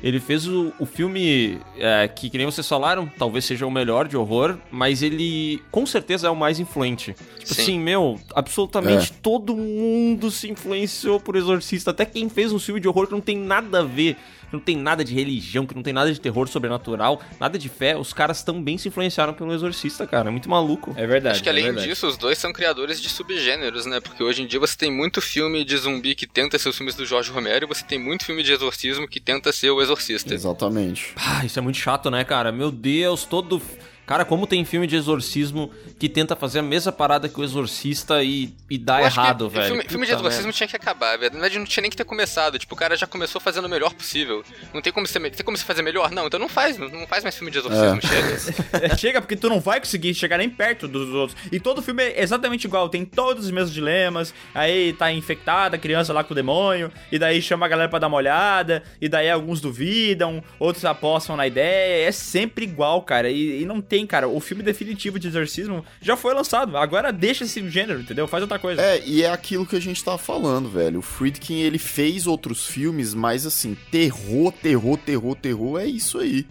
ele fez o, o filme é, que, que nem vocês falaram, talvez seja o melhor de horror, mas ele com certeza é o mais influente. Tipo Sim. assim, meu, absolutamente todo mundo se influenciou por Exorcista. Até quem fez um filme de horror que não tem nada a ver que não tem nada de religião, que não tem nada de terror sobrenatural, nada de fé, os caras também se influenciaram pelo Exorcista, cara. É muito maluco. É verdade. Acho que é além verdade. disso, os dois são criadores de subgêneros, né? Porque hoje em dia você tem muito filme de zumbi que tenta ser os filmes do Jorge Romero e você tem muito filme de exorcismo que tenta ser o exorcista. Exatamente. Ah, isso é muito chato, né, cara? Meu Deus, todo. Cara, como tem filme de exorcismo que tenta fazer a mesma parada que o exorcista e, e dá errado, velho. Filme, filme de exorcismo merda. tinha que acabar, velho. Na verdade, não tinha nem que ter começado. Tipo, o cara já começou fazendo o melhor possível. Não tem como me- tem como você fazer melhor? Não, então não faz. Não, não faz mais filme de exorcismo, chega. É, Chega porque tu não vai conseguir chegar nem perto dos outros. E todo filme é exatamente igual, tem todos os mesmos dilemas. Aí tá infectada a criança lá com o demônio, e daí chama a galera pra dar uma olhada, e daí alguns duvidam, outros apostam na ideia. É sempre igual, cara. E, e não tem, cara. O filme definitivo de exorcismo já foi lançado. Agora deixa esse gênero, entendeu? Faz outra coisa. É, e é aquilo que a gente tava falando, velho. O Friedkin, ele fez outros filmes, mas assim, terror, terror, terror, terror, é isso aí.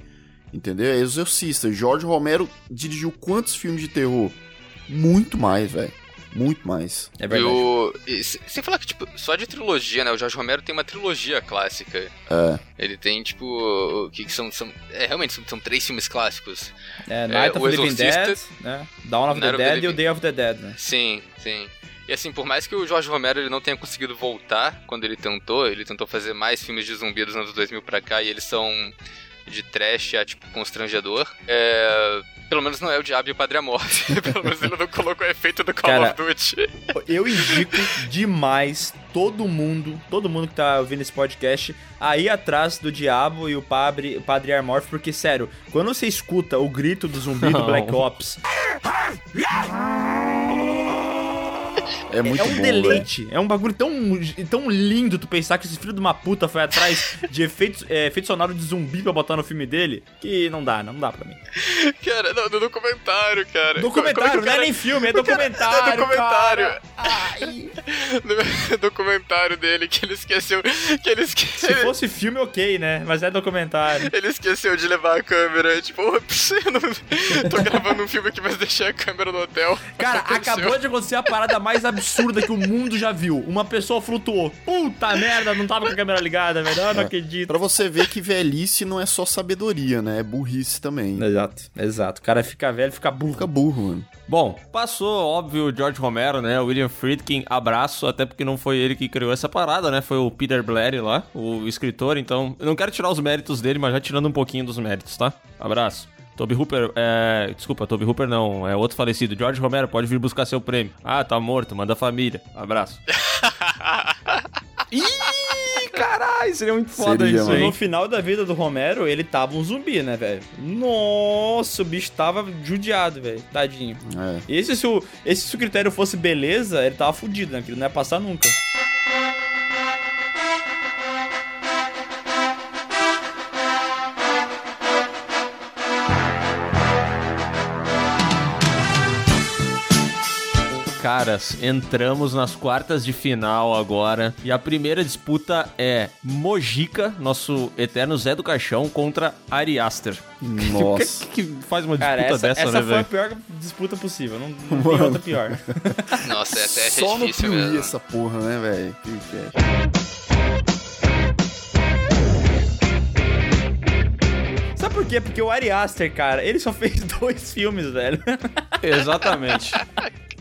Entendeu? É Exorcista. Jorge Romero dirigiu quantos filmes de terror? Muito mais, velho. Muito mais. É verdade. o. e se- Sem falar que, tipo, só de trilogia, né? O Jorge Romero tem uma trilogia clássica. É. Ele tem, tipo. O que, que são, são. É, realmente, são, são três filmes clássicos. É, Night é, of o the Living Exorcista- Dead, né? Dawn of the Night of the Dead e o Day of the Dead, né? Sim, sim. E assim, por mais que o Jorge Romero ele não tenha conseguido voltar quando ele tentou, ele tentou fazer mais filmes de zumbi dos anos 2000 pra cá e eles são de trash a tipo constrangedor. É, pelo menos não é o Diabo e o Padre Amorte. pelo menos ele não colocou o efeito do Call Cara, of Duty. Eu indico demais todo mundo, todo mundo que tá ouvindo esse podcast, a ir atrás do Diabo e o Padre, o Padre Armorph, porque, sério, quando você escuta o grito do zumbi do. Black Ops, É muito é um bom, deleite. É um bagulho tão, tão lindo tu pensar que esse filho de uma puta foi atrás de efeitos, é, efeito sonoro de zumbi pra botar no filme dele, que não dá, não dá pra mim. Cara, não, no documentário, cara. Documentário, Como é o não é cara- nem filme, é o cara- documentário, É documentário. cara. Documentário dele que ele esqueceu. Que ele esqueceu. Se fosse filme, ok, né? Mas é documentário. Ele esqueceu de levar a câmera, tipo, ops, eu não... tô gravando um filme aqui, mas deixei a câmera no hotel. Cara, acabou de acontecer a parada mais absurda que o mundo já viu. Uma pessoa flutuou. Puta merda, não tava com a câmera ligada, velho. Eu não acredito. Pra você ver que velhice não é só sabedoria, né? É burrice também. Exato, exato. O cara fica velho, fica burro. Fica burro, mano. Bom, passou, óbvio, o George Romero, né? O William Friedkin, abraço, até porque não foi ele que criou essa parada, né? Foi o Peter Blair lá, o escritor, então eu não quero tirar os méritos dele, mas já tirando um pouquinho dos méritos, tá? Abraço. Toby Hooper, é. Desculpa, Toby Hooper não, é outro falecido. George Romero, pode vir buscar seu prêmio. Ah, tá morto, manda a família. Abraço. Ih, caralho, seria muito foda Seria, isso, hein? No final da vida do Romero, ele tava um zumbi, né, velho? Nossa, o bicho tava judiado, velho. Tadinho. É. Esse se, o, esse, se o critério fosse beleza, ele tava fudido, né? Porque ele não ia passar nunca. Caras, entramos nas quartas de final agora. E a primeira disputa é Mojica, nosso eterno Zé do Caixão, contra Ari Aster. O que, Nossa. que faz uma disputa Cara, essa, dessa, essa né, foi a velho? pior disputa possível. Não, não tem outra pior. Nossa, essa, essa Só é no difícil Piuí mesmo. essa porra, né, velho? Creepcast. Sabe por quê? Porque o Ari Aster, cara, ele só fez dois filmes, velho. Exatamente.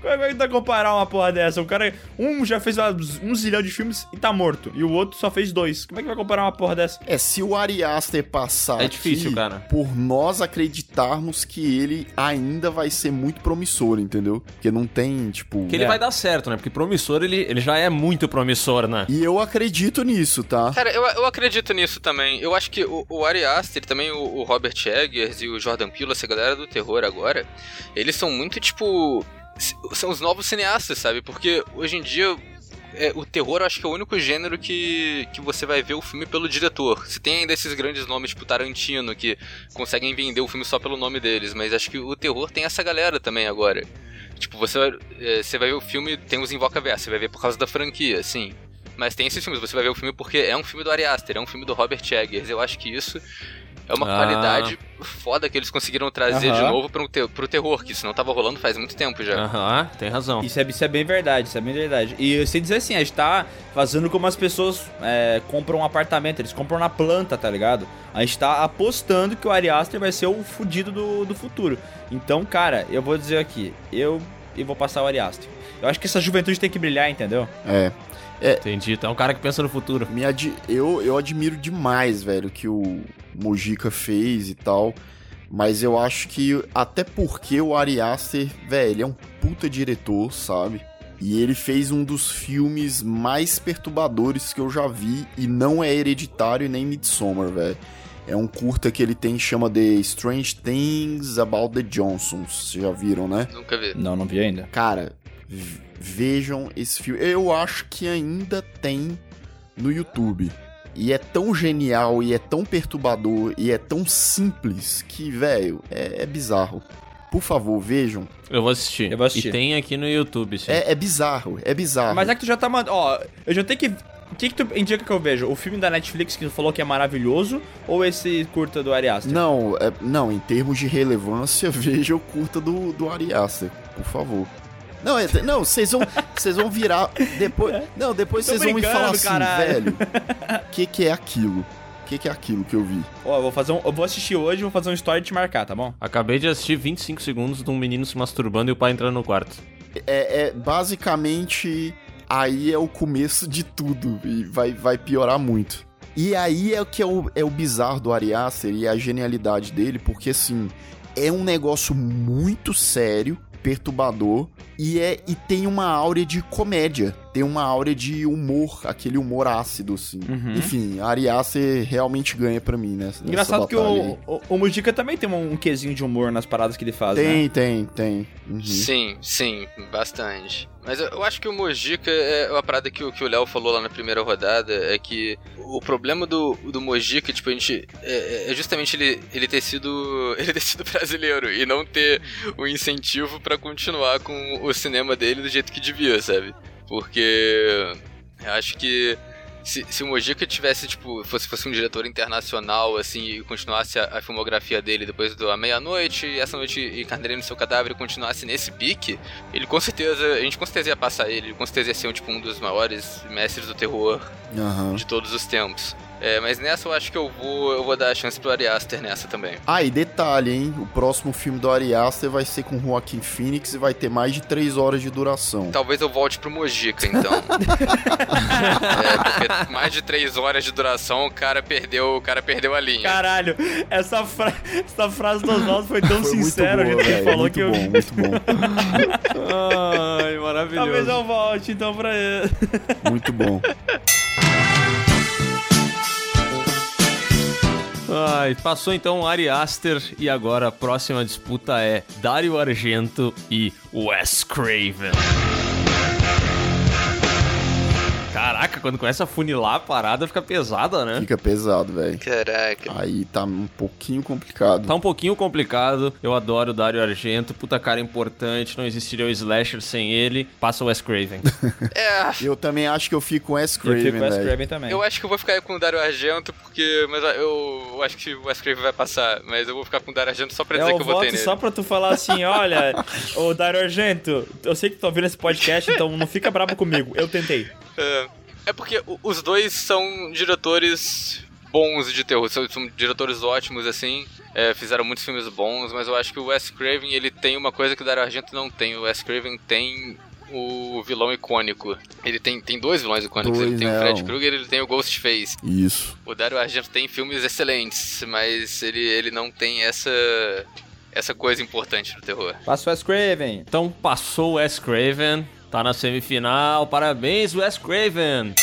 Como é que vai comparar uma porra dessa? O cara, um já fez um zilhão de filmes e tá morto. E o outro só fez dois. Como é que vai comparar uma porra dessa? É, se o Ari Aster passar É difícil, aqui, cara. por nós acreditarmos que ele ainda vai ser muito promissor, entendeu? Porque não tem, tipo... Que ele É. vai dar certo, né? Porque promissor, ele, ele já é muito promissor, né? E eu acredito nisso, tá? Cara, eu, eu acredito nisso também. Eu acho que o, o Ari Aster, também o, o Robert Eggers e o Jordan Peele, essa galera do terror agora, eles são muito, tipo... São os novos cineastas, sabe? Porque hoje em dia... é, o terror acho que é o único gênero que, que você vai ver o filme pelo diretor. Se tem ainda esses grandes nomes, tipo Tarantino, que conseguem vender o filme só pelo nome deles, mas acho que o terror tem essa galera também agora. Tipo, você é, você vai ver o filme, tem os Invoca Verso, você vai ver por causa da franquia, sim. Mas tem esses filmes, você vai ver o filme porque é um filme do Ari Aster, é um filme do Robert Eggers. Eu acho que isso é uma Ah. qualidade foda que eles conseguiram trazer de novo pro, te pro terror, que isso não tava rolando faz muito tempo já. Aham, tem razão. Isso é, isso é bem verdade, isso é bem verdade. E eu sei dizer assim, a gente tá fazendo como as pessoas é, compram um apartamento, eles compram na planta, tá ligado? A gente tá apostando que o Ari Aster vai ser o fudido do, do futuro. Então, cara, eu vou dizer aqui, eu, eu vou passar o Ari Aster. Eu acho que essa juventude tem que brilhar, entendeu? É. Entendi. Então é um cara que pensa no futuro. Me ad... eu, eu admiro demais, velho, o que o Mojica fez e tal. Mas eu acho que, até porque o Ari Aster, velho, ele é um puta diretor, sabe? E ele fez um dos filmes mais perturbadores que eu já vi. E não é hereditário nem Midsommar, velho. É um curta que ele tem, chama The Strange Things About the Johnsons. Vocês já viram, né? Nunca vi. Não, não vi ainda. Cara, vejam esse filme. Eu acho que ainda tem no YouTube. E é tão genial, e é tão perturbador, e é tão simples que, velho, é, é bizarro. Por favor, vejam. Eu vou assistir. Eu vou assistir. E tem aqui no YouTube, sim. É, é bizarro, é bizarro. Mas é que tu já tá mandando. Ó, eu já tenho que. O que, que tu indica que eu vejo? O filme da Netflix que tu falou que é maravilhoso ou esse curta do Ari Aster? Não, é- não, em termos de relevância, veja o curta do, do Ari Aster, por favor. Não, é- não, vocês vão, vocês vão virar depois. Não, depois vocês vão me falar assim, caralho. velho. O que que é aquilo? O que que é aquilo que eu vi? Ó, eu vou fazer um. Eu vou assistir hoje e vou fazer um story e te marcar, tá bom? Acabei de assistir 25 segundos de um menino se masturbando e o pai entrando no quarto. É, é basicamente aí é o começo de tudo e vai, vai piorar muito. E aí é o que é o, é o bizarro do Ari Aster e a genialidade dele, porque assim, é um negócio muito sério, perturbador e é e tem uma áurea de comédia, tem uma áurea de humor, aquele humor ácido assim. Uhum. Enfim, Ari Aster realmente ganha pra mim né, Engraçado que o, o, o Mujica também tem um, um quesinho de humor nas paradas que ele faz, né? tem, tem, tem. Uhum. Sim, sim, bastante. Mas eu, eu acho que o Mojica é uma parada que, o- que o Léo falou lá na primeira rodada, é que o problema do, do Mojica, tipo, a gente. É, é justamente ele, ele ter sido. ele ter sido brasileiro e não ter o incentivo pra continuar com o cinema dele do jeito que devia, sabe? Porque eu acho que se, se o Mojica tivesse, tipo, fosse, fosse um diretor internacional, assim, e continuasse a, a filmografia dele depois da meia-noite, e essa noite e Carneirinho no seu cadáver continuasse nesse pique, ele com certeza, a gente com certeza ia passar ele, com certeza ia ser, tipo, um dos maiores mestres do terror Aham. de todos os tempos. É, mas nessa eu acho que eu vou, eu vou dar a chance pro Ari Aster nessa também. Ah, e detalhe, hein? O próximo filme do Ari Aster vai ser com Joaquim Phoenix e vai ter mais de 3 horas de duração. Talvez eu volte pro Mojica, então. é, porque mais de três horas de duração, o cara perdeu, o cara perdeu a linha. Caralho, essa, fra- essa frase do Oswaldo foi tão Foi sincera, boa, que ele falou muito que eu. bom, muito bom. Ai, maravilhoso. Talvez eu volte, então, pra ele. Muito bom. Ai, passou então Ari Aster e agora a próxima disputa é Dario Argento e Wes Craven. Caraca, quando começa a funilar a parada fica pesada, né? Fica pesado, velho. Caraca. Aí tá um pouquinho complicado. Tá um pouquinho complicado. Eu adoro o Dario Argento, puta cara importante, não existiria o Slasher sem ele. Passa o Wes Craven. É. Eu também acho que eu fico com Wes Eu Craven, fico com o Wes. Craven também. Eu acho que eu vou ficar com o Dario Argento, porque. Mas eu, eu acho que o Wes Craven vai passar. Mas eu vou ficar com o Dario Argento só pra É dizer o que eu votei voto nele. só pra tu falar assim, olha, ô Dario Argento, eu sei que tu tá ouvindo esse podcast, então não fica bravo comigo. Eu tentei. É, é porque os dois são diretores bons de terror, são, são diretores ótimos, assim, é, fizeram muitos filmes bons, mas eu acho que o Wes Craven, ele tem uma coisa que o Dario Argento não tem, o Wes Craven tem o vilão icônico. Ele tem, tem dois vilões icônicos, Dois, ele tem né, o Fred um- Krueger e ele tem o Ghostface. Isso. O Dario Argento tem filmes excelentes, mas ele, ele não tem essa essa coisa importante no terror. Passa o Wes Craven. Então passou o Wes Craven, tá na semifinal. Parabéns, Wes Craven!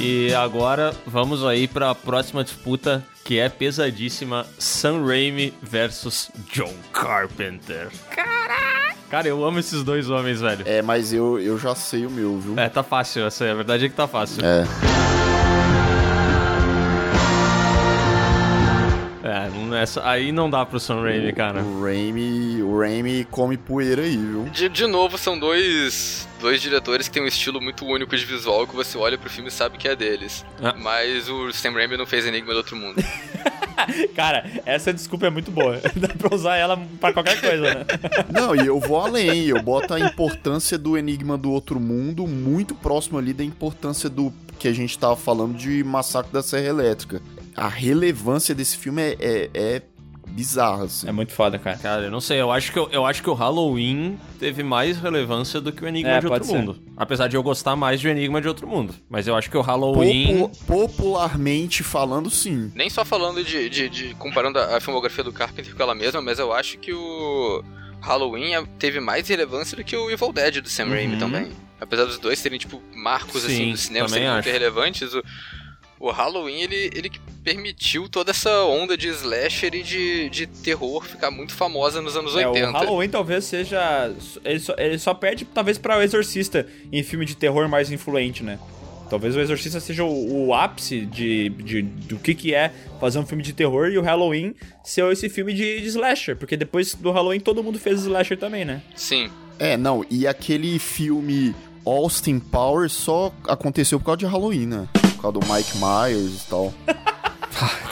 E agora vamos aí para a próxima disputa, que é pesadíssima: Sam Raimi versus John Carpenter. Caraca! Cara, eu amo esses dois homens, velho. É, mas eu, eu já sei o meu, viu? É, tá fácil, essa é a verdade é que tá fácil. É. É, não- essa, aí não dá pro Sam Raimi, cara. O Raimi, o Raimi come poeira aí, viu? De, de novo, são dois, dois diretores que têm um estilo muito único de visual que você olha pro filme e sabe que é deles. Ah. Mas o Sam Raimi não fez Enigma do Outro Mundo. Cara, essa desculpa é muito boa. Dá pra usar ela pra qualquer coisa, né? Não, e eu vou além, eu boto a importância do Enigma do Outro Mundo muito próximo ali da importância do que a gente tava falando de Massacre da Serra Elétrica. A relevância desse filme é, é, é bizarra, assim. É muito foda, cara. Cara, eu não sei, eu acho que, eu, eu acho que o Halloween teve mais relevância do que o Enigma É, de Outro ser. Mundo. Apesar de eu gostar mais de Enigma de Outro Mundo. Mas eu acho que o Halloween. Popu- popularmente falando, sim. Nem só falando de, de, de- comparando a, filmografia do Carpenter com ela mesma, mas eu acho que o Halloween é- teve mais relevância do que o Evil Dead do Sam Raimi Uhum. também. Apesar dos dois terem, tipo, marcos assim Sim, do cinema serem muito acho. relevantes, o, o Halloween ele, ele que permitiu toda essa onda de slasher e de, de terror ficar muito famosa nos anos É, 80. o Halloween talvez seja. Ele só, ele só perde, talvez, pra O Exorcista em filme de terror mais influente, né? Talvez o Exorcista seja o, o ápice de, de- do que, que é fazer um filme de terror e o Halloween ser esse filme de, de slasher. Porque depois do Halloween todo mundo fez slasher também, né? Sim. É, não, e aquele filme Austin Powers só aconteceu por causa de Halloween, né? Por causa do Mike Myers e tal.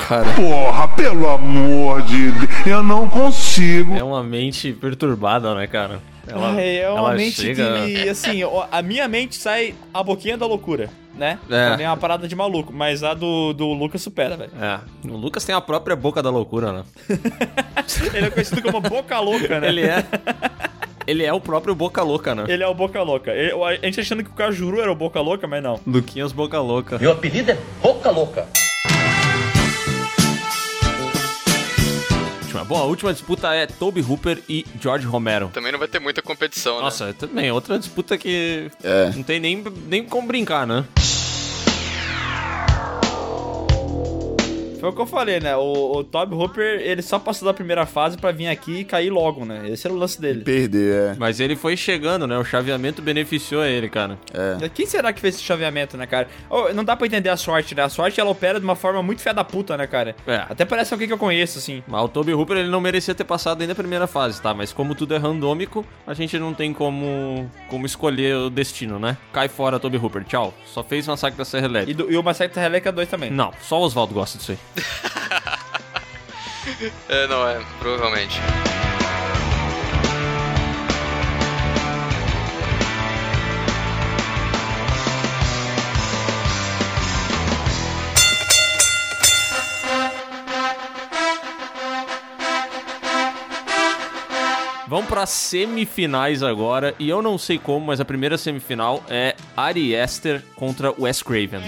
Cara, Porra, pelo amor de Deus, eu não consigo. É uma mente perturbada, né, cara? Ela, Ai, é uma ela mente chega... que, assim, a minha mente sai a boquinha da loucura, né? É. Também é uma parada de maluco, mas a do, do Lucas supera, velho. É, o Lucas tem a própria boca da loucura, né? Ele é conhecido como Boca Louca, né? Ele é. Ele é o próprio boca louca, né? Ele é o Boca Louca. Ele- a gente achando que o Cajuru era o Boca Louca, mas não. Luquinhas boca louca. Meu apelido é Boca Louca. Última. Bom, a última disputa é Toby Hooper e George Romero. Também não vai ter muita competição, né? Nossa, também, outra disputa que é. não tem nem, nem como brincar, né? Foi o que eu falei, né? O, o Toby Hooper, ele só passou da primeira fase pra vir aqui e cair logo, né? Esse era o lance dele. Perder, é. Mas ele foi chegando, né? O chaveamento beneficiou ele, cara. É. Quem será que fez esse chaveamento, né, cara? Oh, não dá pra entender a sorte, né? A sorte, ela opera de uma forma muito fé da puta, né, cara? É. Até parece alguém que eu conheço, assim. Mas o Toby Hooper ele não merecia ter passado ainda a primeira fase, tá? Mas como tudo é randômico, a gente não tem como, como escolher o destino, né? Cai fora, Toby Hooper. Tchau. Só fez Massacre da Serra E, Elétrica. do, e o Massacre da Reléquica 2 também. Não, só o Oswaldo gosta disso aí. É, não é, provavelmente. Vamos para semifinais agora. E eu não sei como, mas a primeira semifinal é Ari Aster contra Wes Craven.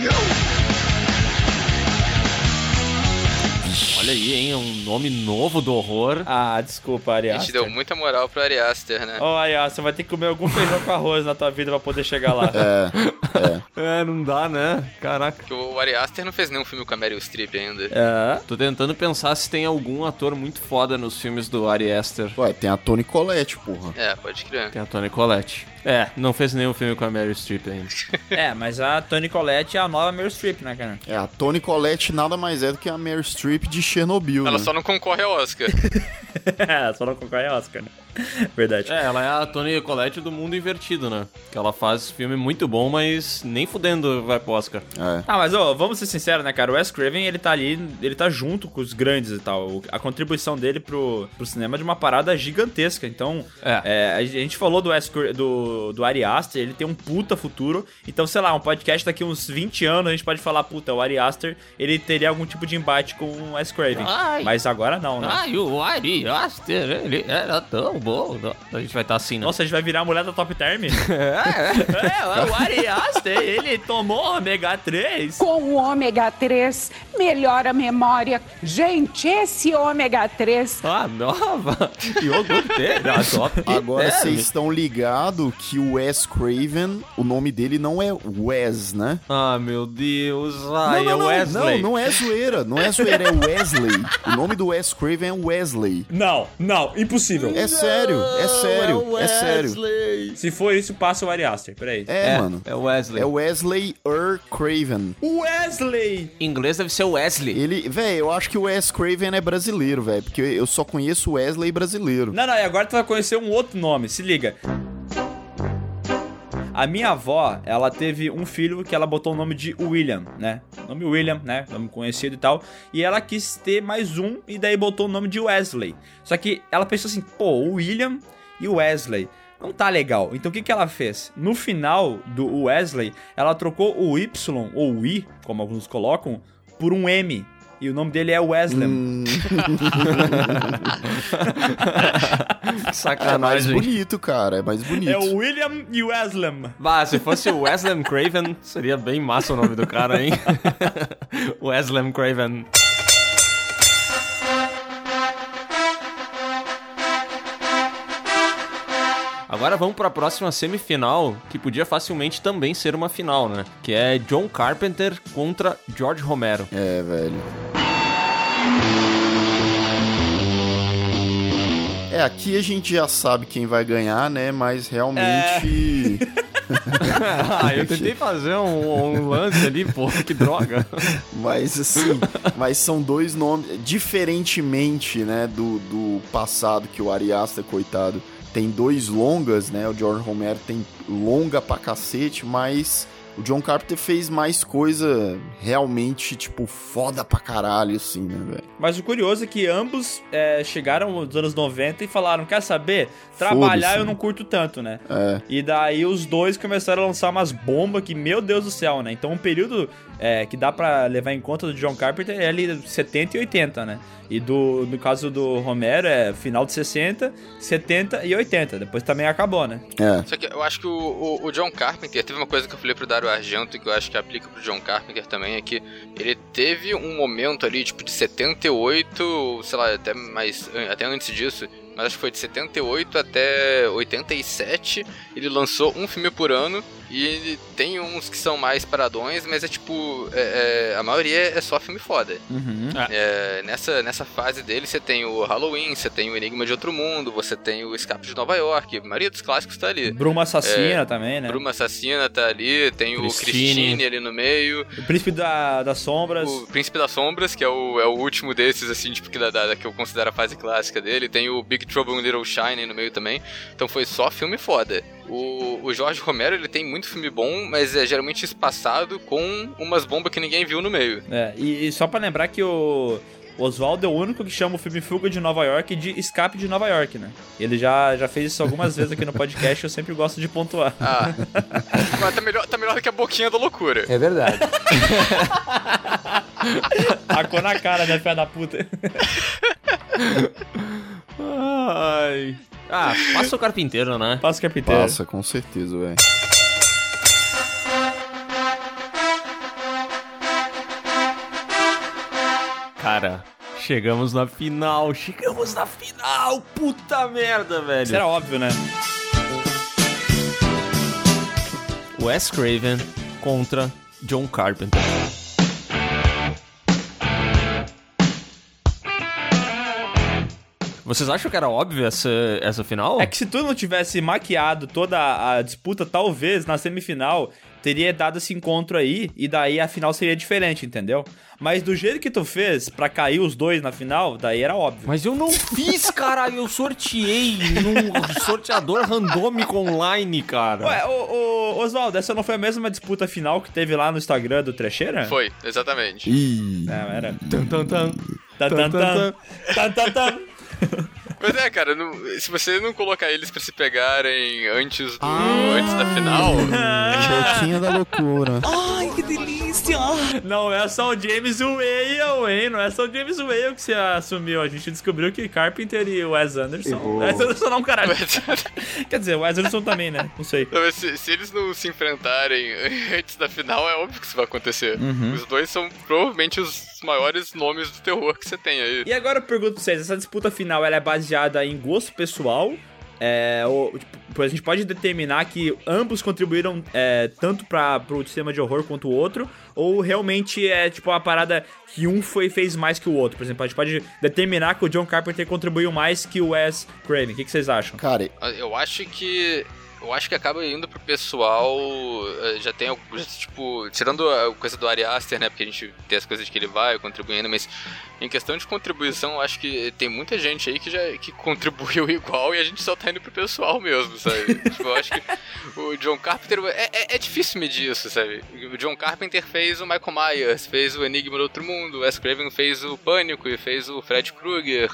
Olha aí, hein? Um nome novo do horror. Ah, desculpa, A Ari gente Aster. deu muita moral pro Ari Aster, né? Ó, Ari Aster, vai ter que comer algum feijão com arroz na tua vida pra poder chegar lá. É, É, não dá, né? Caraca. Porque o Ari Aster não fez nenhum filme com a Meryl Streep ainda. É. Tô tentando pensar se tem algum ator muito foda nos filmes do Ari Aster. Ué, tem a Toni Collette, porra. É, pode crer. Tem a Toni Collette. É, não fez nenhum filme com a Mary Streep ainda. É, mas a Toni Collette é a nova Meryl Streep, né, cara? É, a Toni Collette nada mais é do que a Meryl Streep de Chernobyl, Ela né? só não concorre ao Oscar. É, só não concorre a Oscar, né? Verdade. É, ela é a Toni Collette do mundo invertido, né? Que ela faz filme muito bom, mas nem fudendo vai pro Oscar. É. Ah, mas ó, vamos ser sinceros, né, cara? O Wes Craven, ele tá ali, ele tá junto com os grandes e tal. A contribuição dele pro, pro cinema é de uma parada gigantesca. Então, É. é, a gente falou do, Wes, Cra- do, do Ari Aster, ele tem um puta futuro. Então, sei lá, um podcast daqui uns 20 anos, a gente pode falar, puta, o Ari Aster, ele teria algum tipo de embate com o Wes Craven. Ai. Mas agora não, né? Ai, o Ari Aster, ele era tão bom. A gente vai estar assim, né? Nossa, a gente vai virar a mulher da Top Term? É, é, o Ari Aster, ele tomou ômega 3. Com o ômega 3, melhora a memória. Gente, esse ômega 3 Ah, nova iogurteira, top. Agora term. vocês estão ligados que o Wes Craven, o nome dele não é Wes, né? Ah, meu Deus. Ai, não, é não, Wesley. não, não é zoeira, não é zoeira, é Wesley. O nome do Wes Craven é Wesley. Não, não, impossível. É sério, é sério, é sério. Se for isso, passa o Ari Aster, peraí. É, É, mano. é Wesley. É Wesley Earl Craven. Wesley! Em inglês deve ser Wesley. Ele, velho, eu acho que o Wes Craven é brasileiro, velho, porque eu só conheço o Wesley brasileiro. Não, não, e agora tu vai conhecer um outro nome, se liga. A minha avó, ela teve um filho que ela botou o nome de William, né? Nome William, né? Nome conhecido e tal. E ela quis ter mais um e daí botou o nome de Wesley. Só que ela pensou assim, pô, William e Wesley. Não tá legal. Então o que, que ela fez? No final do Wesley, ela trocou o Y, ou I, como alguns colocam, por um M. E o nome dele é Wesley. Hum, é mais Sacanagem. bonito, cara, é mais bonito. É o William e Wesley. Bah, se fosse o Wesley Craven, seria bem massa o nome do cara, hein? Wesley Craven. Agora vamos para a próxima semifinal, que podia facilmente também ser uma final, né? Que é John Carpenter contra George Romero. É, velho. É, aqui a gente já sabe quem vai ganhar, né? Mas realmente. ah, eu tentei fazer um, um lance ali, pô, que droga. Mas assim, mas são dois nomes. Diferentemente, né, do, do passado que o Ari Aster, coitado, tem dois longas, né? O George Romero tem longa pra cacete, mas o John Carpenter fez mais coisa realmente, tipo, foda pra caralho, assim, né, velho? Mas o curioso é que ambos é, chegaram nos anos 90 e falaram: quer saber? Trabalhar eu né? não curto tanto, né? É. E daí os dois começaram a lançar umas bombas que, meu Deus do céu, né? Então um período é, que dá pra levar em conta do John Carpenter é ali 70 e 80, né? E do, no caso do Romero é final de 60, 70 e 80. Depois também acabou, né? É. Só que eu acho que o, o- o John Carpenter teve uma coisa que eu falei pro Dario Argento que eu acho que aplica pro John Carpenter também, é que ele teve um momento ali, tipo, de 78, sei lá, até mais. até antes disso. Mas acho que foi de 78 até 87. Ele lançou um filme por ano. E tem uns que são mais paradões, mas é tipo. é- é, a maioria é só filme foda. Uhum. É, nessa, nessa fase dele, você tem o Halloween, você tem o Enigma de Outro Mundo, você tem o Escape de Nova York, a maioria dos clássicos tá ali. Bruma Assassina É, também, né? Bruma Assassina tá ali, tem o Christine. Christine ali no meio, O Príncipe da, das Sombras. o Príncipe das Sombras, que é o, é o último desses, assim, tipo, que, da, da- que eu considero a fase clássica dele, tem o Big Trouble in Little China no meio também, então foi só filme foda. O, o Jorge Romero, ele tem muito filme bom, mas é geralmente espaçado com umas bombas que ninguém viu no meio. É, e, e só pra lembrar que o Oswaldo é o único que chama o filme Fuga de Nova York de Escape de Nova York, né? Ele já, já fez isso algumas vezes aqui no podcast, eu sempre gosto de pontuar. Ah, mas tá melhor, tá melhor do que a boquinha da loucura. É verdade. Tacou na cara, né, fé da puta? Ai. Ah, passa o carpinteiro, né? Passa o carpinteiro. Passa, com certeza, velho. Cara, Chegamos na final, chegamos na final, puta merda, velho. Isso era óbvio, né? Wes Craven contra John Carpenter. Vocês acham que era óbvio essa, essa final? É que se tu não tivesse maquiado toda a disputa, talvez na semifinal teria dado esse encontro aí e daí a final seria diferente, entendeu? Mas do jeito que tu fez pra cair os dois na final, daí era óbvio. Mas eu não fiz, caralho. Eu sorteei num sorteador randômico online, cara. Ué, ô, ô, Oswaldo, essa não foi a mesma disputa final que teve lá no Instagram do Trecheira? Foi, exatamente. Ih. Não, era. Tan, tan, tan. Tan, tan, tan. Tan, tan, tan. Pois é, cara, não- se você não colocar eles pra se pegarem antes do antes da final, Joquinha da loucura. Ai, que delícia! Não é só o James Whale, hein? Não é só o James Whale que se assumiu. A gente descobriu que Carpenter e o Wes Anderson. Wes Anderson não, caralho. Quer dizer, o Wes Anderson também, né? Não sei. Não, mas se, se eles não se enfrentarem antes da final, é óbvio que isso vai acontecer. Uhum. Os dois são provavelmente os maiores nomes do terror que você tem aí. E agora eu pergunto pra vocês, essa disputa final ela é baseada em gosto pessoal? É, ou, tipo, a gente pode determinar que ambos contribuíram é, tanto para pro sistema de horror quanto o outro, ou realmente é tipo a parada que um foi fez mais que o outro? Por exemplo, a gente pode determinar que o John Carpenter contribuiu mais que o Wes Craven. O que, que vocês acham? Cara, Eu acho que. Eu acho que acaba indo pro pessoal. eh, Já tem, algum- tipo, tirando a coisa do Ari Aster, né? Porque a gente tem as coisas que ele vai contribuindo, mas em questão de contribuição, eu acho que tem muita gente aí que já que contribuiu igual e a gente só tá indo pro pessoal mesmo, sabe? tipo, eu acho que o John Carpenter. É, é, é difícil medir isso, sabe? O John Carpenter fez o Michael Myers, fez o Enigma do Outro Mundo, o Wes Craven fez o Pânico e fez o Fred Krueger.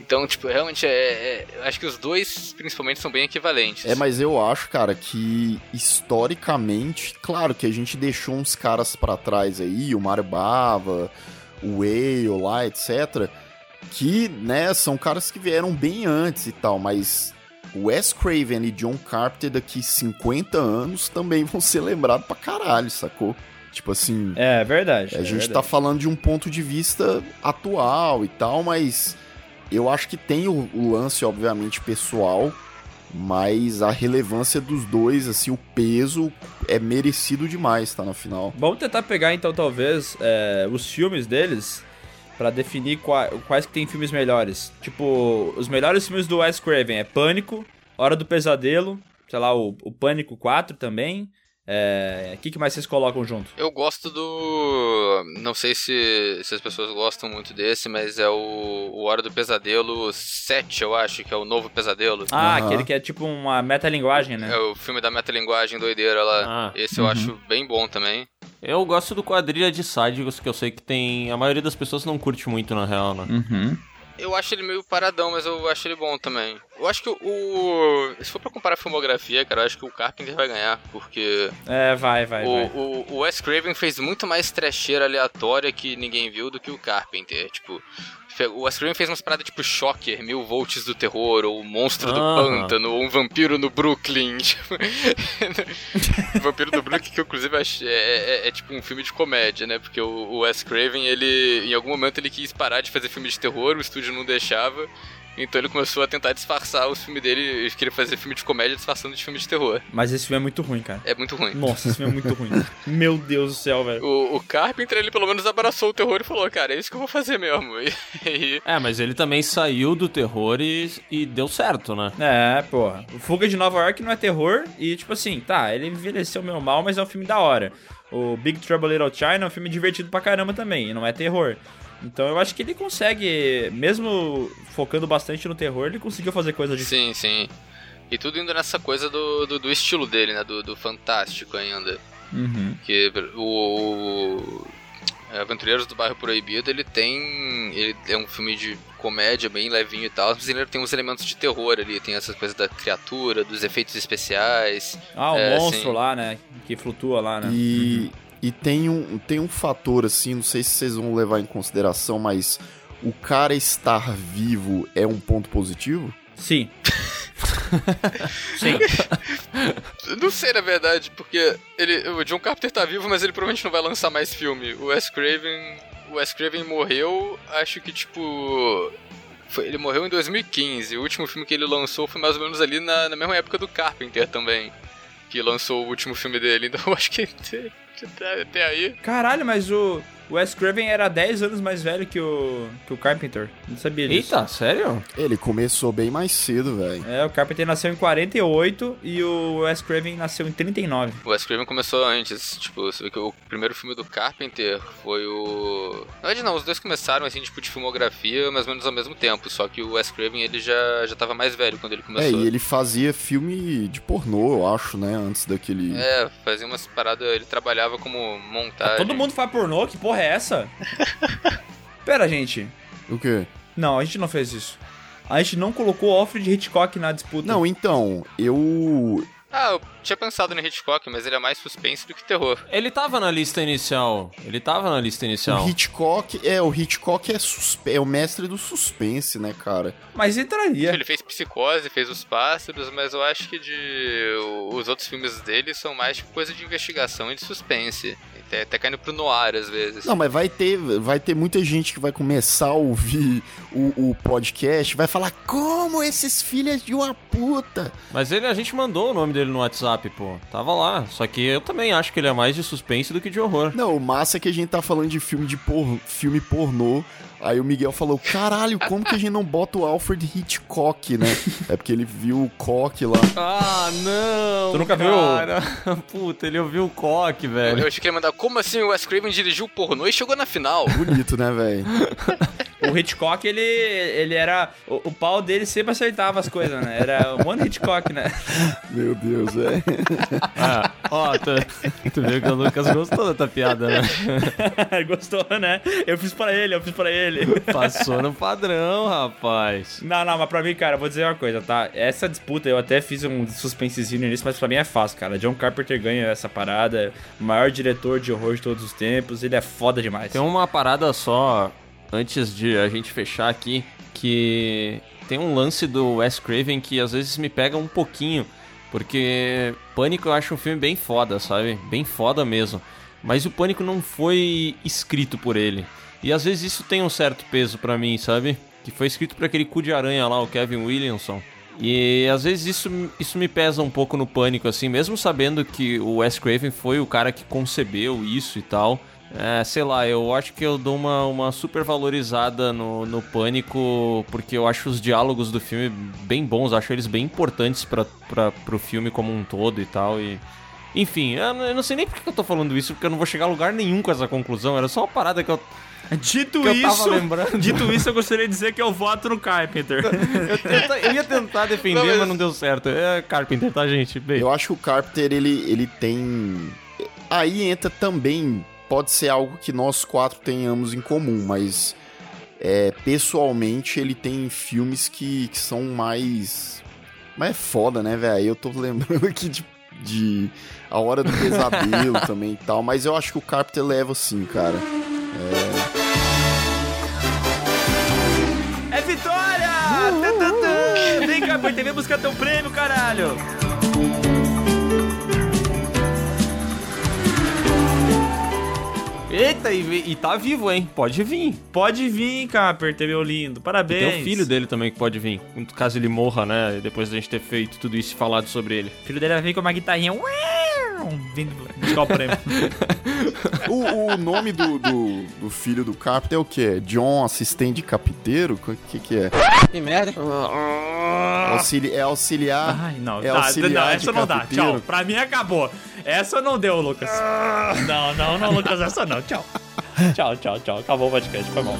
Então, tipo, realmente é. é- eu acho que os dois, principalmente, são bem equivalentes. É, mas eu acho, cara, que historicamente, claro que a gente deixou uns caras pra trás aí, o Mario Bava, o Whale lá, etc. Que, né, são caras que vieram bem antes e tal, mas Wes Craven e John Carpenter daqui 50 anos também vão ser lembrados pra caralho, sacou? Tipo assim. É verdade. A é gente verdade. tá falando de um ponto de vista atual e tal, mas eu acho que tem o, o lance, obviamente, pessoal, mas a relevância dos dois, assim, o peso é merecido demais, tá na final. Vamos tentar pegar então, talvez, é, os filmes deles pra definir qua- quais que tem filmes melhores. Tipo, os melhores filmes do Wes Craven é Pânico, Hora do Pesadelo, sei lá, o, o Pânico 4 também. É, O que, que mais vocês colocam junto? Eu gosto do. Não sei se, se as pessoas gostam muito desse, mas é o, o Hora do Pesadelo 7, eu acho, que é o novo pesadelo. Ah, aquele que é tipo uma metalinguagem, né? É o filme da metalinguagem doideira lá. Ah, Esse eu uhum. acho bem bom também. Eu gosto do quadrilha de sádicos, que eu sei que tem. A maioria das pessoas não curte muito, na real, né? Uhum. Eu acho ele meio paradão, mas eu acho ele bom também. Eu acho que o. Se for pra comparar a filmografia, cara, eu acho que o Carpenter vai ganhar, porque. É, vai, vai, o, vai. O, o Wes Craven fez muito mais trecheira aleatória que ninguém viu do que o Carpenter. Tipo, o Wes Craven fez umas paradas tipo Shocker, Mil Volts do Terror, ou Monstro do Aham. Pântano, ou Um Vampiro no Brooklyn. Tipo, Vampiro do Brooklyn, que eu, inclusive acho- é, é- é tipo um filme de comédia, né? Porque o, o Wes Craven, ele, em algum momento, ele quis parar de fazer filme de terror, o estúdio não deixava. Então ele começou a tentar disfarçar os filmes dele, ele queria fazer filme de comédia disfarçando de filme de terror. Mas esse filme é muito ruim, cara. É muito ruim. Nossa, esse filme é muito ruim. Meu Deus do céu, velho. O, o Carpenter, ele pelo menos abraçou o terror e falou, cara, é isso que eu vou fazer mesmo. E, e- É, mas ele também saiu do terror e, e deu certo, né? É, porra. O Fuga de Nova York não é terror e, tipo assim, tá, ele envelheceu meio mal, mas é um filme da hora. O Big Trouble in Little China é um filme divertido pra caramba também, e não é terror. Então eu acho que ele consegue, mesmo focando bastante no terror, ele conseguiu fazer coisa de... Sim, sim. E tudo indo nessa coisa do, do, do estilo dele, né? Do, do fantástico ainda. Uhum. Que o, o Aventureiros do Bairro Proibido, ele tem. Ele é um filme de comédia bem levinho e tal, mas ele tem uns elementos de terror ali. Tem essas coisas da criatura, dos efeitos especiais. Ah, o É, monstro sim. lá, né? Que flutua lá, né? E, e tem, um, tem um fator, assim, não sei se vocês vão levar em consideração, mas o cara estar vivo é um ponto positivo? Sim. Sim. Não sei, na verdade, porque ele, o John Carpenter tá vivo, mas ele provavelmente não vai lançar mais filme. O Wes Craven, o Wes Craven morreu, acho que tipo. Foi, ele morreu em 2015. O último filme que ele lançou foi mais ou menos ali na, na mesma época do Carpenter também. Que lançou o último filme dele. Então eu acho que até, aí. Caralho, mas o. O Wes Craven era 10 anos mais velho que o, que o Carpenter. Não sabia disso. Eita, sério? Ele começou bem mais cedo, velho. É, o Carpenter nasceu em 48 e o Wes Craven nasceu em 39. O Wes Craven começou antes. Tipo, você vê que o primeiro filme do Carpenter foi o. Na verdade, não, os dois começaram assim, tipo, de filmografia, mais ou menos ao mesmo tempo. Só que o Wes Craven ele já, já tava mais velho quando ele É, começou. e ele fazia filme de pornô, eu acho, né? Antes daquele. É, fazia umas paradas. Ele trabalhava como montagem. Todo mundo faz pornô? Que porra é essa? Pera, gente. O quê? Não, a gente não fez isso. A gente não colocou Alfred Hitchcock na disputa. Não, então, eu. Ah, eu tinha pensado no Hitchcock, mas ele é mais suspense do que terror. Ele tava na lista inicial. Ele tava na lista inicial. O Hitchcock, é, o Hitchcock é, suspe... é o mestre do suspense, né, cara? Mas entraria. Ele fez Psicose, fez Os Pássaros, mas eu acho que de os outros filmes dele são mais tipo, coisa de investigação e de suspense. Até, até caindo pro noir às vezes. Não, mas vai ter, vai ter muita gente que vai começar a ouvir o, o podcast, vai falar como esses filhos de uma puta. Mas ele, a gente mandou o nome dele no WhatsApp, pô. Tava lá. Só que eu também acho que ele é mais de suspense do que de horror. Não, o massa é que a gente tá falando de filme de por... filme pornô. Aí o Miguel falou: caralho, como que a gente não bota o Alfred Hitchcock, né? É porque ele viu o coque lá. Ah, não! Tu nunca cara. viu? Puta, ele ouviu o coque, velho. Eu achei que ele ia mandar, como assim o Wes Craven dirigiu o pornô e chegou na final? Bonito, né, velho? O Hitchcock, ele, ele era. O, o, pau dele sempre acertava as coisas, né? Era One Hitchcock, né? Meu Deus, é. Ah, ó, tu, tu viu que o Lucas gostou da piada, né? Gostou, né? Eu fiz pra ele, eu fiz pra ele. Passou no padrão, rapaz. Não, não, mas pra mim, cara, eu vou dizer uma coisa, tá? Essa disputa, eu até fiz um suspensezinho nisso, mas pra mim é fácil, cara. John Carpenter ganha essa parada, maior diretor de horror de todos os tempos, ele é foda demais. Tem uma parada só, antes de a gente fechar aqui, que tem um lance do Wes Craven que às vezes me pega um pouquinho, porque Pânico eu acho um filme bem foda, sabe? Bem foda mesmo. Mas o Pânico não foi escrito por ele. E às vezes isso tem um certo peso para mim, sabe? Que foi escrito por aquele cu de aranha lá, o Kevin Williamson. E às vezes isso, isso me pesa um pouco no Pânico, assim, mesmo sabendo que o Wes Craven foi o cara que concebeu isso e tal. É, sei lá, eu acho que eu dou uma, uma super valorizada no, no Pânico, porque eu acho os diálogos do filme bem bons, acho eles bem importantes para pro filme como um todo e tal. E, enfim, eu, não sei nem por que eu tô falando isso, porque eu não vou chegar a lugar nenhum com essa conclusão, era só uma parada que eu. Dito que eu isso, tava lembrando. dito isso, eu gostaria de dizer que eu voto no Carpenter. eu, tenta, eu, ia tentar defender, não, mas... mas... não deu certo. É Carpenter, tá, gente? Bem. Eu acho que o Carpenter, ele, ele tem. Aí entra também pode ser algo que nós quatro tenhamos em comum, mas é, pessoalmente ele tem filmes que, que são mais. Mas é foda, né, velho? Eu tô lembrando aqui de, de A Hora do Pesadelo também e tal, mas eu acho que o Carpenter leva sim, cara. É, é vitória! Uh, uh, uh. Vem, Carpenter, vem buscar teu prêmio, caralho! Eita, e, e tá vivo, hein? Pode vir. Pode vir, Carpenter, meu lindo. Parabéns. E tem o filho dele também que pode vir. Caso ele morra, né? Depois da gente ter feito tudo isso e falado sobre ele. O filho dele vai vir com uma guitarrinha. Vindo buscar o prêmio. o, o, nome do, do, do, filho do Carpenter é o quê? John, assistente capiteiro? O que, que é? Que merda. Auxili é auxiliar. Ai, não. É auxiliar não, essa não dá. Tchau. Pra mim acabou. Essa não deu, Lucas. Não, não, não, Lucas, essa não. Tchau. Tchau, tchau, tchau. Acabou o podcast. Foi bom.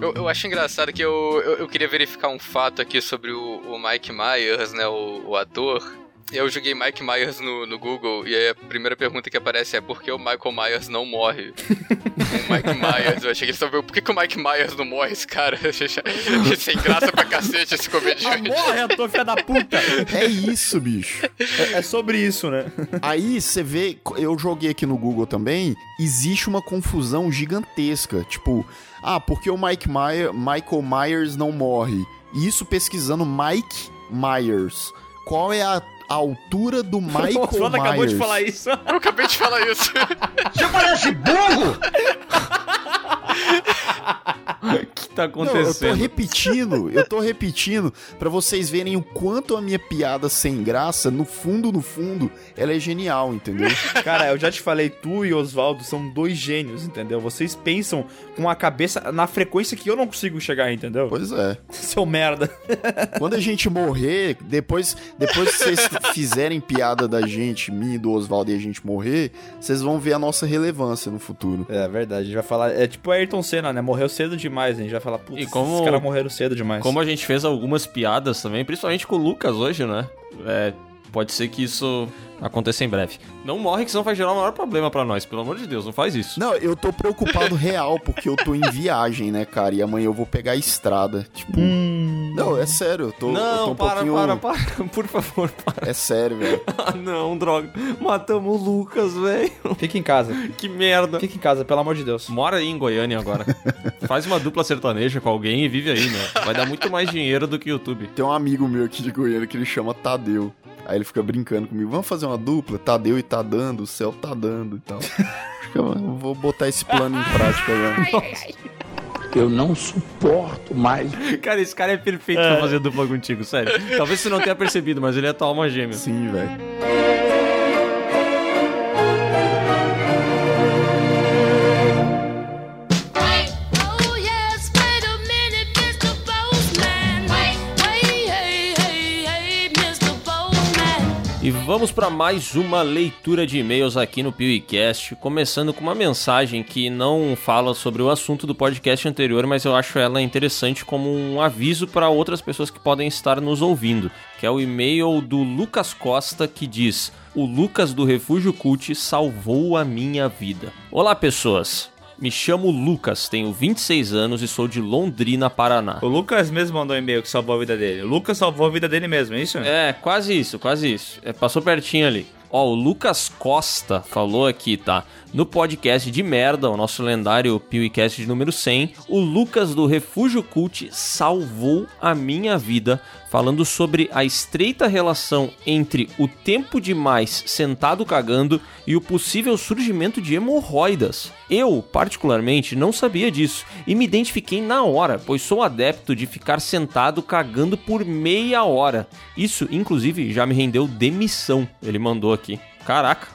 Eu, eu, acho engraçado que eu, eu, eu, queria verificar um fato aqui sobre o, o Mike Myers, né, o, o ator. Eu joguei Mike Myers no, no, Google e aí a primeira pergunta que aparece é por que o Michael Myers não morre? o Mike Myers. Eu achei que eles estavam vendo por que, que o Mike Myers não morre, esse cara? Sem graça pra cacete esse comediante. Morre, ator filha da puta! É isso, bicho. É, é sobre isso, né? Aí você vê, eu joguei aqui no Google também, existe uma confusão gigantesca. Tipo, ah, porque o Mike Myers, Michael Myers não morre? Isso pesquisando Mike Myers. Qual é a a altura do Michael O Oswaldo Myers. acabou de falar isso. Eu acabei de falar isso. Você parece burro! O que tá Não, eu tô acontecendo? repetindo, eu tô repetindo pra vocês verem o quanto a minha piada sem graça, no fundo, no fundo, ela é genial, entendeu? Cara, eu já te falei, tu e Oswaldo são dois gênios, entendeu? Vocês pensam com a cabeça na frequência que eu não consigo chegar, entendeu? Pois é. Seu merda. Quando a gente morrer, depois, depois que vocês fizerem piada da gente, mim e do Oswaldo e a gente morrer, vocês vão ver a nossa relevância no futuro. É verdade, a gente vai falar. É tipo Ayrton Senna, né? Morreu cedo demais. A gente vai falar, putz, como- os caras morreram cedo demais. Como a gente fez algumas piadas também, principalmente com o Lucas hoje, né? É, pode ser que isso aconteça em breve. Não morre, que senão vai gerar o maior problema pra nós. Pelo amor de Deus, não faz isso. Não, eu tô preocupado real, porque eu tô em viagem, né, cara? E amanhã eu vou pegar a estrada. Tipo. Não, é sério, eu tô. eu tô não, um para, pouquinho... para, para. Por favor, para. É sério, velho. Ah, não, droga. Matamos o Lucas, velho. Fica em casa. Que merda. Fica em casa, pelo amor de Deus. Mora aí em Goiânia agora. Faz uma dupla sertaneja com alguém e vive aí, né? Vai dar muito mais dinheiro do que YouTube. Tem um amigo meu aqui de Goiânia que ele chama Tadeu. Aí ele fica brincando comigo, vamos fazer uma dupla? Tadeu e tá dando, o céu tá dando e tal. Vou botar esse plano em prática agora. Eu não suporto mais. Cara, esse cara é perfeito pra fazer dupla contigo, sério. Talvez você não tenha percebido, mas ele é tua alma gêmea. Sim, velho. Vamos para mais uma leitura de e-mails aqui no PewCast, começando com uma mensagem que não fala sobre o assunto do podcast anterior, mas eu acho ela interessante como um aviso para outras pessoas que podem estar nos ouvindo, que é o e-mail do Lucas Costa que diz: "O Lucas do Refúgio Cult salvou a minha vida". Olá, pessoas. Me chamo Lucas, tenho 26 anos e sou de Londrina, Paraná. O Lucas mesmo mandou um e-mail que salvou a vida dele. O Lucas salvou a vida dele mesmo, é isso? É, quase isso, quase isso. É, passou pertinho ali. Ó, o Lucas Costa falou aqui, tá? No podcast de merda, o nosso lendário PewCast de número 100, o Lucas do Refúgio Cult salvou a minha vida, falando sobre a estreita relação entre o tempo demais sentado cagando e o possível surgimento de hemorroidas. Eu, particularmente, não sabia disso e me identifiquei na hora, pois sou adepto de ficar sentado cagando por meia hora. Isso, inclusive, já me rendeu demissão, ele mandou aqui. Caraca.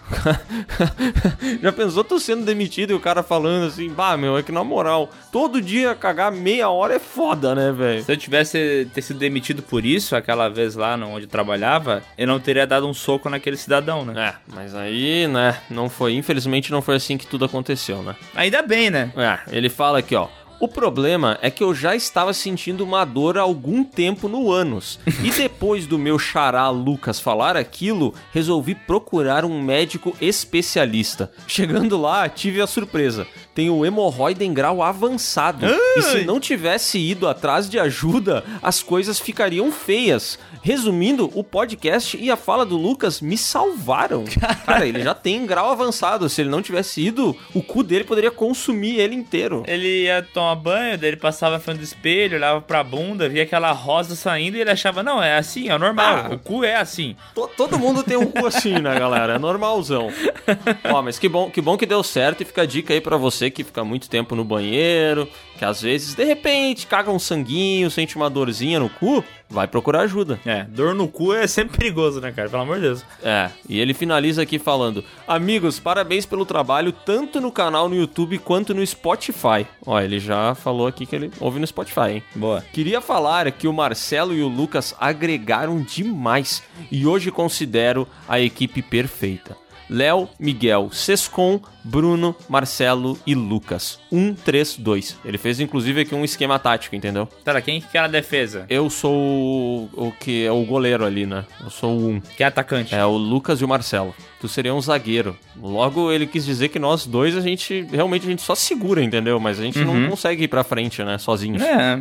Já pensou tu sendo demitido e o cara falando assim, bah, meu, é que na moral, todo dia cagar meia hora é foda, né, velho? Se eu tivesse ter sido demitido por isso, aquela vez lá onde eu trabalhava, eu não teria dado um soco naquele cidadão, né? É, mas aí, né, não foi, infelizmente não foi assim que tudo aconteceu, né? Ainda bem, né? É, ele fala aqui, ó. O problema é que eu já estava sentindo uma dor há algum tempo no ânus. E depois do meu xará Lucas falar aquilo, resolvi procurar um médico especialista. Chegando lá, tive a surpresa. Tenho hemorroida em grau avançado. E se não tivesse ido atrás de ajuda, as coisas ficariam feias. Resumindo, o podcast e a fala do Lucas me salvaram. Cara, ele já tem grau avançado. Se ele não tivesse ido, o cu dele poderia consumir ele inteiro. Ele ia tomar banho, daí ele passava frente do espelho, olhava pra bunda, via aquela rosa saindo e ele achava, não, é assim, é normal. Ah. o cu é assim. To- Todo mundo tem um cu assim, né, galera? É normalzão. Ó, mas que bom, que bom que deu certo e fica a dica aí pra você que fica muito tempo no banheiro, que às vezes, de repente, caga um sanguinho, sente uma dorzinha no cu, vai procurar ajuda. É, dor no cu é sempre perigoso, né, cara? Pelo amor de Deus. É, e ele finaliza aqui falando: Amigos, parabéns pelo trabalho, tanto no canal no YouTube quanto no Spotify. Ó, ele já falou aqui que ele ouve no Spotify, hein? Boa. Queria falar que o Marcelo e o Lucas agregaram demais e hoje considero a equipe perfeita. Léo, Miguel, Sescon, Bruno, Marcelo e Lucas. 1, 3, 2. Ele fez inclusive aqui um esquema tático, entendeu? Pera, quem que é a defesa? Eu sou o, o que é o goleiro ali, né? Eu sou o 1. Quem é atacante? É o Lucas e o Marcelo. Tu seria um zagueiro. Logo, ele quis dizer que nós dois, a gente realmente a gente só segura, entendeu? Mas a gente Uhum. não consegue ir pra frente, né? Sozinhos. É,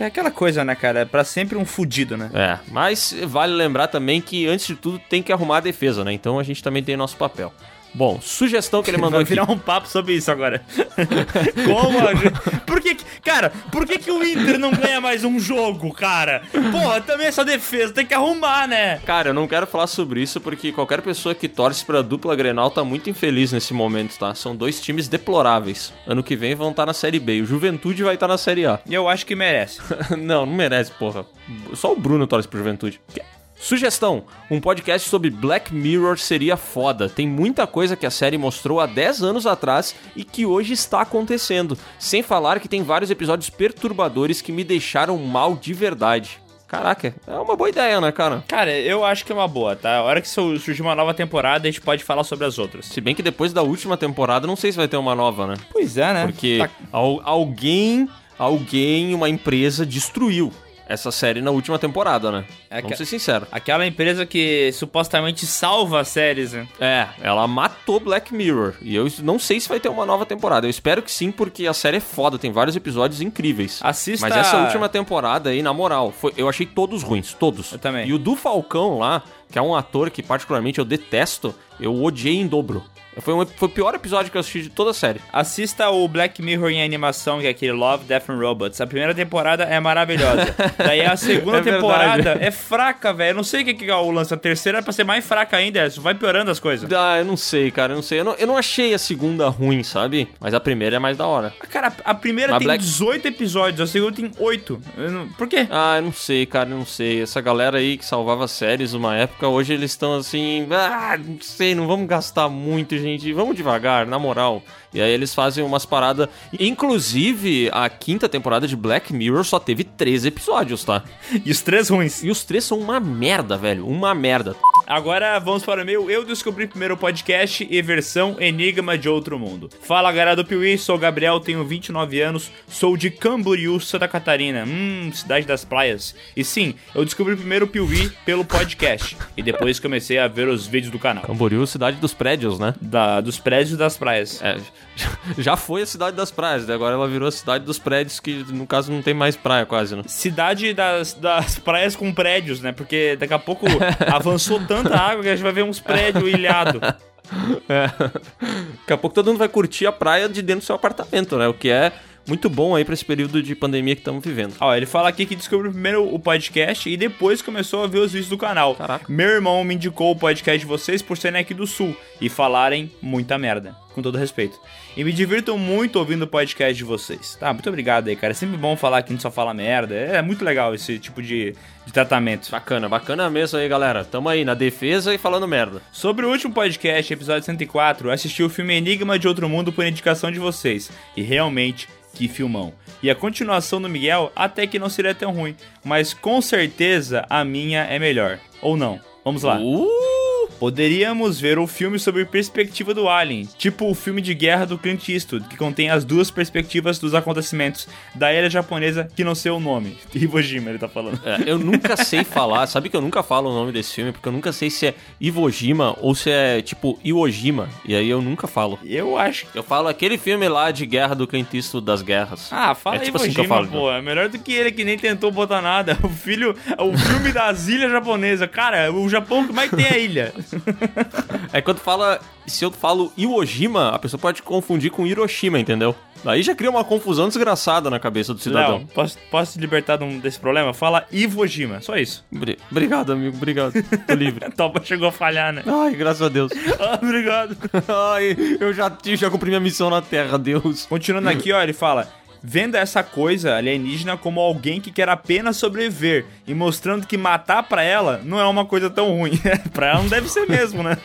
é aquela coisa, né, cara? É pra sempre um fudido, né? É, mas vale lembrar também que antes de tudo tem que arrumar a defesa, né? Então a gente também tem nosso papel. Bom, sugestão que ele mandou Vai aqui. virar um papo sobre isso agora. Como a. Por que, que- cara, por que, que o Inter não ganha mais um jogo, cara? Porra, também essa defesa tem que arrumar, né? Cara, eu não quero falar sobre isso porque qualquer pessoa que torce pra dupla Grenal tá muito infeliz nesse momento, tá? São dois times deploráveis. Ano que vem vão estar na Série B. O Juventude vai estar na Série A. E eu acho que merece. não, não merece, porra. Só o Bruno torce pro Juventude. Sugestão: um podcast sobre Black Mirror seria foda. Tem muita coisa que a série mostrou há 10 anos atrás e que hoje está acontecendo. Sem falar que tem vários episódios perturbadores que me deixaram mal de verdade. Caraca, é uma boa ideia, né, cara? Cara, eu acho que é uma boa, tá? A hora que su- surgir uma nova temporada, a gente pode falar sobre as outras. Se bem que depois da última temporada, não sei se vai ter uma nova, né? Pois é, né? Porque Tá- al- alguém, alguém, uma empresa destruiu essa série na última temporada, né? É Vamos que- ser sinceros. Aquela empresa que supostamente salva as séries, né? É, ela matou Black Mirror. E eu não sei se vai ter uma nova temporada. Eu espero que sim, porque a série é foda, tem vários episódios incríveis. Assista- Mas essa última temporada aí, na moral, foi, eu achei todos ruins, todos. Eu também. E o do Falcão lá, que é um ator que particularmente eu detesto, eu odiei em dobro. Foi, um, foi o pior episódio que eu assisti de toda a série. Assista o Black Mirror em animação, que é aquele Love, Death and Robots. A primeira temporada é maravilhosa. Daí a segunda É verdade. temporada é fraca, velho. Eu não sei o que é o lance. A terceira é pra ser mais fraca ainda. Isso vai piorando as coisas. Ah, eu não sei, cara, eu não sei. Eu não, eu não achei a segunda ruim, sabe? Mas a primeira é mais da hora. Ah, Cara, a primeira Mas tem Black- 18 episódios, a segunda tem 8. Eu não- Por quê? Ah, eu não sei, cara, eu não sei. Essa galera aí que salvava séries numa época, hoje eles estão assim. Ah, não sei, não vamos gastar muito, gente. Vamos devagar, na moral. E aí eles fazem umas paradas. Inclusive, a quinta temporada de Black Mirror só teve três episódios, tá? E os três ruins. E os três são uma merda, velho. Uma merda. Agora vamos para o meu Eu Descobri Primeiro podcast e versão Enigma de Outro Mundo. Fala galera do Piuí, sou o Gabriel, tenho 29 anos, sou de Camboriú, Santa Catarina, hum, cidade das praias. E sim, eu descobri primeiro o Piuí pelo podcast e depois comecei a ver os vídeos do canal. Camboriú, cidade dos prédios, né? Da, dos prédios das praias. É, já foi a cidade das praias, né? agora ela virou a cidade dos prédios, que no caso não tem mais praia quase, né? Cidade das, das praias com prédios, né? Porque daqui a pouco avançou tanta água que a gente vai ver uns prédios ilhados. É. Daqui a pouco todo mundo vai curtir a praia de dentro do seu apartamento, né? O que é muito bom aí pra esse período de pandemia que estamos vivendo. Ó, ele fala aqui que descobriu primeiro o podcast e depois começou a ver os vídeos do canal. Caraca. Meu irmão me indicou o podcast de vocês por serem aqui do Sul e falarem muita merda, com todo respeito. E me divirto muito ouvindo o podcast de vocês. Tá, muito obrigado aí, cara. É sempre bom falar que a gente só fala merda. É muito legal esse tipo de, de tratamento. Bacana, bacana mesmo aí, galera. Tamo aí na defesa e falando merda. Sobre o último podcast, episódio 104, assisti o filme Enigma de Outro Mundo por indicação de vocês. E realmente, que filmão. E a continuação do Miguel até que não seria tão ruim. Mas com certeza a minha é melhor. Ou não? Vamos lá. Uh! Poderíamos ver o filme sobre perspectiva do Alien, tipo o filme de guerra do Clint Eastwood, que contém as duas perspectivas dos acontecimentos da ilha japonesa que não sei o nome. Iwo Jima, ele tá falando. É, eu nunca sei falar, sabe que eu nunca falo o nome desse filme, porque eu nunca sei se é Iwo Jima ou se é tipo Iwo Jima, e aí eu nunca falo. Eu acho. Eu falo aquele filme lá de guerra do Clint Eastwood das guerras. Ah, fala é tipo Iwo assim que eu Jima, falo. pô. É melhor do que ele que nem tentou botar nada. O filho, o filme das ilhas japonesas. Cara, o Japão que mais tem a ilha. É quando fala, se eu falo Iwo Jima, a pessoa pode confundir com Hiroshima, entendeu? Daí já cria uma confusão desgraçada na cabeça do cidadão. Léo, posso, posso te libertar de desse problema? Fala Iwo Jima, só isso. Bri- Obrigado, amigo, obrigado. Tô livre. Topa chegou a falhar, né? Ai, graças a Deus. Ah, obrigado. Ai, eu já, já cumpri minha missão na Terra, Deus. Continuando aqui, ó, ele fala: vendo essa coisa alienígena como alguém que quer apenas sobreviver e mostrando que matar pra ela não é uma coisa tão ruim. pra ela não deve ser mesmo, né?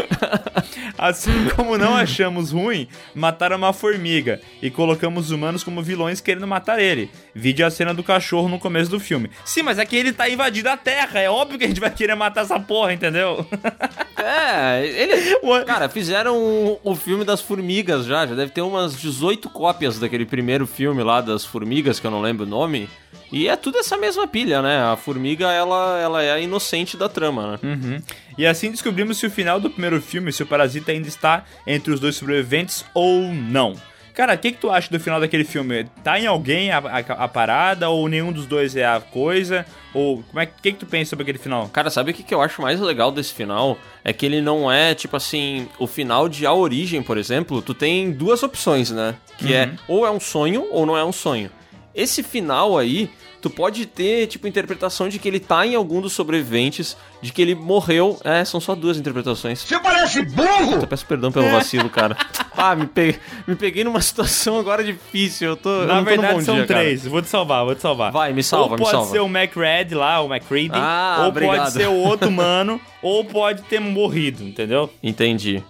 assim como não achamos ruim matar uma formiga e colocamos humanos como vilões querendo matar ele. Vide a cena do cachorro no começo do filme. Sim, mas é que ele tá invadindo a Terra. É óbvio que a gente vai querer matar essa porra, entendeu? É, ele. Cara, fizeram o, o filme das formigas já. Já deve ter umas 18 cópias daquele primeiro filme lá das formigas, que eu não lembro o nome. E é tudo essa mesma pilha, né? A formiga, ela, ela é a inocente da trama, né? Uhum. E assim descobrimos se o final do primeiro filme, se o parasita ainda está entre os dois sobreviventes ou não. Cara, o que, que tu acha do final daquele filme? Tá em alguém a, a- a parada ou nenhum dos dois é a coisa? Ou como é que, que, que tu pensa sobre aquele final? Cara, sabe o que, que eu acho mais legal desse final? É que ele não é, tipo assim, o final de A Origem, por exemplo, tu tem duas opções, né? Que é Uhum. ou é um sonho ou não é um sonho. Esse final aí, tu pode ter, tipo, interpretação de que ele tá em algum dos sobreviventes, de que ele morreu. É, são só duas interpretações. Você parece burro! Eu peço perdão pelo vacilo, cara. Ah, me peguei, me peguei numa situação agora difícil. Eu tô, eu Na tô num verdade bom são dia, cara. três, vou te salvar, vou te salvar. Vai, me salva, ou me pode salva. ser o MacRed lá, o MacReady, Ah, ou obrigado. pode ser o outro mano, ou pode ter morrido, entendeu? Entendi.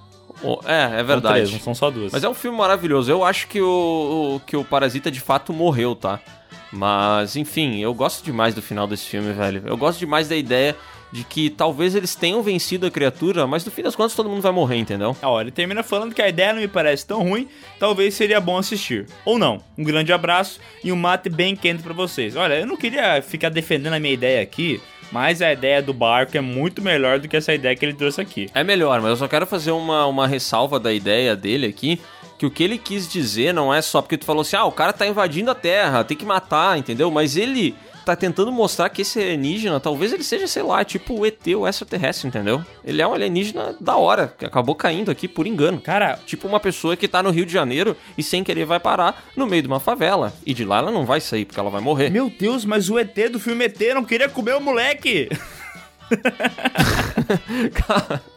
É, é São verdade. três, não são só duas. Mas é um filme maravilhoso. Eu acho que o, o- que o Parasita de fato morreu, tá? Mas, enfim, eu gosto demais do final desse filme, velho. Eu gosto demais da ideia de que talvez eles tenham vencido a criatura, mas no fim das contas todo mundo vai morrer, entendeu? Ó, ele termina falando que a ideia não me parece tão ruim, talvez seria bom assistir. Ou não. Um grande abraço e um mate bem quente pra vocês. Olha, eu não queria ficar defendendo a minha ideia aqui, mas a ideia do barco é muito melhor do que essa ideia que ele trouxe aqui. É melhor, mas eu só quero fazer uma, uma ressalva da ideia dele aqui. Que o que ele quis dizer não é só porque tu falou assim, ah, o cara tá invadindo a Terra, tem que matar, entendeu? Mas ele tá tentando mostrar que esse alienígena, talvez ele seja, sei lá, tipo o ET, o extraterrestre, entendeu? Ele é um alienígena da hora, que acabou caindo aqui por engano. Cara, tipo uma pessoa que tá no Rio de Janeiro e sem querer vai parar no meio de uma favela. E de lá ela não vai sair, porque ela vai morrer. Meu Deus, mas o ET do filme ET não queria comer o moleque!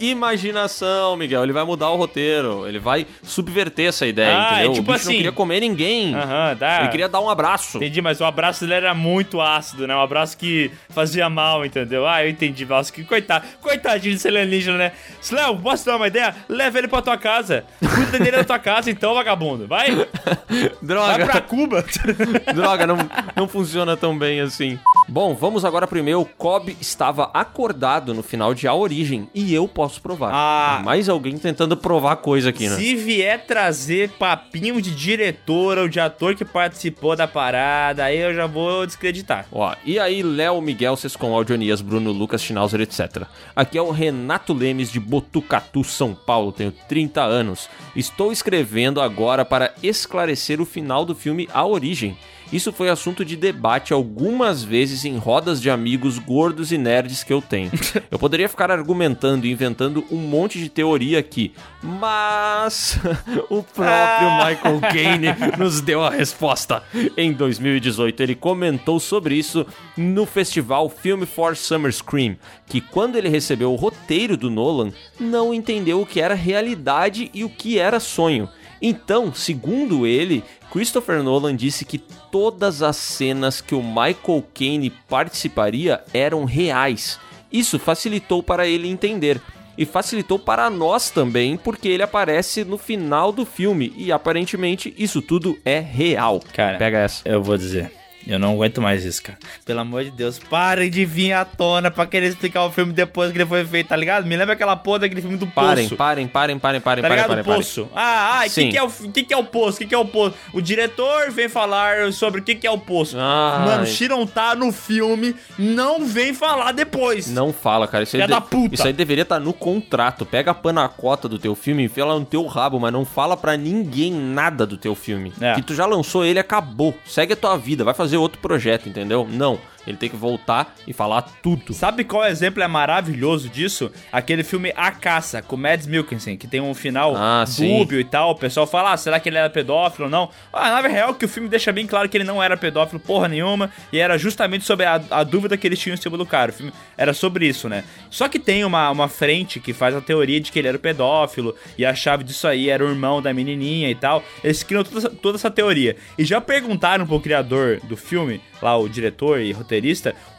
Imaginação, Miguel. Ele vai mudar o roteiro. Ele vai subverter essa ideia, Ah, entendeu? é tipo o bicho assim- não queria comer ninguém. Aham, dá. Ele queria dar um abraço. Entendi, mas o abraço dele era muito ácido, né? Um abraço que fazia mal, entendeu? Ah, eu entendi. Nossa, que coitado. Coitadinho desse alienígena, né? Léo, posso dar uma ideia? Leva ele pra tua casa. Cuida dele na tua casa, então, vagabundo. Vai. Droga. Vai pra Cuba. Droga, não, não funciona tão bem assim. Bom, vamos agora pro e-mail. Cobb estava acordado no final de A Origem e eu posso provar. Ah. Mais alguém tentando provar coisa aqui, né? Se vier trazer papinho de diretor ou de ator que participou da parada, aí eu já vou descreditar. Ó, e aí, Léo, Miguel, Sescom, Audionias, Bruno, Lucas, Schnauzer, etc. Aqui é o Renato Lemes de Botucatu, São Paulo, tenho 30 anos. Estou escrevendo agora para esclarecer o final do filme A Origem. Isso foi assunto de debate algumas vezes em rodas de amigos gordos e nerds que eu tenho. Eu poderia ficar argumentando e inventando um monte de teoria aqui, mas o próprio Michael Caine nos deu a resposta. Em 2018, ele comentou sobre isso no festival Film for Summer Scream, que quando ele recebeu o roteiro do Nolan, não entendeu o que era realidade e o que era sonho. Então, segundo ele, Christopher Nolan disse que todas as cenas que o Michael Caine participaria eram reais. Isso facilitou para ele entender. E facilitou para nós também, porque ele aparece no final do filme. E aparentemente isso tudo é real. Cara, Pega essa. Eu vou dizer. Eu não aguento mais isso, cara. Pelo amor de Deus, parem de vir à tona pra querer explicar o filme depois que ele foi feito, tá ligado? Me lembra aquela porra daquele filme do Parem, Poço. parem, parem, parem, parem, Tá parem, parem, parem. Poço. Ah, ah, o que, que, é o, que, que é o Poço? O que, que é o Poço? O diretor vem falar sobre o que, que é o Poço. Ai. Mano, não tá no filme, não vem falar depois. Não fala, cara. Isso aí, Filha da puta. isso aí deveria estar no contrato. Pega a panacota do teu filme, enfia ela no teu rabo, mas não fala pra ninguém nada do teu filme. É. Que tu já lançou ele, acabou. Segue a tua vida, vai fazer outro projeto, entendeu? Não. Ele tem que voltar e falar tudo. Sabe qual exemplo é maravilhoso disso? Aquele filme A Caça, com Mads Mikkelsen, que tem um final Ah, sim. dúbio e tal. O pessoal fala, ah, será que ele era pedófilo ou não? Ah, na real, que o filme deixa bem claro que ele não era pedófilo porra nenhuma, e era justamente sobre a, a dúvida que eles tinham em cima do cara. O filme era sobre isso, né? Só que tem uma, uma frente que faz a teoria de que ele era pedófilo, e a chave disso aí era o irmão da menininha e tal. Eles criam toda essa, toda essa teoria. E já perguntaram pro criador do filme, lá o diretor e roteirista,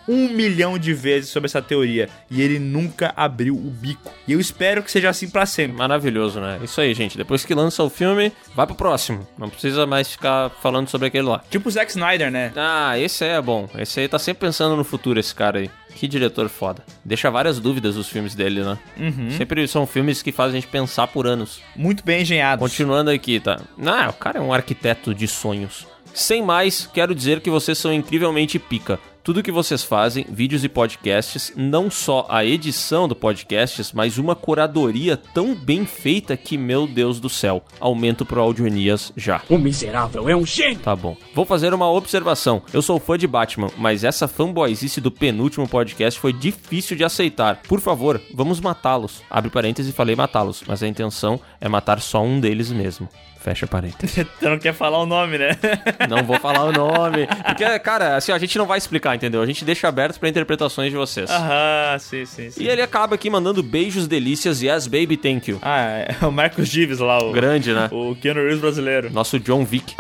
um milhão de vezes sobre essa teoria. E ele nunca abriu o bico. E eu espero que seja assim pra sempre. Maravilhoso, né? Isso aí, gente. Depois que lança o filme, vai pro próximo. Não precisa mais ficar falando sobre aquele lá. Tipo o Zack Snyder, né? Ah, esse aí é bom. Esse aí tá sempre pensando no futuro, esse cara aí. Que diretor foda. Deixa várias dúvidas os filmes dele, né? Uhum. Sempre são filmes que fazem a gente pensar por anos. Muito bem engenhados. Continuando aqui, tá? Ah, o cara é um arquiteto de sonhos. Sem mais, quero dizer que vocês são incrivelmente pica. Tudo que vocês fazem, vídeos e podcasts, não só a edição do podcasts, mas uma curadoria tão bem feita que, meu Deus do céu, aumento pro Audionias já. O miserável é um gênio. Tá bom. Vou fazer uma observação. Eu sou fã de Batman, mas essa fanboyzice do penúltimo podcast foi difícil de aceitar. Por favor, vamos matá-los. Abre parênteses e falei matá-los, mas a intenção é matar só um deles mesmo. Fecha parênteses. Você não quer falar o nome, né? Não vou falar o nome. Porque, cara, assim, a gente não vai explicar, entendeu? A gente deixa aberto pra interpretações de vocês. Aham, sim, sim, sim. E ele acaba aqui mandando beijos delícias, yes baby, thank you. Ah, é o Marcos Gives lá, o, Grande, né? o Keanu Reeves brasileiro. Nosso John Wick.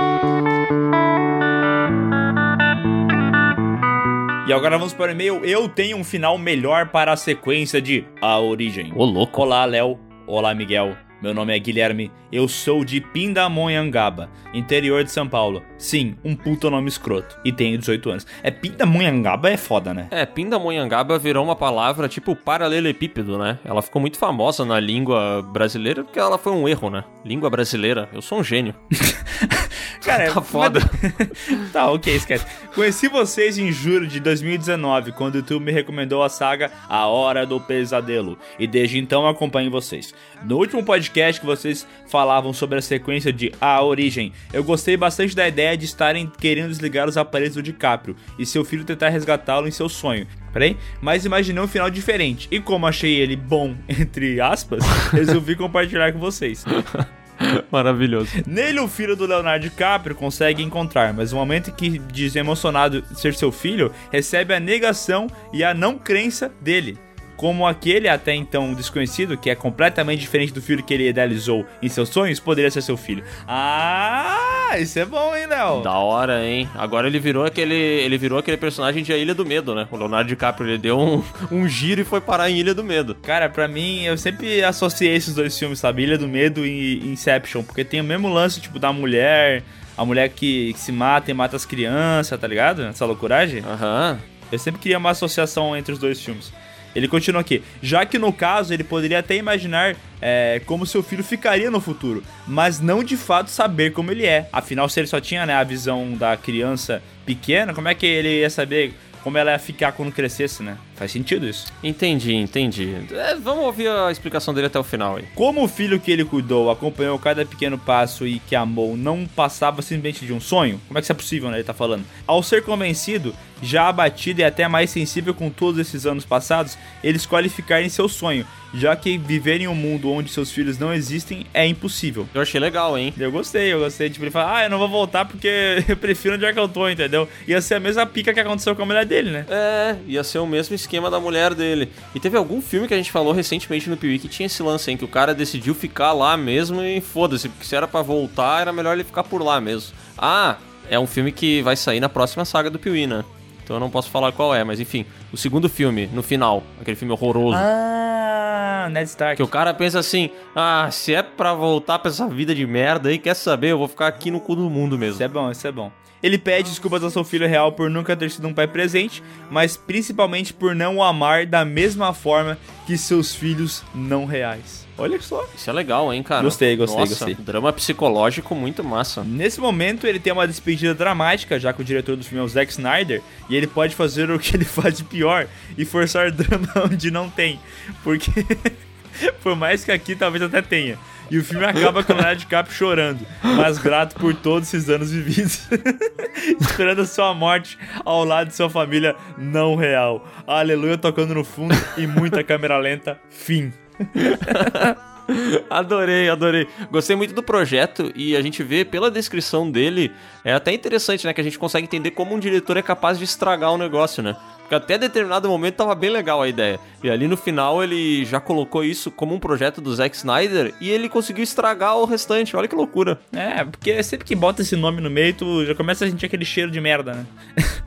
E agora vamos para o e-mail. Eu tenho um final melhor para a sequência de A Origem. Ô, louco. Olá, Léo. Olá, Miguel. Meu nome é Guilherme, eu sou de Pindamonhangaba, interior de São Paulo. Sim, um puta nome escroto. E tenho 18 anos. É Pindamonhangaba é foda, né? É, Pindamonhangaba virou uma palavra tipo paralelepípedo, né? Ela ficou muito famosa na língua brasileira porque ela foi um erro, né? Língua brasileira, eu sou um gênio. Cara, Tá foda. tá, ok, esquece. Conheci vocês em julho de 2019, quando o YouTube me recomendou a saga A Hora do Pesadelo. E desde então eu acompanho vocês. No último podcast que vocês falavam sobre a sequência de A Origem, eu gostei bastante da ideia de estarem querendo desligar os aparelhos do DiCaprio e seu filho tentar resgatá-lo em seu sonho. Peraí, mas imaginei um final diferente. E como achei ele bom, entre aspas, resolvi compartilhar com vocês. Maravilhoso. Nele, o filho do Leonardo DiCaprio consegue encontrar, mas no momento que diz emocionado ser seu filho, recebe a negação e a não crença dele. Como aquele até então desconhecido, que é completamente diferente do filho que ele idealizou em seus sonhos, poderia ser seu filho. Ah, isso é bom, hein, Léo? Da hora, hein? Agora ele virou aquele. Ele virou aquele personagem de A Ilha do Medo, né? O Leonardo DiCaprio ele deu um, um giro e foi parar em Ilha do Medo. Cara, pra mim, eu sempre associei esses dois filmes, sabe? Ilha do Medo e Inception, porque tem o mesmo lance, tipo, da mulher, a mulher que, que se mata e mata as crianças, tá ligado? Essa loucuragem. Aham. Eu sempre queria uma associação entre os dois filmes. Ele continua aqui. Já que no caso ele poderia até imaginar é, como seu filho ficaria no futuro, mas não de fato saber como ele é. Afinal, se ele só tinha né, a visão da criança pequena, como é que ele ia saber como ela ia ficar quando crescesse, né? Faz sentido isso. Entendi, entendi. É, vamos ouvir a explicação dele até o final aí. Como o filho que ele cuidou acompanhou cada pequeno passo e que amou não passava simplesmente de um sonho? Como é que isso é possível, né? Ele tá falando. Ao ser convencido, já abatido e até mais sensível com todos esses anos passados, ele escolhe ficar em seu sonho, já que viver em um mundo onde seus filhos não existem é impossível. Eu achei legal, hein? Eu gostei, eu gostei. Tipo, ele fala, ah, eu não vou voltar porque eu prefiro onde é que eu tô, entendeu? Ia ser a mesma pica que aconteceu com a mulher dele, né? É, ia ser o mesmo esquema da mulher dele. E teve algum filme que a gente falou recentemente no Piuí que tinha esse lance, hein? Que o cara decidiu ficar lá mesmo e foda-se, porque se era pra voltar, era melhor ele ficar por lá mesmo. Ah, é um filme que vai sair na próxima saga do Piuí, né? Então eu não posso falar qual é, mas enfim, o segundo filme, no final, aquele filme horroroso. Ah, Ned Stark. Que o cara pensa assim: ah, se é pra voltar pra essa vida de merda aí, quer saber? Eu vou ficar aqui no cu do mundo mesmo. Isso é bom, isso é bom. Ele pede desculpas ao seu filho real por nunca ter sido um pai presente, mas principalmente por não o amar da mesma forma que seus filhos não reais. Olha só. Isso é legal, hein, cara? Gostei, gostei, Nossa, gostei. Drama psicológico muito massa. Nesse momento, ele tem uma despedida dramática, já que o diretor do filme é o Zack Snyder, e ele pode fazer o que ele faz de pior e forçar drama onde não tem. Porque. Por mais que aqui talvez até tenha. E o filme acaba com o Leonardo DiCaprio chorando, mas grato por todos esses anos vividos, esperando a sua morte ao lado de sua família não real. Aleluia tocando no fundo e muita câmera lenta. Fim. Adorei, adorei. Gostei muito do projeto e a gente vê pela descrição dele, é até interessante, né? Que a gente consegue entender como um diretor é capaz de estragar o negócio, né? Porque até determinado momento tava bem legal a ideia. E ali no final ele já colocou isso como um projeto do Zack Snyder e ele conseguiu estragar o restante. Olha que loucura. É, porque sempre que bota esse nome no meio, tu já começa a sentir aquele cheiro de merda, né?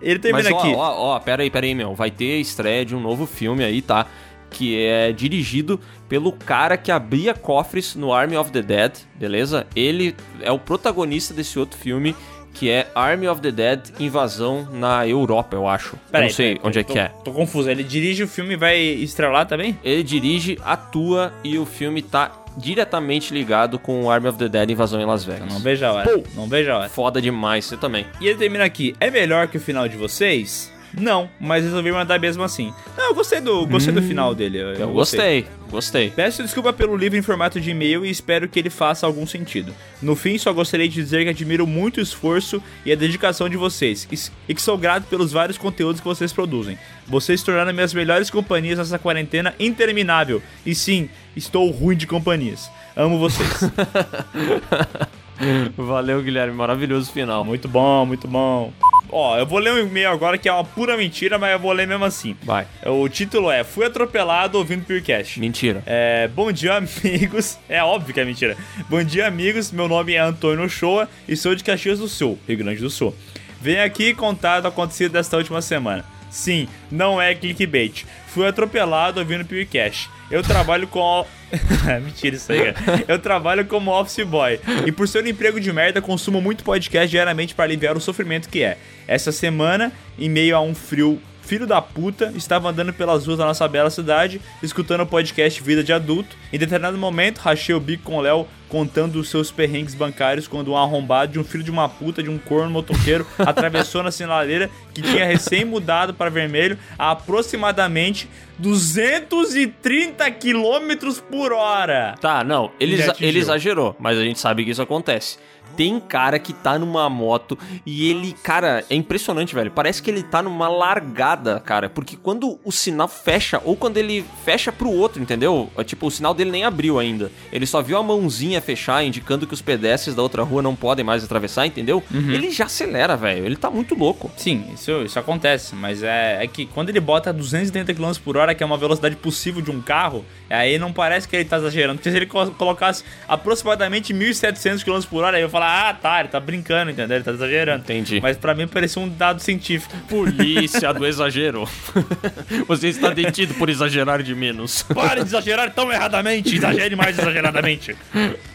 Ele termina Mas ó, aqui. ó, ó, pera aí, pera aí, meu. Vai ter estreia de um novo filme aí, tá? Que é dirigido pelo cara que abria cofres no Army of the Dead, beleza? Ele é o protagonista desse outro filme, que é Army of the Dead Invasão na Europa, eu acho. Eu Peraí, não sei peraí, onde é tô- que é. Tô confuso. Ele dirige o filme e vai estrelar também? Ele dirige, atua e o filme tá diretamente ligado com o Army of the Dead Invasão em Las Vegas. Não vejo a hora. Não vejo a hora. Foda demais, você também. E ele termina aqui. É melhor que o final de vocês? Não, mas resolvi mandar mesmo assim. Não, eu gostei do, gostei do final dele. Eu, Hum, Eu gostei, gostei. Peço desculpa pelo livro em formato de e-mail e espero que ele faça algum sentido. No fim, só gostaria de dizer que admiro muito o esforço e a dedicação de vocês e que sou grato pelos vários conteúdos que vocês produzem. Vocês tornaram minhas melhores companhias nessa quarentena interminável. E sim, estou ruim de companhias. Amo vocês. Valeu, Guilherme. Maravilhoso final. Muito bom, muito bom. Ó, eu vou ler um e-mail agora que é uma pura mentira, mas eu vou ler mesmo assim. Vai. O título é Fui atropelado ouvindo Peercast. Mentira. É, bom dia, amigos. É óbvio que é mentira. Bom dia, amigos. Meu nome é Antônio Shoa e sou de Caxias do Sul, Rio Grande do Sul. Venho aqui contar do acontecido desta última semana. Sim, não é clickbait. Fui atropelado ouvindo Peercast. Eu trabalho com. Mentira isso aí, cara. Eu trabalho como office boy. E por ser um emprego de merda, consumo muito podcast diariamente para aliviar o sofrimento que é. Essa semana, em meio a um frio filho da puta, estava andando pelas ruas da nossa bela cidade, escutando o podcast Vida de Adulto. Em determinado momento, rachei o bico com o Léo contando os seus perrengues bancários quando um arrombado de um filho de uma puta, de um corno motoqueiro, atravessou na sinaleira que tinha recém mudado para vermelho a aproximadamente 230 km por hora. Tá, não, ele, ele exagerou, mas a gente sabe que isso acontece. Tem cara que tá numa moto e ele, cara, é impressionante, velho. Parece que ele tá numa largada, cara. Porque quando o sinal fecha, ou quando ele fecha pro outro, entendeu? É, Tipo, o sinal dele nem abriu ainda. Ele só viu a mãozinha fechar, indicando que os pedestres da outra rua não podem mais atravessar, entendeu? Uhum. Ele já acelera, velho. Ele tá muito louco. Sim, isso, isso acontece, mas é, é que quando ele bota 230 km por hora, que é uma velocidade possível de um carro, aí não parece que ele tá exagerando. Porque se ele co- colocasse aproximadamente 1.700 km por hora, aí eu ia falar, ah, tá, ele tá brincando, entendeu? Ele tá exagerando. Entendi. Mas pra mim parecia um dado científico. Polícia do exagero. Você está detido por exagerar de menos. Pare de exagerar tão erradamente, exagere mais exageradamente.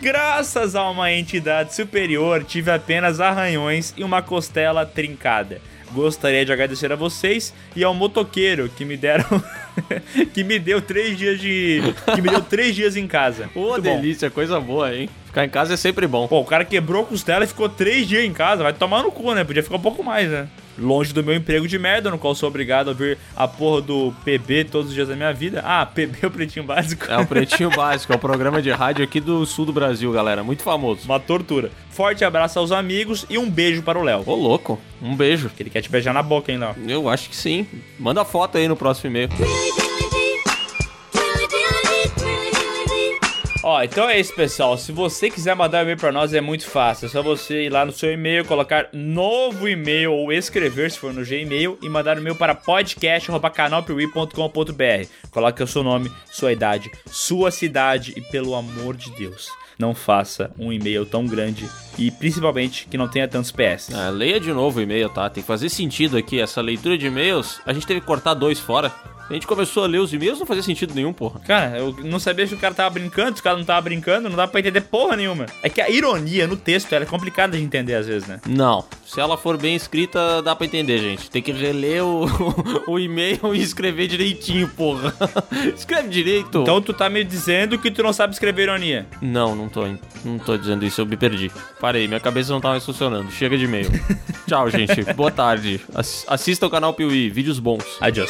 Graças a uma entidade superior, tive apenas arranhões e uma costela trincada. Gostaria de agradecer a vocês e ao motoqueiro que me deram. que me deu três dias de. que me deu três dias em casa. Ô, bom. delícia, coisa boa, hein? Ficar em casa é sempre bom. Pô, o cara quebrou a costela e ficou três dias em casa. Vai tomar no cu, né? Podia ficar um pouco mais, né? Longe do meu emprego de merda, no qual sou obrigado a ouvir a porra do PB todos os dias da minha vida. Ah, PB é o pretinho básico. É o Pretinho Básico, é o programa de rádio aqui do sul do Brasil, galera. Muito famoso. Uma tortura. Forte abraço aos amigos e um beijo para o Léo. Ô, louco. Um beijo. Que ele quer te beijar na boca, hein, Léo? Eu acho que sim. Manda foto aí no próximo e-mail. Ó, então é isso, pessoal. Se você quiser mandar um e-mail pra nós, é muito fácil. É só você ir lá no seu e-mail, colocar novo e-mail ou escrever, se for no Gmail, e mandar o e-mail para podcast.canalpiuí.com.br. Coloque o seu nome, sua idade, sua cidade e, pelo amor de Deus, não faça um e-mail tão grande e, principalmente, que não tenha tantos PS. Ah, leia de novo o e-mail, tá? Tem que fazer sentido aqui. Essa leitura de e-mails, a gente teve que cortar dois fora. A gente começou a ler os e-mails, não fazia sentido nenhum, porra. Cara, eu não sabia se o cara tava brincando, se o cara não tava brincando, não dá pra entender porra nenhuma. É que a ironia no texto ela é complicada de entender às vezes, né? Não. Se ela for bem escrita, dá pra entender, gente. Tem que reler o, o e-mail e escrever direitinho, porra. Escreve direito. Então tu tá me dizendo que tu não sabe escrever ironia. Não, não tô, não tô dizendo isso, eu me perdi. Parei, minha cabeça não tá mais funcionando. Chega de e-mail. Tchau, gente. Boa tarde. Ass- assista o canal Piuí, vídeos bons. Adiós.